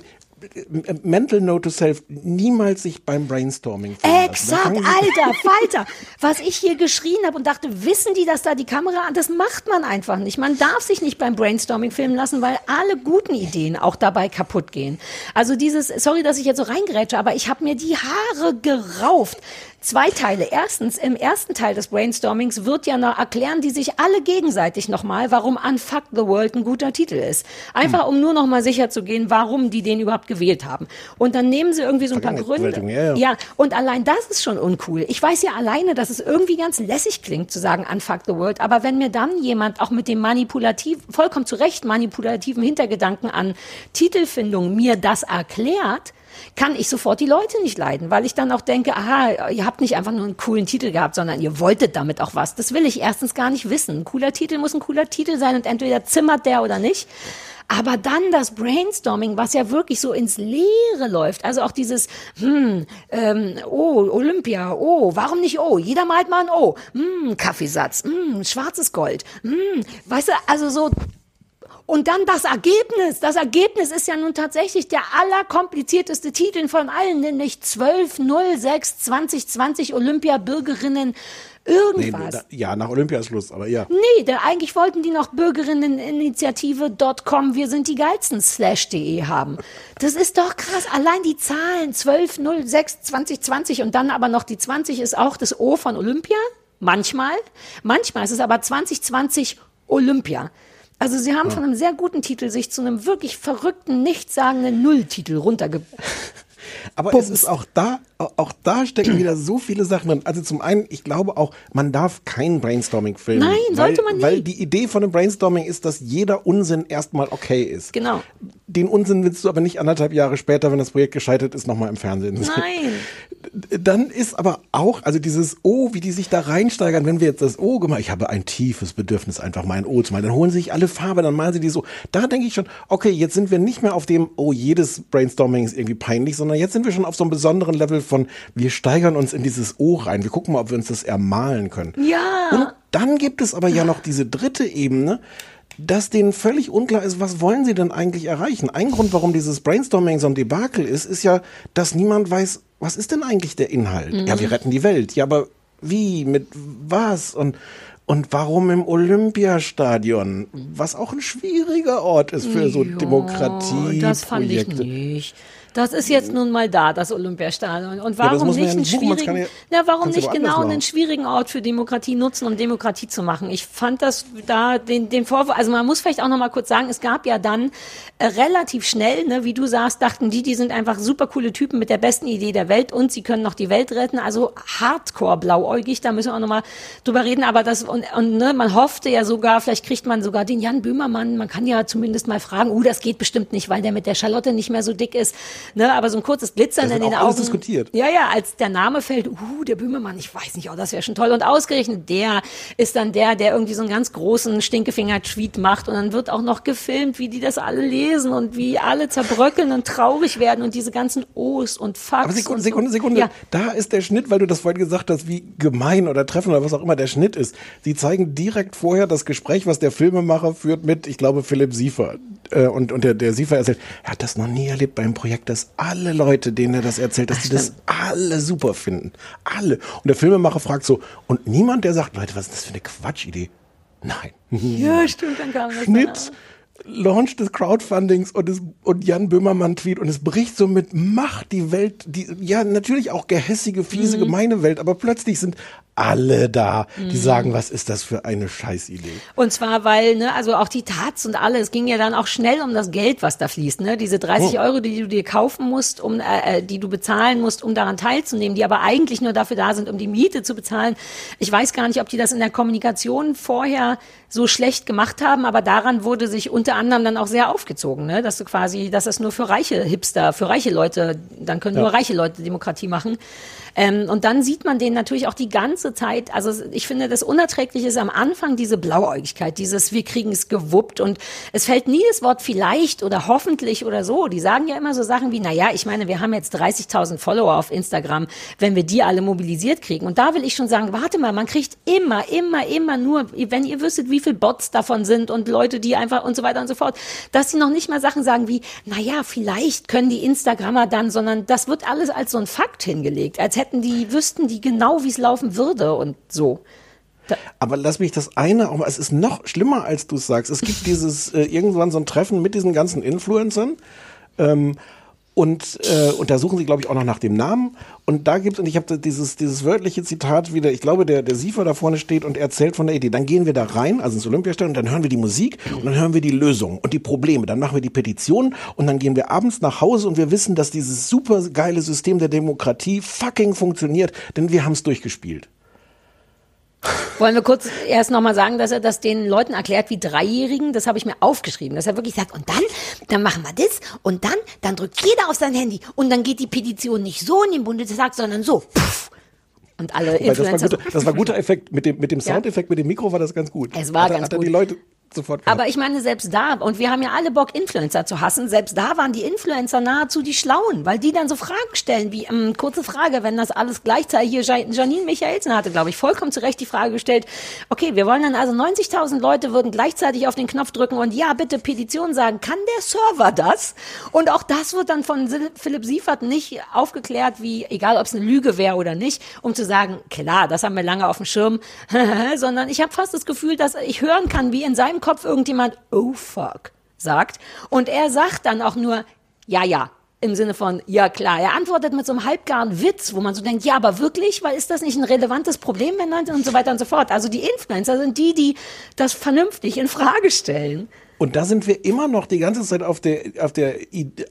Mental Note to Self, niemals sich beim Brainstorming filmen lassen. Exakt, Alter, Falter. Was ich hier geschrien habe und dachte, wissen die, dass da die Kamera an? Das macht man einfach nicht. Man darf sich nicht beim Brainstorming filmen lassen, weil alle guten Ideen auch dabei kaputt gehen. Also dieses, sorry, dass ich jetzt so reingerätsche, aber ich habe mir die Haare gerauft. Zwei Teile. Erstens, im ersten Teil des Brainstormings wird ja noch erklären die sich alle gegenseitig nochmal, warum Unfuck the World ein guter Titel ist. Einfach, um nur nochmal sicher zu gehen, warum die den überhaupt gewählt haben. Und dann nehmen sie irgendwie so ein paar Gründe. Ja, ja. Ja, und allein das ist schon uncool. Ich weiß ja alleine, dass es irgendwie ganz lässig klingt zu sagen Unfuck the World, aber wenn mir dann jemand auch mit dem manipulativ, vollkommen zu Recht manipulativen Hintergedanken an Titelfindung mir das erklärt, kann ich sofort die Leute nicht leiden, weil ich dann auch denke, aha, ihr habt nicht einfach nur einen coolen Titel gehabt, sondern ihr wolltet damit auch was. Das will ich erstens gar nicht wissen. Ein cooler Titel muss ein cooler Titel sein und entweder zimmert der oder nicht. Aber dann das Brainstorming, was ja wirklich so ins Leere läuft. Also auch dieses, hm, ähm, oh, Olympia, oh, warum nicht oh? Jeder malt mal ein O. Hm, Kaffeesatz, hm, schwarzes Gold. Hm, weißt du, also so und dann das Ergebnis. Das Ergebnis ist ja nun tatsächlich der allerkomplizierteste Titel von allen, nämlich 1206 2020 Olympia-Bürgerinnen Nee, irgendwas. da, ja, nach Olympia ist Schluss, aber ja. Nee, da, eigentlich wollten die noch Bürgerinneninitiative.com, wir sind die geilsten slash.de haben. Das ist doch krass. Allein die Zahlen 12, 06, 2020 und dann aber noch die 20 ist auch das O von Olympia. Manchmal. Manchmal ist es aber 2020 Olympia. Also sie haben Ja. von einem sehr guten Titel sich zu einem wirklich verrückten, nichtssagenden Nulltitel runterge... Aber es ist auch da, auch da stecken wieder so viele Sachen drin. Also zum einen, ich glaube auch, man darf kein Brainstorming filmen. Nein, weil, sollte man nie. Weil die Idee von einem Brainstorming ist, dass jeder Unsinn erstmal okay ist. Genau. Den Unsinn willst du aber nicht anderthalb Jahre später, wenn das Projekt gescheitert ist, nochmal im Fernsehen sehen. Nein. Dann ist aber auch, also dieses O, wie die sich da reinsteigern, wenn wir jetzt das O gemacht, ich habe ein tiefes Bedürfnis, einfach mal ein O zu malen, dann holen sie sich alle Farbe, dann malen sie die so. Da denke ich schon, okay, jetzt sind wir nicht mehr auf dem, oh, jedes Brainstorming ist irgendwie peinlich, sondern jetzt sind wir schon auf so einem besonderen Level von, wir steigern uns in dieses O rein, wir gucken mal, ob wir uns das ermalen können. Ja. Und dann gibt es aber ja noch diese dritte Ebene, dass denen völlig unklar ist, was wollen sie denn eigentlich erreichen? Ein Grund, warum dieses Brainstorming so ein Debakel ist, ist ja, dass niemand weiß, was ist denn eigentlich der Inhalt? Mhm. Ja, wir retten die Welt. Ja, aber wie? Mit was? Und, und warum im Olympiastadion? Was auch ein schwieriger Ort ist für so Ja, Demokratie. Das fand ich nicht. Das ist jetzt nun mal da, das Olympiastadion. Und Ja, warum man nicht ja einen schwierigen, kann na, warum nicht genau einen schwierigen Ort für Demokratie nutzen, um Demokratie zu machen? Ich fand das da den, den Vorwurf, also man muss vielleicht auch noch mal kurz sagen, es gab ja dann äh, relativ schnell, ne, wie du sagst, dachten die, die sind einfach super coole Typen mit der besten Idee der Welt und sie können noch die Welt retten. Also hardcore blauäugig, da müssen wir auch noch mal drüber reden. Aber das, und, und ne, man hoffte ja sogar, vielleicht kriegt man sogar den Jan Böhmermann, man kann ja zumindest mal fragen, uh, das geht bestimmt nicht, weil der mit der Charlotte nicht mehr so dick ist. Ne, aber so ein kurzes Glitzern in den auch alles Augen. diskutiert. Ja, ja, als der Name fällt, uh, der Böhmermann, ich weiß nicht, oh, das wäre schon toll. Und ausgerechnet der ist dann der, der irgendwie so einen ganz großen Stinkefinger-Tweet macht und dann wird auch noch gefilmt, wie die das alle lesen und wie alle zerbröckeln und traurig werden und diese ganzen O's und Fax. Aber Sekunde, und Sekunde. Sekunde. Ja. Da ist der Schnitt, weil du das vorhin gesagt hast, wie gemein oder treffend oder was auch immer der Schnitt ist. Sie zeigen direkt vorher das Gespräch, was der Filmemacher führt mit, ich glaube, Philipp Siefer. Äh, Und, und der, der Siefer erzählt, er hat das noch nie erlebt beim Projekt, dass alle Leute, denen er das erzählt, dass die das alle super finden. Alle. Und der Filmemacher fragt so, und niemand, der sagt, Leute, was ist das für eine Quatschidee? Nein. Ja, stimmt, dann kam das. Schnitt, Launch des Crowdfundings und, es, und Jan Böhmermann Tweet und es bricht so mit Macht die Welt, die, ja, natürlich auch gehässige, fiese, Mhm. gemeine Welt, aber plötzlich sind alle da, die Mhm. sagen, was ist das für eine Scheißidee? Und zwar, weil, ne, also auch die Tats und alle, es ging ja dann auch schnell um das Geld, was da fließt, ne? Diese 30 Oh. Euro, die du dir kaufen musst, um, äh, äh, die du bezahlen musst, um daran teilzunehmen, die aber eigentlich nur dafür da sind, um die Miete zu bezahlen. Ich weiß gar nicht, ob die das in der Kommunikation vorher so schlecht gemacht haben, aber daran wurde sich unter anderem dann auch sehr aufgezogen, ne? Dass du quasi, dass das nur für reiche Hipster, für reiche Leute, dann können Ja. nur reiche Leute Demokratie machen. Ähm, und dann sieht man den natürlich auch die ganze Zeit, also ich finde, das Unerträgliche ist am Anfang diese Blauäugigkeit, dieses wir kriegen es gewuppt und es fällt nie das Wort vielleicht oder hoffentlich oder so. Die sagen ja immer so Sachen wie, na ja, ich meine, wir haben jetzt 30.000 Follower auf Instagram, wenn wir die alle mobilisiert kriegen. Und da will ich schon sagen, warte mal, man kriegt immer, immer, immer nur, wenn ihr wüsstet, wie viel Bots davon sind und Leute, die einfach und so weiter und so fort, dass sie noch nicht mal Sachen sagen wie, na ja, vielleicht können die Instagrammer dann, sondern das wird alles als so ein Fakt hingelegt, als hätten die, wüssten die genau, wie es laufen würde und so. Aber lass mich das eine auch mal, es ist noch schlimmer, als du es sagst. Es gibt dieses, äh, irgendwann so ein Treffen mit diesen ganzen Influencern. Ähm, und, äh, und da suchen sie, glaube ich, auch noch nach dem Namen. Und da gibt's und ich habe dieses, dieses wörtliche Zitat wieder, ich glaube, der, der Siefer da vorne steht und erzählt von der Idee. Dann gehen wir da rein, also ins Olympiastadion, und dann hören wir die Musik und dann hören wir die Lösung und die Probleme. Dann machen wir die Petition und dann gehen wir abends nach Hause und wir wissen, dass dieses super geile System der Demokratie fucking funktioniert, denn wir haben es durchgespielt. Wollen wir kurz erst nochmal sagen, dass er das den Leuten erklärt wie Dreijährigen? Das habe ich mir aufgeschrieben, dass er wirklich sagt, und dann, dann machen wir das und dann, dann drückt jeder auf sein Handy und dann geht die Petition nicht so in den Bundestag, sondern so. Puff. Und alle Weil das, war Influencer. guter, das war guter Effekt. Mit dem, mit dem. Soundeffekt, mit dem Mikro war das ganz gut. Es war hat, ganz hat gut. die Leute sofort gehabt. Aber ich meine, selbst da, und wir haben ja alle Bock, Influencer zu hassen, selbst da waren die Influencer nahezu die Schlauen, weil die dann so Fragen stellen, wie, ähm, kurze Frage, wenn das alles gleichzeitig, hier Ja- Janine Michaelsen hatte, glaube ich, vollkommen zu Recht die Frage gestellt, okay, wir wollen dann also 90.000 Leute würden gleichzeitig auf den Knopf drücken und ja, bitte Petition sagen, kann der Server das? Und auch das wird dann von Philipp Siefert nicht aufgeklärt, wie, egal ob es eine Lüge wäre oder nicht, um zu sagen, klar, das haben wir lange auf dem Schirm, sondern ich habe fast das Gefühl, dass ich hören kann, wie in seinem Kopf irgendjemand, oh fuck, sagt. Und er sagt dann auch nur, ja, ja. Im Sinne von, ja klar, er antwortet mit so einem halbgaren Witz, wo man so denkt, ja, aber wirklich, weil ist das nicht ein relevantes Problem, wenn Leute und so weiter und so fort. Also die Influencer sind die, die das vernünftig in Frage stellen. Und da sind wir immer noch die ganze Zeit auf der, auf der,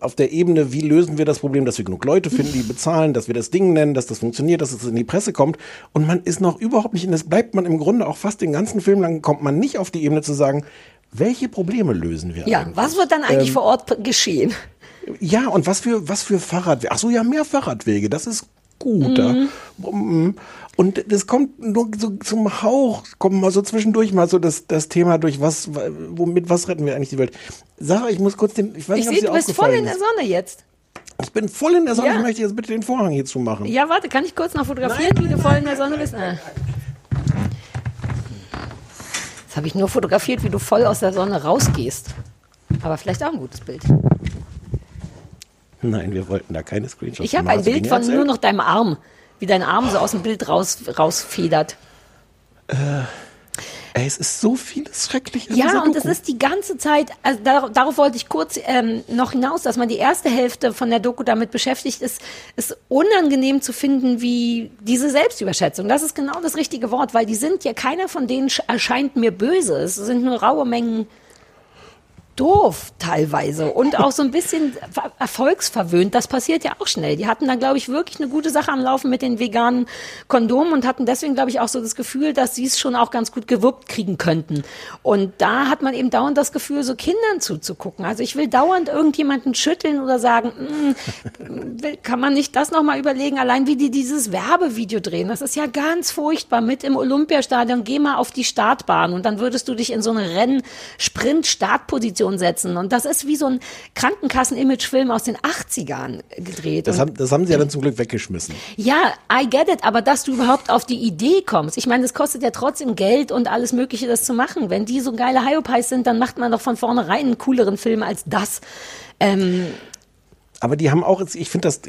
auf der Ebene, wie lösen wir das Problem, dass wir genug Leute finden, die bezahlen, dass wir das Ding nennen, dass das funktioniert, dass es in die Presse kommt. Und man ist noch überhaupt nicht, und das bleibt man im Grunde auch fast den ganzen Film lang, kommt man nicht auf die Ebene zu sagen, welche Probleme lösen wir Ja, eigentlich? was wird dann eigentlich Ähm, vor Ort geschehen? Ja, und was für, was für Fahrradwege? Ach so, ja, mehr Fahrradwege, das ist gut. da. Und das kommt nur so zum Hauch, kommt mal so zwischendurch mal so das, das Thema durch, was, womit, was retten wir eigentlich die Welt? Sarah, ich muss kurz den, ich weiß Ich nicht, ob sehe, sie du bist voll in der. Sonne jetzt. Ich bin voll in der Sonne, Ja. ich möchte jetzt bitte den Vorhang hier zumachen. Ja, warte, kann ich kurz noch fotografieren, wie du voll in der Sonne bist? Ah. Jetzt habe ich nur fotografiert, wie du voll aus der Sonne rausgehst. Aber vielleicht auch ein gutes Bild. Nein, wir wollten da keine Screenshots Ich habe ein Bild von erzählt? nur noch deinem Arm, wie dein Arm so aus dem Bild raus, rausfedert. Äh, Ey, es ist so vieles schrecklich. in Ja, und es ist die ganze Zeit, also darauf, darauf wollte ich kurz ähm, noch hinaus, dass man die erste Hälfte von der Doku damit beschäftigt ist, es unangenehm zu finden, wie diese Selbstüberschätzung. Das ist genau das richtige Wort, weil die sind ja, keiner von denen sch- erscheint mir böse. Es sind nur raue Mengen doof teilweise und auch so ein bisschen ver- erfolgsverwöhnt. Das passiert ja auch schnell. Die hatten da, glaube ich, wirklich eine gute Sache am Laufen mit den veganen Kondomen und hatten deswegen, glaube ich, auch so das Gefühl, dass sie es schon auch ganz gut gewuppt kriegen könnten. Und da hat man eben dauernd das Gefühl, so Kindern zuzugucken. Also ich will dauernd irgendjemanden schütteln oder sagen, "Mm, kann man nicht das nochmal überlegen, allein wie die dieses Werbevideo drehen. Das ist ja ganz furchtbar mit im Olympiastadion. Geh mal auf die Startbahn und dann würdest du dich in so eine Renn-Sprint-Startposition setzen. Und das ist wie so ein Krankenkassen-Image-Film aus den 80ern gedreht. Das haben, das haben sie ja dann zum Glück weggeschmissen. ja, I get it, aber dass du überhaupt auf die Idee kommst. Ich meine, das kostet ja trotzdem Geld und alles Mögliche, das zu machen. Wenn die so geile Hyopies sind, dann macht man doch von vornherein einen cooleren Film als das. Ähm, Aber die haben auch, ich finde das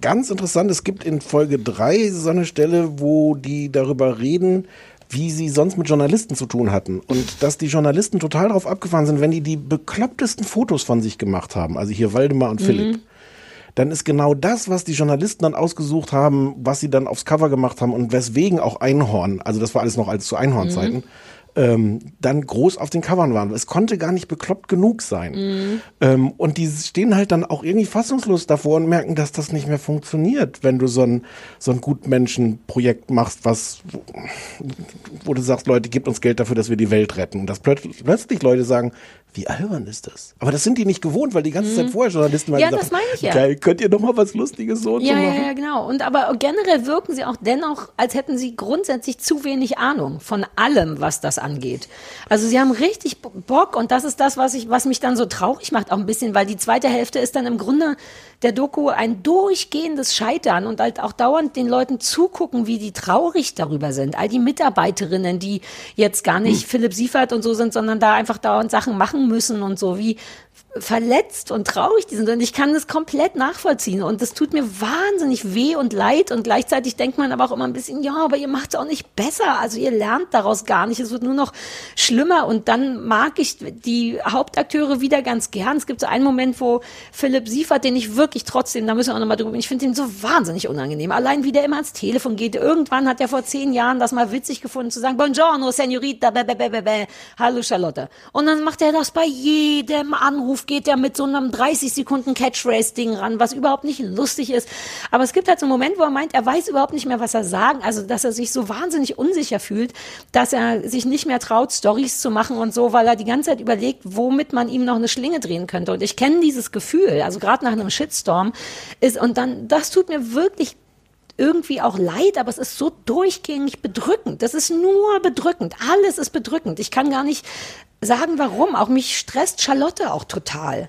ganz interessant, es gibt in Folge 3 so eine Stelle, wo die darüber reden, wie sie sonst mit Journalisten zu tun hatten. Und dass die Journalisten total darauf abgefahren sind, wenn die die beklopptesten Fotos von sich gemacht haben. Also hier Waldemar und Philipp. Dann ist genau das, was die Journalisten dann ausgesucht haben, was sie dann aufs Cover gemacht haben und weswegen auch Einhorn, also das war alles noch als zu Einhornzeiten, ähm, dann groß auf den Covern waren. Es konnte gar nicht bekloppt genug sein. Ähm, und die stehen halt dann auch irgendwie fassungslos davor und merken, dass das nicht mehr funktioniert, wenn du so ein, so ein Gutmenschenprojekt machst, was, wo, wo du sagst, Leute, gebt uns Geld dafür, dass wir die Welt retten. Und dass plötzlich Leute sagen, wie albern ist das? Aber das sind die nicht gewohnt, weil die ganze Zeit vorher Journalisten mal Ja, gesagt das meine ich ja. geil, könnt ihr noch mal was Lustiges so und ja, so ja, machen? ja, genau. Und aber generell wirken sie auch dennoch, als hätten sie grundsätzlich zu wenig Ahnung von allem, was das angeht. Also sie haben richtig Bo- Bock und das ist das, was ich, was mich dann so traurig macht, auch ein bisschen, weil die zweite Hälfte ist dann im Grunde der Doku ein durchgehendes Scheitern und halt auch dauernd den Leuten zugucken, wie die traurig darüber sind. All die Mitarbeiterinnen, die jetzt gar nicht Hm. Philipp Siefert und so sind, sondern da einfach dauernd Sachen machen müssen und so, wie verletzt und traurig die sind. Und ich kann das komplett nachvollziehen. Und das tut mir wahnsinnig weh und leid. Und gleichzeitig denkt man aber auch immer ein bisschen, ja, aber ihr macht es auch nicht besser. Also ihr lernt daraus gar nicht. Es wird nur noch schlimmer. Und dann mag ich die Hauptakteure wieder ganz gern. Es gibt so einen Moment, wo Philipp Siefert, den ich wirklich trotzdem, da müssen wir auch nochmal drüber, ich finde ihn so wahnsinnig unangenehm. Allein wie der immer ans Telefon geht. Irgendwann hat er vor zehn Jahren das mal witzig gefunden, zu sagen, Buongiorno, Senorita, bä, bä, bä, bä, bä. hallo Charlotte. Und dann macht er das bei jedem Anruf, geht er mit so einem 30 Sekunden Catchphrase-Ding ran, was überhaupt nicht lustig ist. Aber es gibt halt so einen Moment, wo er meint, er weiß überhaupt nicht mehr, was er sagen, also dass er sich so wahnsinnig unsicher fühlt, dass er sich nicht mehr traut, Stories zu machen und so, weil er die ganze Zeit überlegt, womit man ihm noch eine Schlinge drehen könnte. Und ich kenne dieses Gefühl, also gerade nach einem Shitstorm ist, und dann, das tut mir wirklich irgendwie auch leid, aber es ist so durchgängig bedrückend. Das ist nur bedrückend. Alles ist bedrückend. Ich kann gar nicht sagen, warum. Auch mich stresst Charlotte auch total.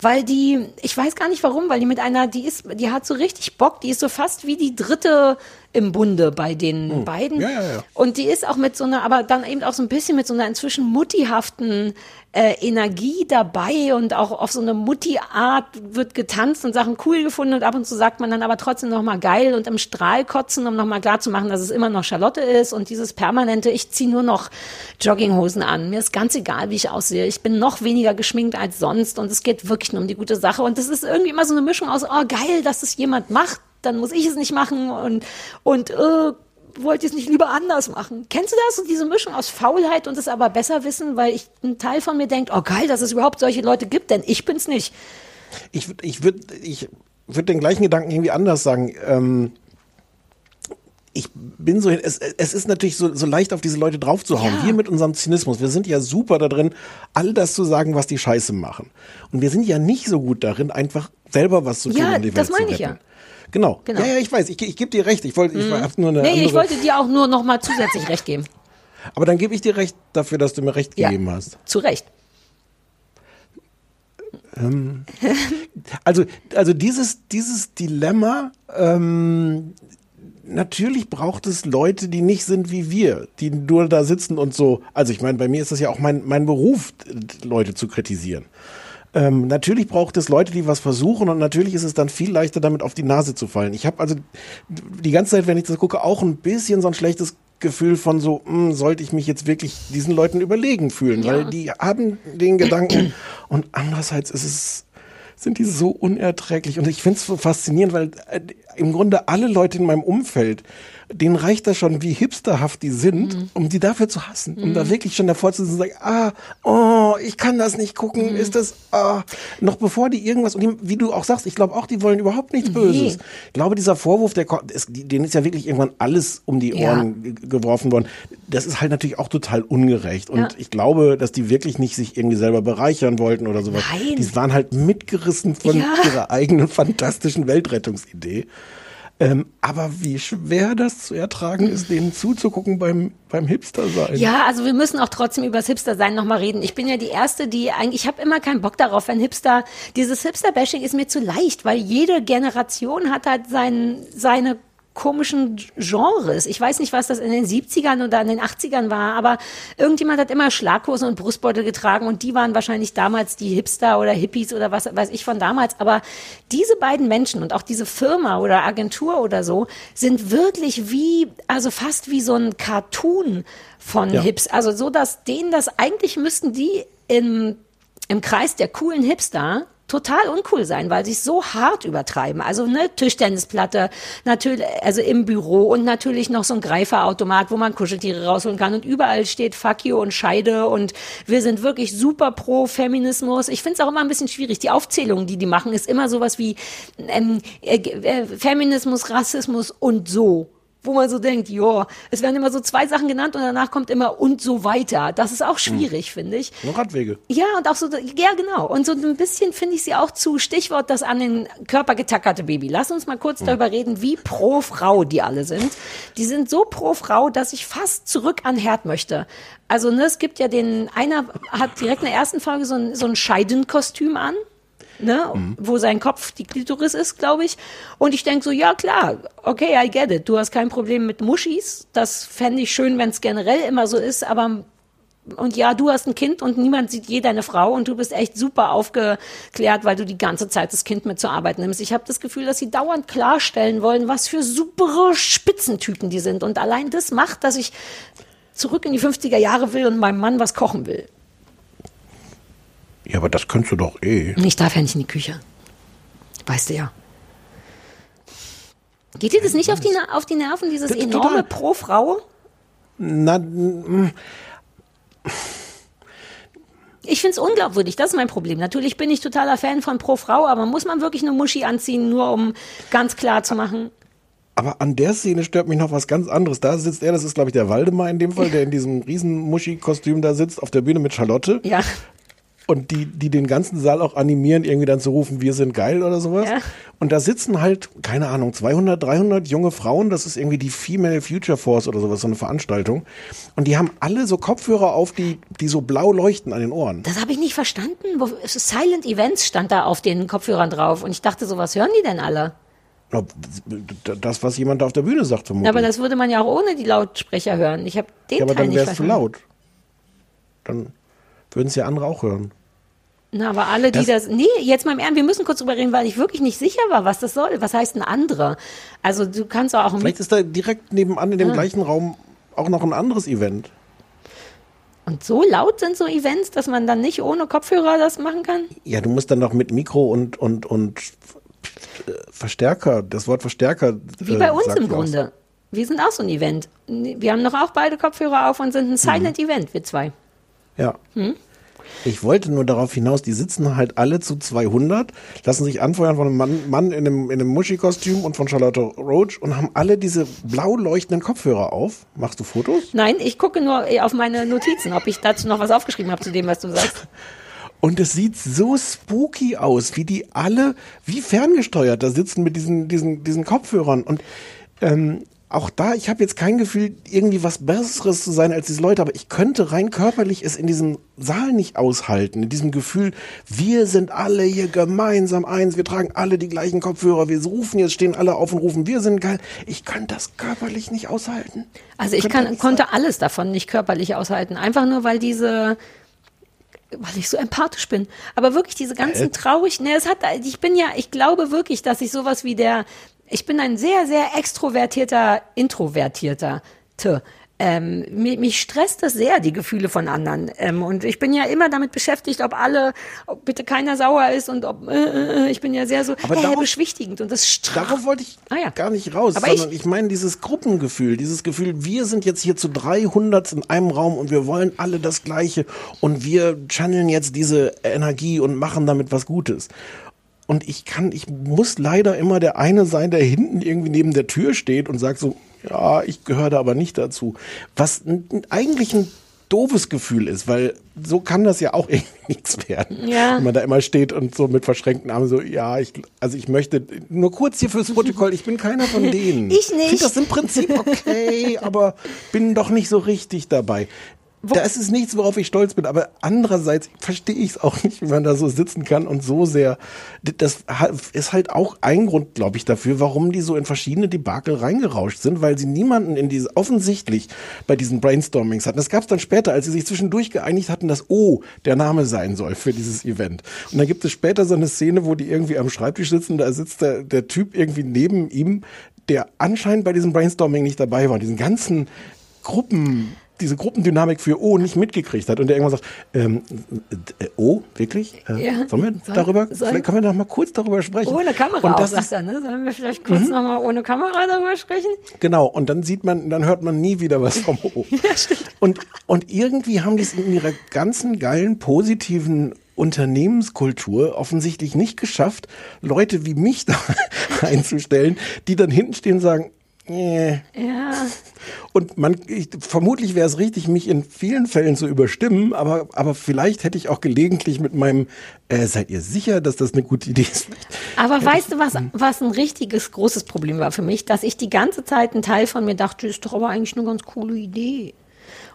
Weil die, ich weiß gar nicht warum, weil die mit einer, die ist, die hat so richtig Bock, die ist so fast wie die dritte im Bunde bei den beiden. Ja, ja, ja. Und die ist auch mit so einer, aber dann eben auch so ein bisschen mit so einer inzwischen muttihaften äh, Energie dabei und auch auf so eine Mutti-Art wird getanzt und Sachen cool gefunden und ab und zu sagt man dann aber trotzdem nochmal geil und im Strahl kotzen, um nochmal klar zu machen, dass es immer noch Charlotte ist und dieses permanente, ich ziehe nur noch Jogginghosen an, mir ist ganz egal, wie ich aussehe, ich bin noch weniger geschminkt als sonst und es geht wirklich nur um die gute Sache. Und das ist irgendwie immer so eine Mischung aus, oh geil, dass es jemand macht, dann muss ich es nicht machen und, und äh, wollt ihr es nicht lieber anders machen? Kennst du das? Und diese Mischung aus Faulheit und es aber besser wissen, weil ich ein Teil von mir denkt, oh geil, dass es überhaupt solche Leute gibt, denn ich bin's nicht. Ich, ich würde ich würd den gleichen Gedanken irgendwie anders sagen. Ähm, ich bin so, es, es ist natürlich so, so leicht auf diese Leute draufzuhauen. Ja. Wir mit unserem Zynismus, wir sind ja super da drin, all das zu sagen, was die Scheiße machen. Und wir sind ja nicht so gut darin, einfach selber was zu tun, Ja, um die Welt das meine ich ja. Genau. Genau. Ja, ja, ich weiß, ich, ich gebe dir recht. Ich wollte, ich Mhm. habe nur eine Nee, andere. ich wollte dir auch nur noch mal zusätzlich recht geben. aber dann gebe ich dir recht dafür, dass du mir recht Ja. gegeben hast. Zu Recht. Ähm, also, also dieses, dieses Dilemma, ähm, natürlich braucht es Leute, die nicht sind wie wir, die nur da sitzen und so. Also ich meine, bei mir ist das ja auch mein, mein Beruf, Leute zu kritisieren. Ähm, natürlich braucht es Leute, die was versuchen und natürlich ist es dann viel leichter, damit auf die Nase zu fallen. Ich habe also die ganze Zeit, wenn ich das gucke, auch ein bisschen so ein schlechtes Gefühl von so, mh, sollte ich mich jetzt wirklich diesen Leuten überlegen fühlen, Ja. weil die haben den Gedanken und andererseits ist es sind die so unerträglich und ich finde es so faszinierend, weil äh, im Grunde alle Leute in meinem Umfeld, denen reicht das schon, wie hipsterhaft die sind, Mhm. um die dafür zu hassen, um da wirklich schon davor zu sitzen und sagen, ah, oh, ich kann das nicht gucken, Mhm. ist das, ah, noch bevor die irgendwas, und die, wie du auch sagst, ich glaube auch, die wollen überhaupt nichts Böses. Ich glaube, dieser Vorwurf, der, die- denen ist ja wirklich irgendwann alles um die Ja. Ohren ge- geworfen worden. Das ist halt natürlich auch total ungerecht. Und Ja. ich glaube, dass die wirklich nicht sich irgendwie selber bereichern wollten oder sowas. Nein. Die waren halt mitgerissen von Ja. ihrer eigenen fantastischen Weltrettungsidee. Ähm, aber wie schwer das zu ertragen ist, denen zuzugucken beim, beim Hipster sein. Ja, also wir müssen auch trotzdem über das Hipster-Sein nochmal reden. Ich bin ja die Erste, die eigentlich, ich habe immer keinen Bock darauf, wenn Hipster, dieses Hipster-Bashing ist mir zu leicht, weil jede Generation hat halt sein, seine komischen Genres. Ich weiß nicht, was das in den 70ern oder in den 80ern war, aber irgendjemand hat immer Schlaghosen und Brustbeutel getragen und die waren wahrscheinlich damals die Hipster oder Hippies oder was weiß ich von damals. Aber diese beiden Menschen und auch diese Firma oder Agentur oder so sind wirklich wie, also fast wie so ein Cartoon von Ja. Hips. Also so, dass denen das eigentlich müssten die im, im Kreis der coolen Hipster total uncool sein, weil sie es so hart übertreiben. Also eine Tischtennisplatte, natürlich, also im Büro und natürlich noch so ein Greiferautomat, wo man Kuscheltiere rausholen kann und überall steht Fuck you und Scheide und wir sind wirklich super pro Feminismus. Ich finde es auch immer ein bisschen schwierig. Die Aufzählung, die die machen, ist immer sowas wie ähm, äh, äh, Feminismus, Rassismus und so wo man so denkt, ja, es werden immer so zwei Sachen genannt und danach kommt immer und so weiter. Das ist auch schwierig, finde ich. Nur Radwege. Ja, und auch so, ja, genau. Und so ein bisschen finde ich sie auch zu, Stichwort das an den Körper getackerte Baby. Lass uns mal kurz darüber reden, wie pro Frau die alle sind. Die sind so pro Frau, dass ich fast zurück an Herd möchte. Also, ne, es gibt ja den, einer hat direkt in der ersten Folge so ein, so ein Scheidenkostüm an. Ne, wo sein Kopf die Klitoris ist, glaube ich. Und ich denke so, ja klar, okay, I get it. Du hast kein Problem mit Muschis. Das fände ich schön, wenn es generell immer so ist, aber und ja, du hast ein Kind und niemand sieht je deine Frau und du bist echt super aufgeklärt, weil du die ganze Zeit das Kind mit zur Arbeit nimmst. Ich habe das Gefühl, dass sie dauernd klarstellen wollen, was für supere Spitzentypen die sind. Und allein das macht, dass ich zurück in die 50er Jahre will und meinem Mann was kochen will. Ja, aber das könntest du doch eh. Ich darf ja nicht in die Küche. Weißt du ja. Geht dir das nicht auf die, auf die Nerven, dieses Das- enorme total. pro Frau? Na, Ich finde es unglaubwürdig, das ist mein Problem. Natürlich bin ich totaler Fan von pro Frau, aber muss man wirklich eine Muschi anziehen, nur um ganz klar zu machen, aber an der Szene stört mich noch was ganz anderes. Da sitzt er, das ist glaube ich der Waldemar in dem Fall, der in diesem riesen Muschi-Kostüm da sitzt, auf der Bühne mit Charlotte. ja. Und die, die den ganzen Saal auch animieren, irgendwie dann zu rufen, wir sind geil oder sowas. Ja. Und da sitzen halt, keine Ahnung, 200, 300 junge Frauen. Das ist irgendwie die Female Future Force oder sowas, so eine Veranstaltung. Und die haben alle so Kopfhörer auf, die, die so blau leuchten an den Ohren. Das habe ich nicht verstanden. Wo- Silent Events stand da auf den Kopfhörern drauf und ich dachte so, was hören die denn alle? Das, was jemand da auf der Bühne sagt, vermutlich. Aber das würde man ja auch ohne die Lautsprecher hören. Ich habe den ja, aber Teil dann nicht wäre es zu verstanden. laut. Dann würden es ja andere auch hören. Na, aber alle, die das, nee, jetzt mal im Ernst, wir müssen kurz drüber reden, weil ich wirklich nicht sicher war, was das soll. Was heißt ein andere? Also du kannst auch ein Vielleicht ist da direkt nebenan in dem Ah. gleichen Raum auch noch ein anderes Event. Und so laut sind so Events, dass man dann nicht ohne Kopfhörer das machen kann? Ja, du musst dann noch mit Mikro und, und, und äh, Verstärker, das Wort Verstärker. Wie äh, bei uns im. Grunde. Wir sind auch so ein Event. Wir haben doch auch beide Kopfhörer auf und sind ein Silent Event, wir zwei. Ja. Hm? Ich wollte nur darauf hinaus, die sitzen halt alle zu 200, lassen sich anfeuern von einem Mann, Mann in einem, in einem Muschi-Kostüm und von Charlotte Roach und haben alle diese blau leuchtenden Kopfhörer auf. Machst du Fotos? Nein, ich gucke nur äh, auf meine Notizen, ob ich dazu noch was aufgeschrieben habe zu dem, was du sagst. Und es sieht so spooky aus, wie die alle, wie ferngesteuert da sitzen mit diesen, diesen, diesen Kopfhörern. Und ähm, auch da, ich habe jetzt kein Gefühl, irgendwie was Besseres zu sein als diese Leute, aber ich könnte rein körperlich es in diesem Saal nicht aushalten, in diesem Gefühl, wir sind alle hier gemeinsam eins, wir tragen alle die gleichen Kopfhörer, wir rufen jetzt, stehen alle auf und rufen, wir sind geil. Ich könnte das körperlich nicht aushalten. Also ich Könnte kann, konnte alles davon nicht körperlich aushalten. Einfach nur, weil diese, weil ich so empathisch bin. Aber wirklich diese ganzen Äh? traurig, ne, es hat, ich bin ja, ich glaube wirklich, dass ich sowas wie der, ich bin ein sehr, sehr extrovertierter, introvertierter, T. ähm, mich, mich stresst das sehr, die Gefühle von anderen. Ähm, und ich bin ja immer damit beschäftigt, ob alle, ob bitte keiner sauer ist und ob, äh, äh, ich bin ja sehr so Aber äh, darauf- beschwichtigend und das stresst. Darauf wollte ich Ah, ja. gar nicht raus, Aber sondern ich, meine dieses Gruppengefühl, dieses Gefühl, wir sind jetzt hier zu 300 in einem Raum und wir wollen alle das Gleiche und wir channeln jetzt diese Energie und machen damit was Gutes. Und ich kann, ich muss leider immer der eine sein, der hinten irgendwie neben der Tür steht und sagt so, ja, ich gehöre da aber nicht dazu. Was eigentlich ein doofes Gefühl ist, weil so kann das ja auch irgendwie nichts werden. Ja. Wenn man da immer steht und so mit verschränkten Armen so, ja, ich, also ich möchte, nur kurz hier fürs Protokoll, ich bin keiner von denen. Ich nicht. Finde das im Prinzip okay, aber bin doch nicht so richtig dabei. Da ist nichts, worauf ich stolz bin, aber andererseits verstehe ich es auch nicht, wie man da so sitzen kann und so sehr. Das ist halt auch ein Grund, glaube ich, dafür, warum die so in verschiedene Debakel reingerauscht sind, weil sie niemanden in diese offensichtlich bei diesen Brainstormings hatten. Das gab es dann später, als sie sich zwischendurch geeinigt hatten, dass O der Name sein soll für dieses Event. Und dann gibt es später so eine Szene, wo die irgendwie am Schreibtisch sitzen, da sitzt der, der Typ irgendwie neben ihm, der anscheinend bei diesem Brainstorming nicht dabei war. Diesen ganzen Gruppen, diese Gruppendynamik für O nicht mitgekriegt hat und der irgendwann sagt, ähm, äh, O, wirklich? Äh, Ja. Sollen wir darüber, soll- vielleicht können wir noch mal kurz darüber sprechen. Ohne Kamera und auch, das sagt ist, er, ne? Sollen wir vielleicht kurz Mhm. noch mal ohne Kamera darüber sprechen? Genau, und dann sieht man, dann hört man nie wieder was vom O. und, und irgendwie haben die es in ihrer ganzen geilen, positiven Unternehmenskultur offensichtlich nicht geschafft, Leute wie mich da einzustellen, die dann hinten stehen und sagen, nee, Ja. Und man, ich, vermutlich wäre es richtig, mich in vielen Fällen zu überstimmen, aber, aber vielleicht hätte ich auch gelegentlich mit meinem, äh, seid ihr sicher, dass das eine gute Idee ist? Aber weißt du, was, was ein richtiges großes Problem war für mich? Dass ich die ganze Zeit ein Teil von mir dachte, ist doch aber eigentlich eine ganz coole Idee.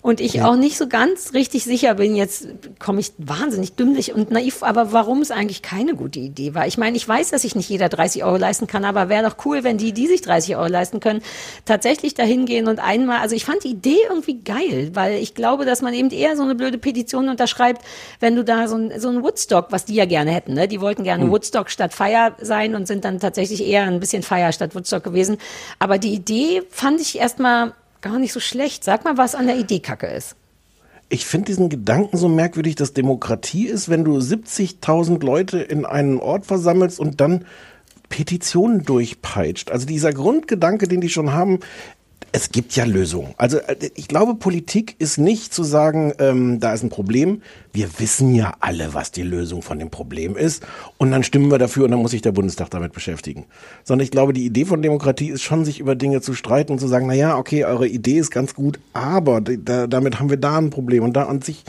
Und ich auch nicht so ganz richtig sicher bin, jetzt komme ich wahnsinnig dümmlich und naiv, aber warum es eigentlich keine gute Idee war. Ich meine, ich weiß, dass sich nicht jeder 30 Euro leisten kann, aber wäre doch cool, wenn die, die sich 30 Euro leisten können, tatsächlich dahin gehen und einmal, also ich fand die Idee irgendwie geil, weil ich glaube, dass man eben eher so eine blöde Petition unterschreibt, wenn du da so ein, so ein Woodstock, was die ja gerne hätten, ne? die wollten gerne Hm. Woodstock statt Feier sein und sind dann tatsächlich eher ein bisschen Feier statt Woodstock gewesen. Aber die Idee fand ich erstmal gar nicht so schlecht. Sag mal, was an der Idee kacke ist. Ich finde diesen Gedanken so merkwürdig, dass Demokratie ist, wenn du 70.000 Leute in einen Ort versammelst und dann Petitionen durchpeitscht. Also dieser Grundgedanke, den die schon haben, es gibt ja Lösungen. Also äh, ich glaube, Politik ist nicht zu sagen, ähm, da ist ein Problem. Wir wissen ja alle, was die Lösung von dem Problem ist. Und dann stimmen wir dafür und dann muss sich der Bundestag damit beschäftigen. Sondern ich glaube, die Idee von Demokratie ist schon, sich über Dinge zu streiten und zu sagen, na ja, okay, eure Idee ist ganz gut, aber da, damit haben wir da ein Problem und da und sich,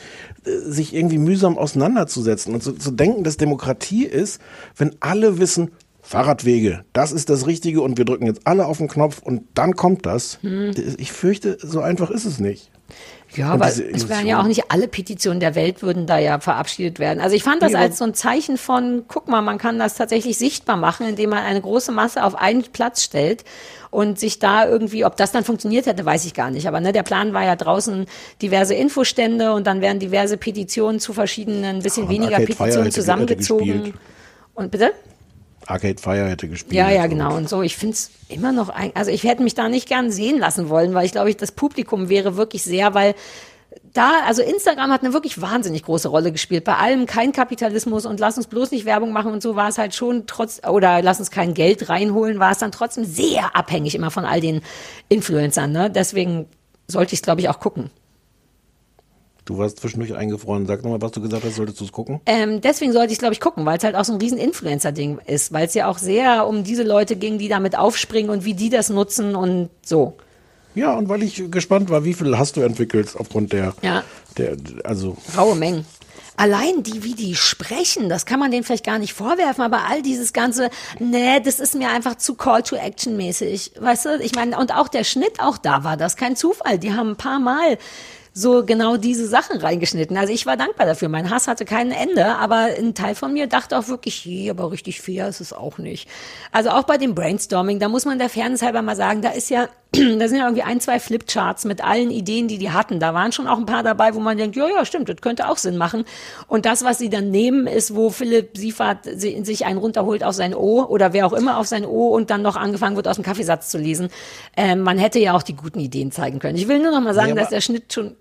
äh, sich irgendwie mühsam auseinanderzusetzen und zu, zu denken, dass Demokratie ist, wenn alle wissen, Fahrradwege, das ist das Richtige und wir drücken jetzt alle auf den Knopf und dann kommt das. Hm. Ich fürchte, so einfach ist es nicht. Ja, Und aber es wären ja auch nicht alle Petitionen der Welt würden da ja verabschiedet werden. Also ich fand das aber- als so ein Zeichen von, guck mal, man kann das tatsächlich sichtbar machen, indem man eine große Masse auf einen Platz stellt und sich da irgendwie, ob das dann funktioniert hätte, weiß ich gar nicht. Aber ne, der Plan war ja draußen diverse Infostände und dann werden diverse Petitionen zu verschiedenen, ein bisschen Und weniger Petitionen zusammengezogen. Und bitte? Arcade Fire hätte gespielt. Ja, ja, genau. Und so, ich finde es immer noch, ein, also ich hätte mich da nicht gern sehen lassen wollen, weil ich glaube, ich, das Publikum wäre wirklich sehr, weil da, also Instagram hat eine wirklich wahnsinnig große Rolle gespielt. Bei allem kein Kapitalismus und lass uns bloß nicht Werbung machen und so war es halt schon trotz, oder lass uns kein Geld reinholen, war es dann trotzdem sehr abhängig immer von all den Influencern. Ne? Deswegen sollte ich es, glaube ich, auch gucken. Du warst zwischendurch eingefroren. Sag nochmal, was du gesagt hast, solltest du es gucken? Ähm, deswegen sollte ich, glaube ich, gucken, weil es halt auch so ein riesen Influencer-Ding ist, weil es ja auch sehr um diese Leute ging, die damit aufspringen und wie die das nutzen und so. Ja, und weil ich gespannt war, wie viel hast du entwickelt aufgrund der, Ja. der also Raue Mengen. Allein die, wie die sprechen, das kann man denen vielleicht gar nicht vorwerfen, aber all dieses ganze, nee, das ist mir einfach zu Call to Action mäßig. Weißt du, ich meine, und auch der Schnitt, auch da war das kein Zufall. Die haben ein paar Mal so genau diese Sachen reingeschnitten. Also ich war dankbar dafür. Mein Hass hatte kein Ende, aber ein Teil von mir dachte auch wirklich, je, aber richtig fair ist es auch nicht. Also auch bei dem Brainstorming, da muss man der Fairness halber mal sagen, da ist ja da sind ja irgendwie ein, zwei Flipcharts mit allen Ideen, die die hatten. Da waren schon auch ein paar dabei, wo man denkt, ja, ja, stimmt, das könnte auch Sinn machen. Und das, was sie dann nehmen, ist, wo Philipp Siefert si- sich einen runterholt auf sein O oder wer auch immer auf sein O und dann noch angefangen wird, aus dem Kaffeesatz zu lesen. Ähm, man hätte ja auch die guten Ideen zeigen können. Ich will nur noch mal sagen, aber- dass der Schnitt schon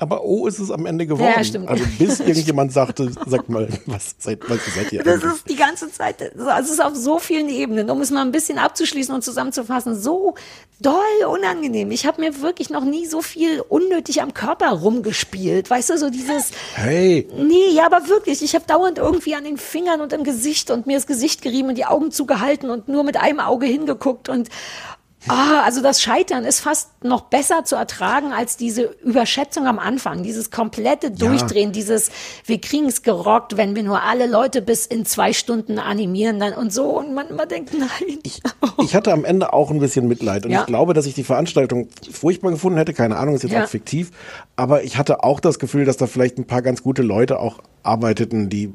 Aber oh, ist es am Ende geworden. Ja, stimmt. Also bis irgendjemand sagte, sag mal, was seid, was seid ihr Das eigentlich? ist die ganze Zeit, so- also es ist auf so vielen Ebenen, um es mal ein bisschen abzuschließen und zusammenzufassen, so doll unangenehm. Ich habe mir wirklich noch nie so viel unnötig am Körper rumgespielt. Weißt du, so dieses, Hey, nee, ja, aber wirklich, ich habe dauernd irgendwie an den Fingern und im Gesicht und mir das Gesicht gerieben und die Augen zugehalten und nur mit einem Auge hingeguckt und Ah, also das Scheitern ist fast noch besser zu ertragen als diese Überschätzung am Anfang, dieses komplette Durchdrehen, dieses wir kriegen es gerockt, wenn wir nur alle Leute bis in zwei Stunden animieren dann und so und man immer denkt, nein. ich hatte am Ende auch ein bisschen Mitleid und Ja. ich glaube, dass ich die Veranstaltung furchtbar gefunden hätte. Keine Ahnung, ist jetzt Ja. auch fiktiv. Aber ich hatte auch das Gefühl, dass da vielleicht ein paar ganz gute Leute auch arbeiteten, die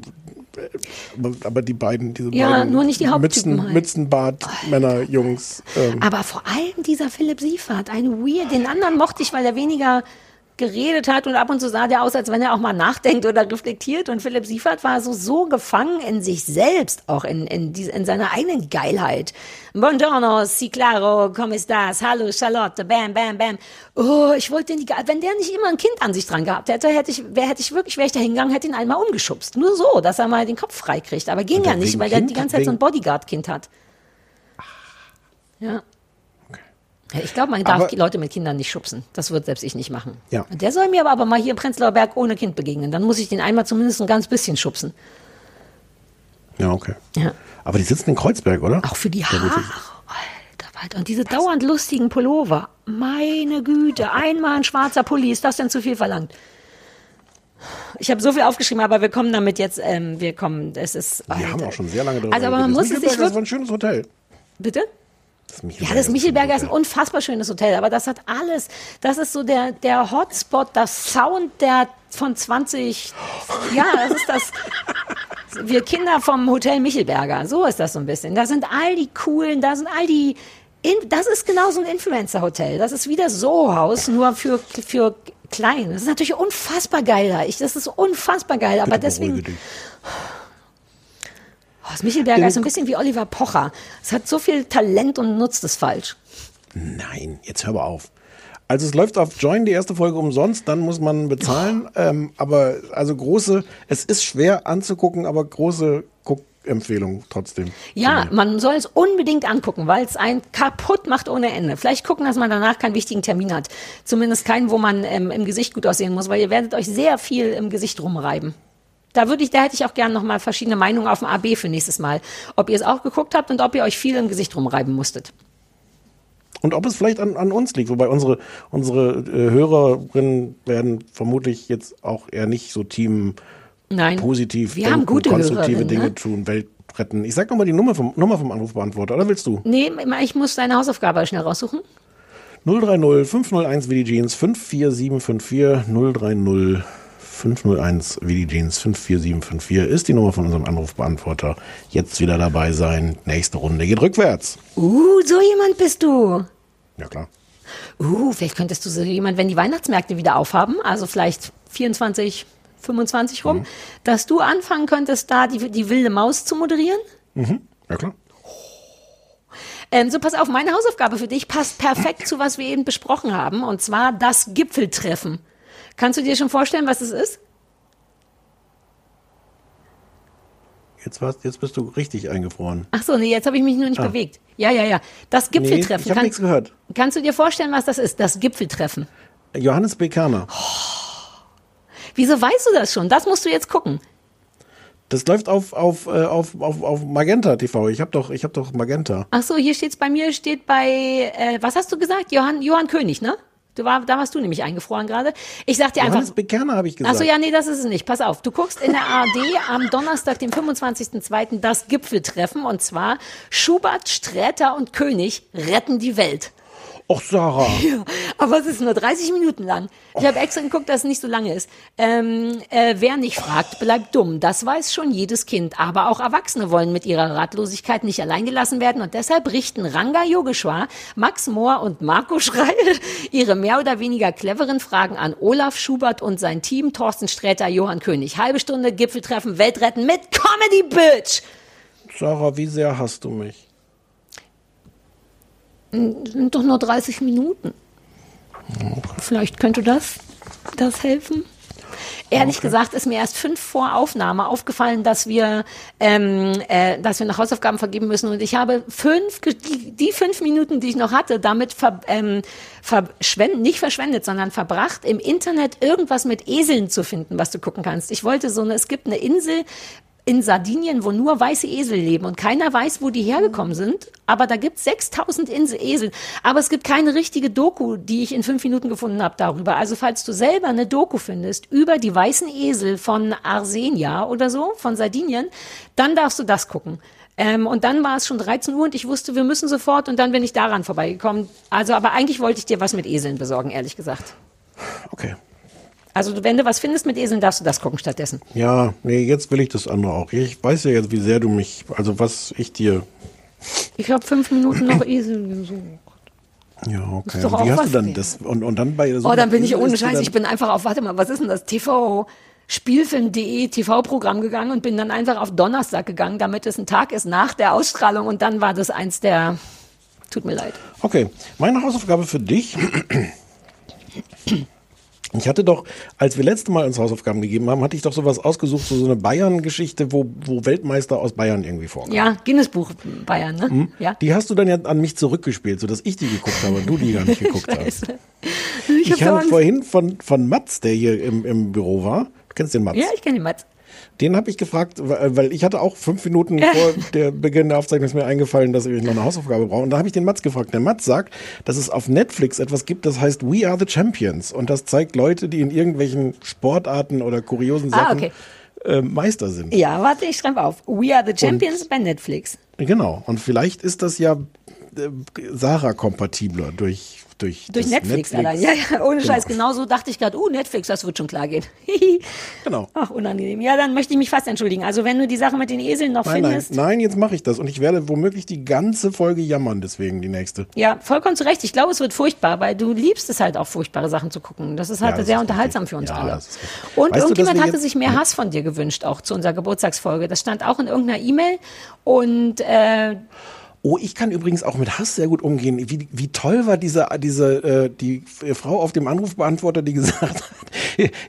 aber die beiden, diese Ja, beiden nur nicht die Mützen, halt. Mützenbart, Männer, Jungs. Ähm, Aber vor allem dieser Philipp Siefert, ein weird, den anderen mochte ich, weil er weniger geredet hat und ab und zu sah der aus, als wenn er auch mal nachdenkt oder reflektiert. Und Philipp Siefert war so, so gefangen in sich selbst, auch in, in, diese, in seiner eigenen Geilheit. Buongiorno, si claro, come estás? Hallo, Charlotte, bam, bam, bam. Oh, ich wollte den, wenn der nicht immer ein Kind an sich dran gehabt hätte, hätte ich, wär, hätte ich wirklich, wäre ich da hingegangen, hätte ihn einmal umgeschubst. Nur so, dass er mal den Kopf frei kriegt. Aber ging ja der nicht, weil der Kind? die ganze Zeit so ein Bodyguard-Kind hat. Ja. Ich glaube, man darf Aber- die Leute mit Kindern nicht schubsen. Das wird selbst ich nicht machen. Ja. Der soll mir aber, aber mal hier im Prenzlauer Berg ohne Kind begegnen. Dann muss ich den einmal zumindest ein ganz bisschen schubsen. ja, okay. Ja. Aber die sitzen in Kreuzberg, oder? Auch für die Haare. Alter, Walter. Und diese dauernd lustigen Pullover. Meine Güte, einmal ein schwarzer Pulli. Ist das denn zu viel verlangt? Ich habe so viel aufgeschrieben, aber wir kommen damit jetzt, ähm, wir kommen, es ist. Wir haben auch schon sehr lange darüber Also, aber man muss es sich Das war ein schönes Hotel. Bitte? Das Ja, das Michelberger ist ein unfassbar schönes Hotel, aber das hat alles. Das ist so der, der Hotspot, das Sound der von 20. Ja, das ist das. Wir Kinder vom Hotel Michelberger, so ist das so ein bisschen. Da sind all die coolen, da sind all die. In, das ist genau so ein Influencer-Hotel. Das ist wie das Soho-Haus, nur für, für klein. Das ist natürlich unfassbar geil da. Ich, das ist unfassbar geil, aber Bitte deswegen. Oh, das Michelberger ist so ein bisschen wie Oliver Pocher. Es hat so viel Talent und nutzt es falsch. Nein, jetzt hör mal auf. Also es läuft auf Join die erste Folge umsonst, dann muss man bezahlen. Ähm, aber also große, es ist schwer anzugucken, aber große Guckempfehlung trotzdem. Ja, man soll es unbedingt angucken, weil es einen kaputt macht ohne Ende. Vielleicht gucken, dass man danach keinen wichtigen Termin hat. Zumindest keinen, wo man ähm, im Gesicht gut aussehen muss, weil ihr werdet euch sehr viel im Gesicht rumreiben. Da würde ich, da hätte ich auch gerne noch mal verschiedene Meinungen auf dem AB für nächstes Mal. Ob ihr es auch geguckt habt und ob ihr euch viel im Gesicht rumreiben musstet. Und ob es vielleicht an, an uns liegt, wobei unsere, unsere äh, Hörerinnen werden vermutlich jetzt auch eher nicht so Team Nein. positiv Wir haben gute konstruktive Dinge ne? tun, Welt retten. Ich sag nochmal die Nummer vom, Nummer vom Anrufbeantworter, oder willst du? Nee, ich muss deine Hausaufgabe schnell raussuchen. 030 501 wie die Jeans 54754 030 501 wie die Jeans 54754 ist die Nummer von unserem Anrufbeantworter. Jetzt wieder dabei sein. Nächste Runde geht rückwärts. Uh, so jemand bist du. Ja klar. Uh, vielleicht könntest du so jemand, wenn die Weihnachtsmärkte wieder aufhaben, also vielleicht 24, 25 rum, dass du anfangen könntest, da die, die wilde Maus zu moderieren? Mhm. Ja klar. Ähm, so, pass auf, meine Hausaufgabe für dich passt perfekt zu, was wir eben besprochen haben, und zwar das Gipfeltreffen. Kannst du dir schon vorstellen, was es ist? Jetzt, warst, jetzt bist du richtig eingefroren. Ach so, nee, jetzt habe ich mich nur nicht Ah. bewegt. Ja, ja, ja. Das Gipfeltreffen. Nee, ich habe nichts gehört. kannst du dir vorstellen, was das ist? Das Gipfeltreffen. Johannes B. Kerner. Wieso weißt du das schon? Das musst du jetzt gucken. Das läuft auf, auf, äh, auf, auf, auf Magenta TV. Ich habe doch, ich hab doch Magenta. Ach so, hier steht's bei mir, steht bei, äh, was hast du gesagt? Johann, Johann König, ne? Du war, da warst du nämlich eingefroren gerade. Ich sag dir einfach. Johannes B. Kerner habe ich gesagt. Ach so, ja, nee, das ist es nicht. Pass auf. Du guckst in der ARD am Donnerstag, dem 25.02. das Gipfeltreffen und zwar Schubert, Sträter und König retten die Welt. Och, Sarah. Ja, aber es ist nur 30 Minuten lang. Ich habe extra geguckt, dass es nicht so lange ist. Ähm, äh, wer nicht fragt, bleibt dumm. Das weiß schon jedes Kind. Aber auch Erwachsene wollen mit ihrer Ratlosigkeit nicht alleingelassen werden. Und deshalb richten Ranga Yogeshwar, Max Mohr und Marco Schreil ihre mehr oder weniger cleveren Fragen an Olaf Schubert und sein Team, Thorsten Sträter, Johann König. Halbe Stunde Gipfeltreffen, Weltretten mit Comedy Bitch. Sarah, wie sehr hast du mich? Sind doch nur 30 Minuten. Vielleicht könnte das, das helfen. Ehrlich Okay. gesagt ist mir erst fünf vor Aufnahme aufgefallen, dass wir, ähm, äh, dass wir noch Hausaufgaben vergeben müssen. Und ich habe fünf, die, die fünf Minuten, die ich noch hatte, damit ver, ähm, verschwendet, nicht verschwendet, sondern verbracht, im Internet irgendwas mit Eseln zu finden, was du gucken kannst. Ich wollte so eine, es gibt eine Insel in Sardinien, wo nur weiße Esel leben und keiner weiß, wo die hergekommen sind. Aber da gibt es 6000 Insel Esel. Aber es gibt keine richtige Doku, die ich in fünf Minuten gefunden habe darüber. Also falls du selber eine Doku findest über die weißen Esel von Arsenia oder so, von Sardinien, dann darfst du das gucken. Ähm, und dann war es schon 13 Uhr und ich wusste, wir müssen sofort und dann bin ich daran vorbeigekommen. Also, aber eigentlich wollte ich dir was mit Eseln besorgen, ehrlich gesagt. Okay. Also, wenn du was findest mit Eseln, darfst du das gucken stattdessen. Ja, nee, jetzt will ich das andere auch. Ich weiß ja jetzt, wie sehr du mich, also was ich dir. Ich habe fünf Minuten noch Esel gesucht. Ja, okay. Ist doch auch wie hast du dann das? Und, und dann bei Oh, dann bin ich ohne Scheiß. Ich bin einfach auf, warte mal, was ist denn das? TV, Spielfilm.de TV-Programm gegangen und bin dann einfach auf Donnerstag gegangen, damit es ein Tag ist nach der Ausstrahlung und dann war das eins der, tut mir leid. Okay, meine Hausaufgabe für dich. Ich hatte doch, als wir letzte Mal uns Hausaufgaben gegeben haben, hatte ich doch sowas ausgesucht, so, so eine Bayern-Geschichte, wo, wo Weltmeister aus Bayern irgendwie vorkommen. Ja, Guinness-Buch Bayern, ne? Hm? Ja. Die hast du dann ja an mich zurückgespielt, sodass ich die geguckt habe und du die gar nicht geguckt hast. Ich, Ich, hab habe vorhin von, von Mats, der hier im, im Büro war, du kennst den Mats, Ja, ich kenne den Mats. Den habe ich gefragt, weil weil ich hatte auch fünf Minuten vor der Beginn der Aufzeichnung ist mir eingefallen, dass ich noch eine Hausaufgabe brauche. Und da habe ich den Mats gefragt. Der Mats sagt, dass es auf Netflix etwas gibt, das heißt We Are the Champions. Und das zeigt Leute, die in irgendwelchen Sportarten oder kuriosen Ah, Sachen okay. äh, Meister sind. Ja, warte, ich schreibe auf. We are the Champions bei Netflix. Genau. Und vielleicht ist das ja äh, Sarah-kompatibler durch, durch, Durch das Netflix, allein. Ja, ja, ohne Scheiß. Genauso dachte ich gerade, uh, Netflix, das wird schon klar gehen. Genau. Ach, unangenehm. Ja, dann möchte ich mich fast entschuldigen. Also, wenn du die Sache mit den Eseln noch Nein, nein, findest. nein, jetzt mache ich das. Und ich werde womöglich die ganze Folge jammern, deswegen die nächste. Ja, vollkommen zu Recht. Ich glaube, es wird furchtbar, weil du liebst es halt auch, furchtbare Sachen zu gucken. Das ist halt Ja, das sehr ist unterhaltsam für uns Ja, alle. richtig. Und Weißt du, irgendjemand wir hatte sich mehr Hass von dir gewünscht, auch zu unserer Geburtstagsfolge. Das stand auch in irgendeiner E-Mail. Und äh, Oh, ich kann übrigens auch mit Hass sehr gut umgehen. Wie, wie toll war diese, diese äh, die Frau auf dem Anrufbeantworter, die gesagt hat,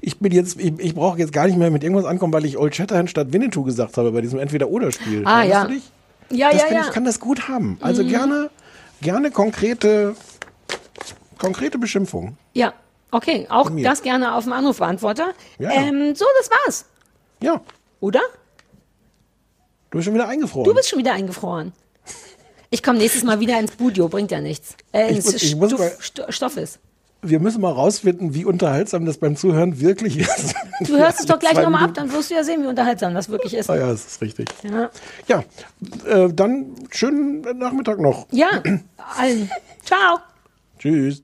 ich bin jetzt, ich, ich brauche jetzt gar nicht mehr mit irgendwas ankommen, weil ich Old Shatterhand statt Winnetou gesagt habe bei diesem Entweder-Oder-Spiel. Ah, Erinnerst ja. du dich? ja, das ja, ja. ich kann das gut haben. Also Mhm. gerne, gerne konkrete, konkrete Beschimpfung. ja, okay. Auch das gerne auf dem Anrufbeantworter. Ja. Ähm, so, das war's. Ja. Oder? Du bist schon wieder eingefroren. Du bist schon wieder eingefroren. Ich komme nächstes Mal wieder ins Studio, bringt ja nichts. Äh, Ich ins ich muss mal- Sto- Stoff ist. Wir müssen mal rausfinden, wie unterhaltsam das beim Zuhören wirklich ist. Du hörst es doch gleich nochmal ab, dann wirst du ja sehen, wie unterhaltsam das wirklich ist. Ah ja, das ist richtig. Ja, Ja, äh, dann schönen Nachmittag noch. ja allen. Ciao. Tschüss.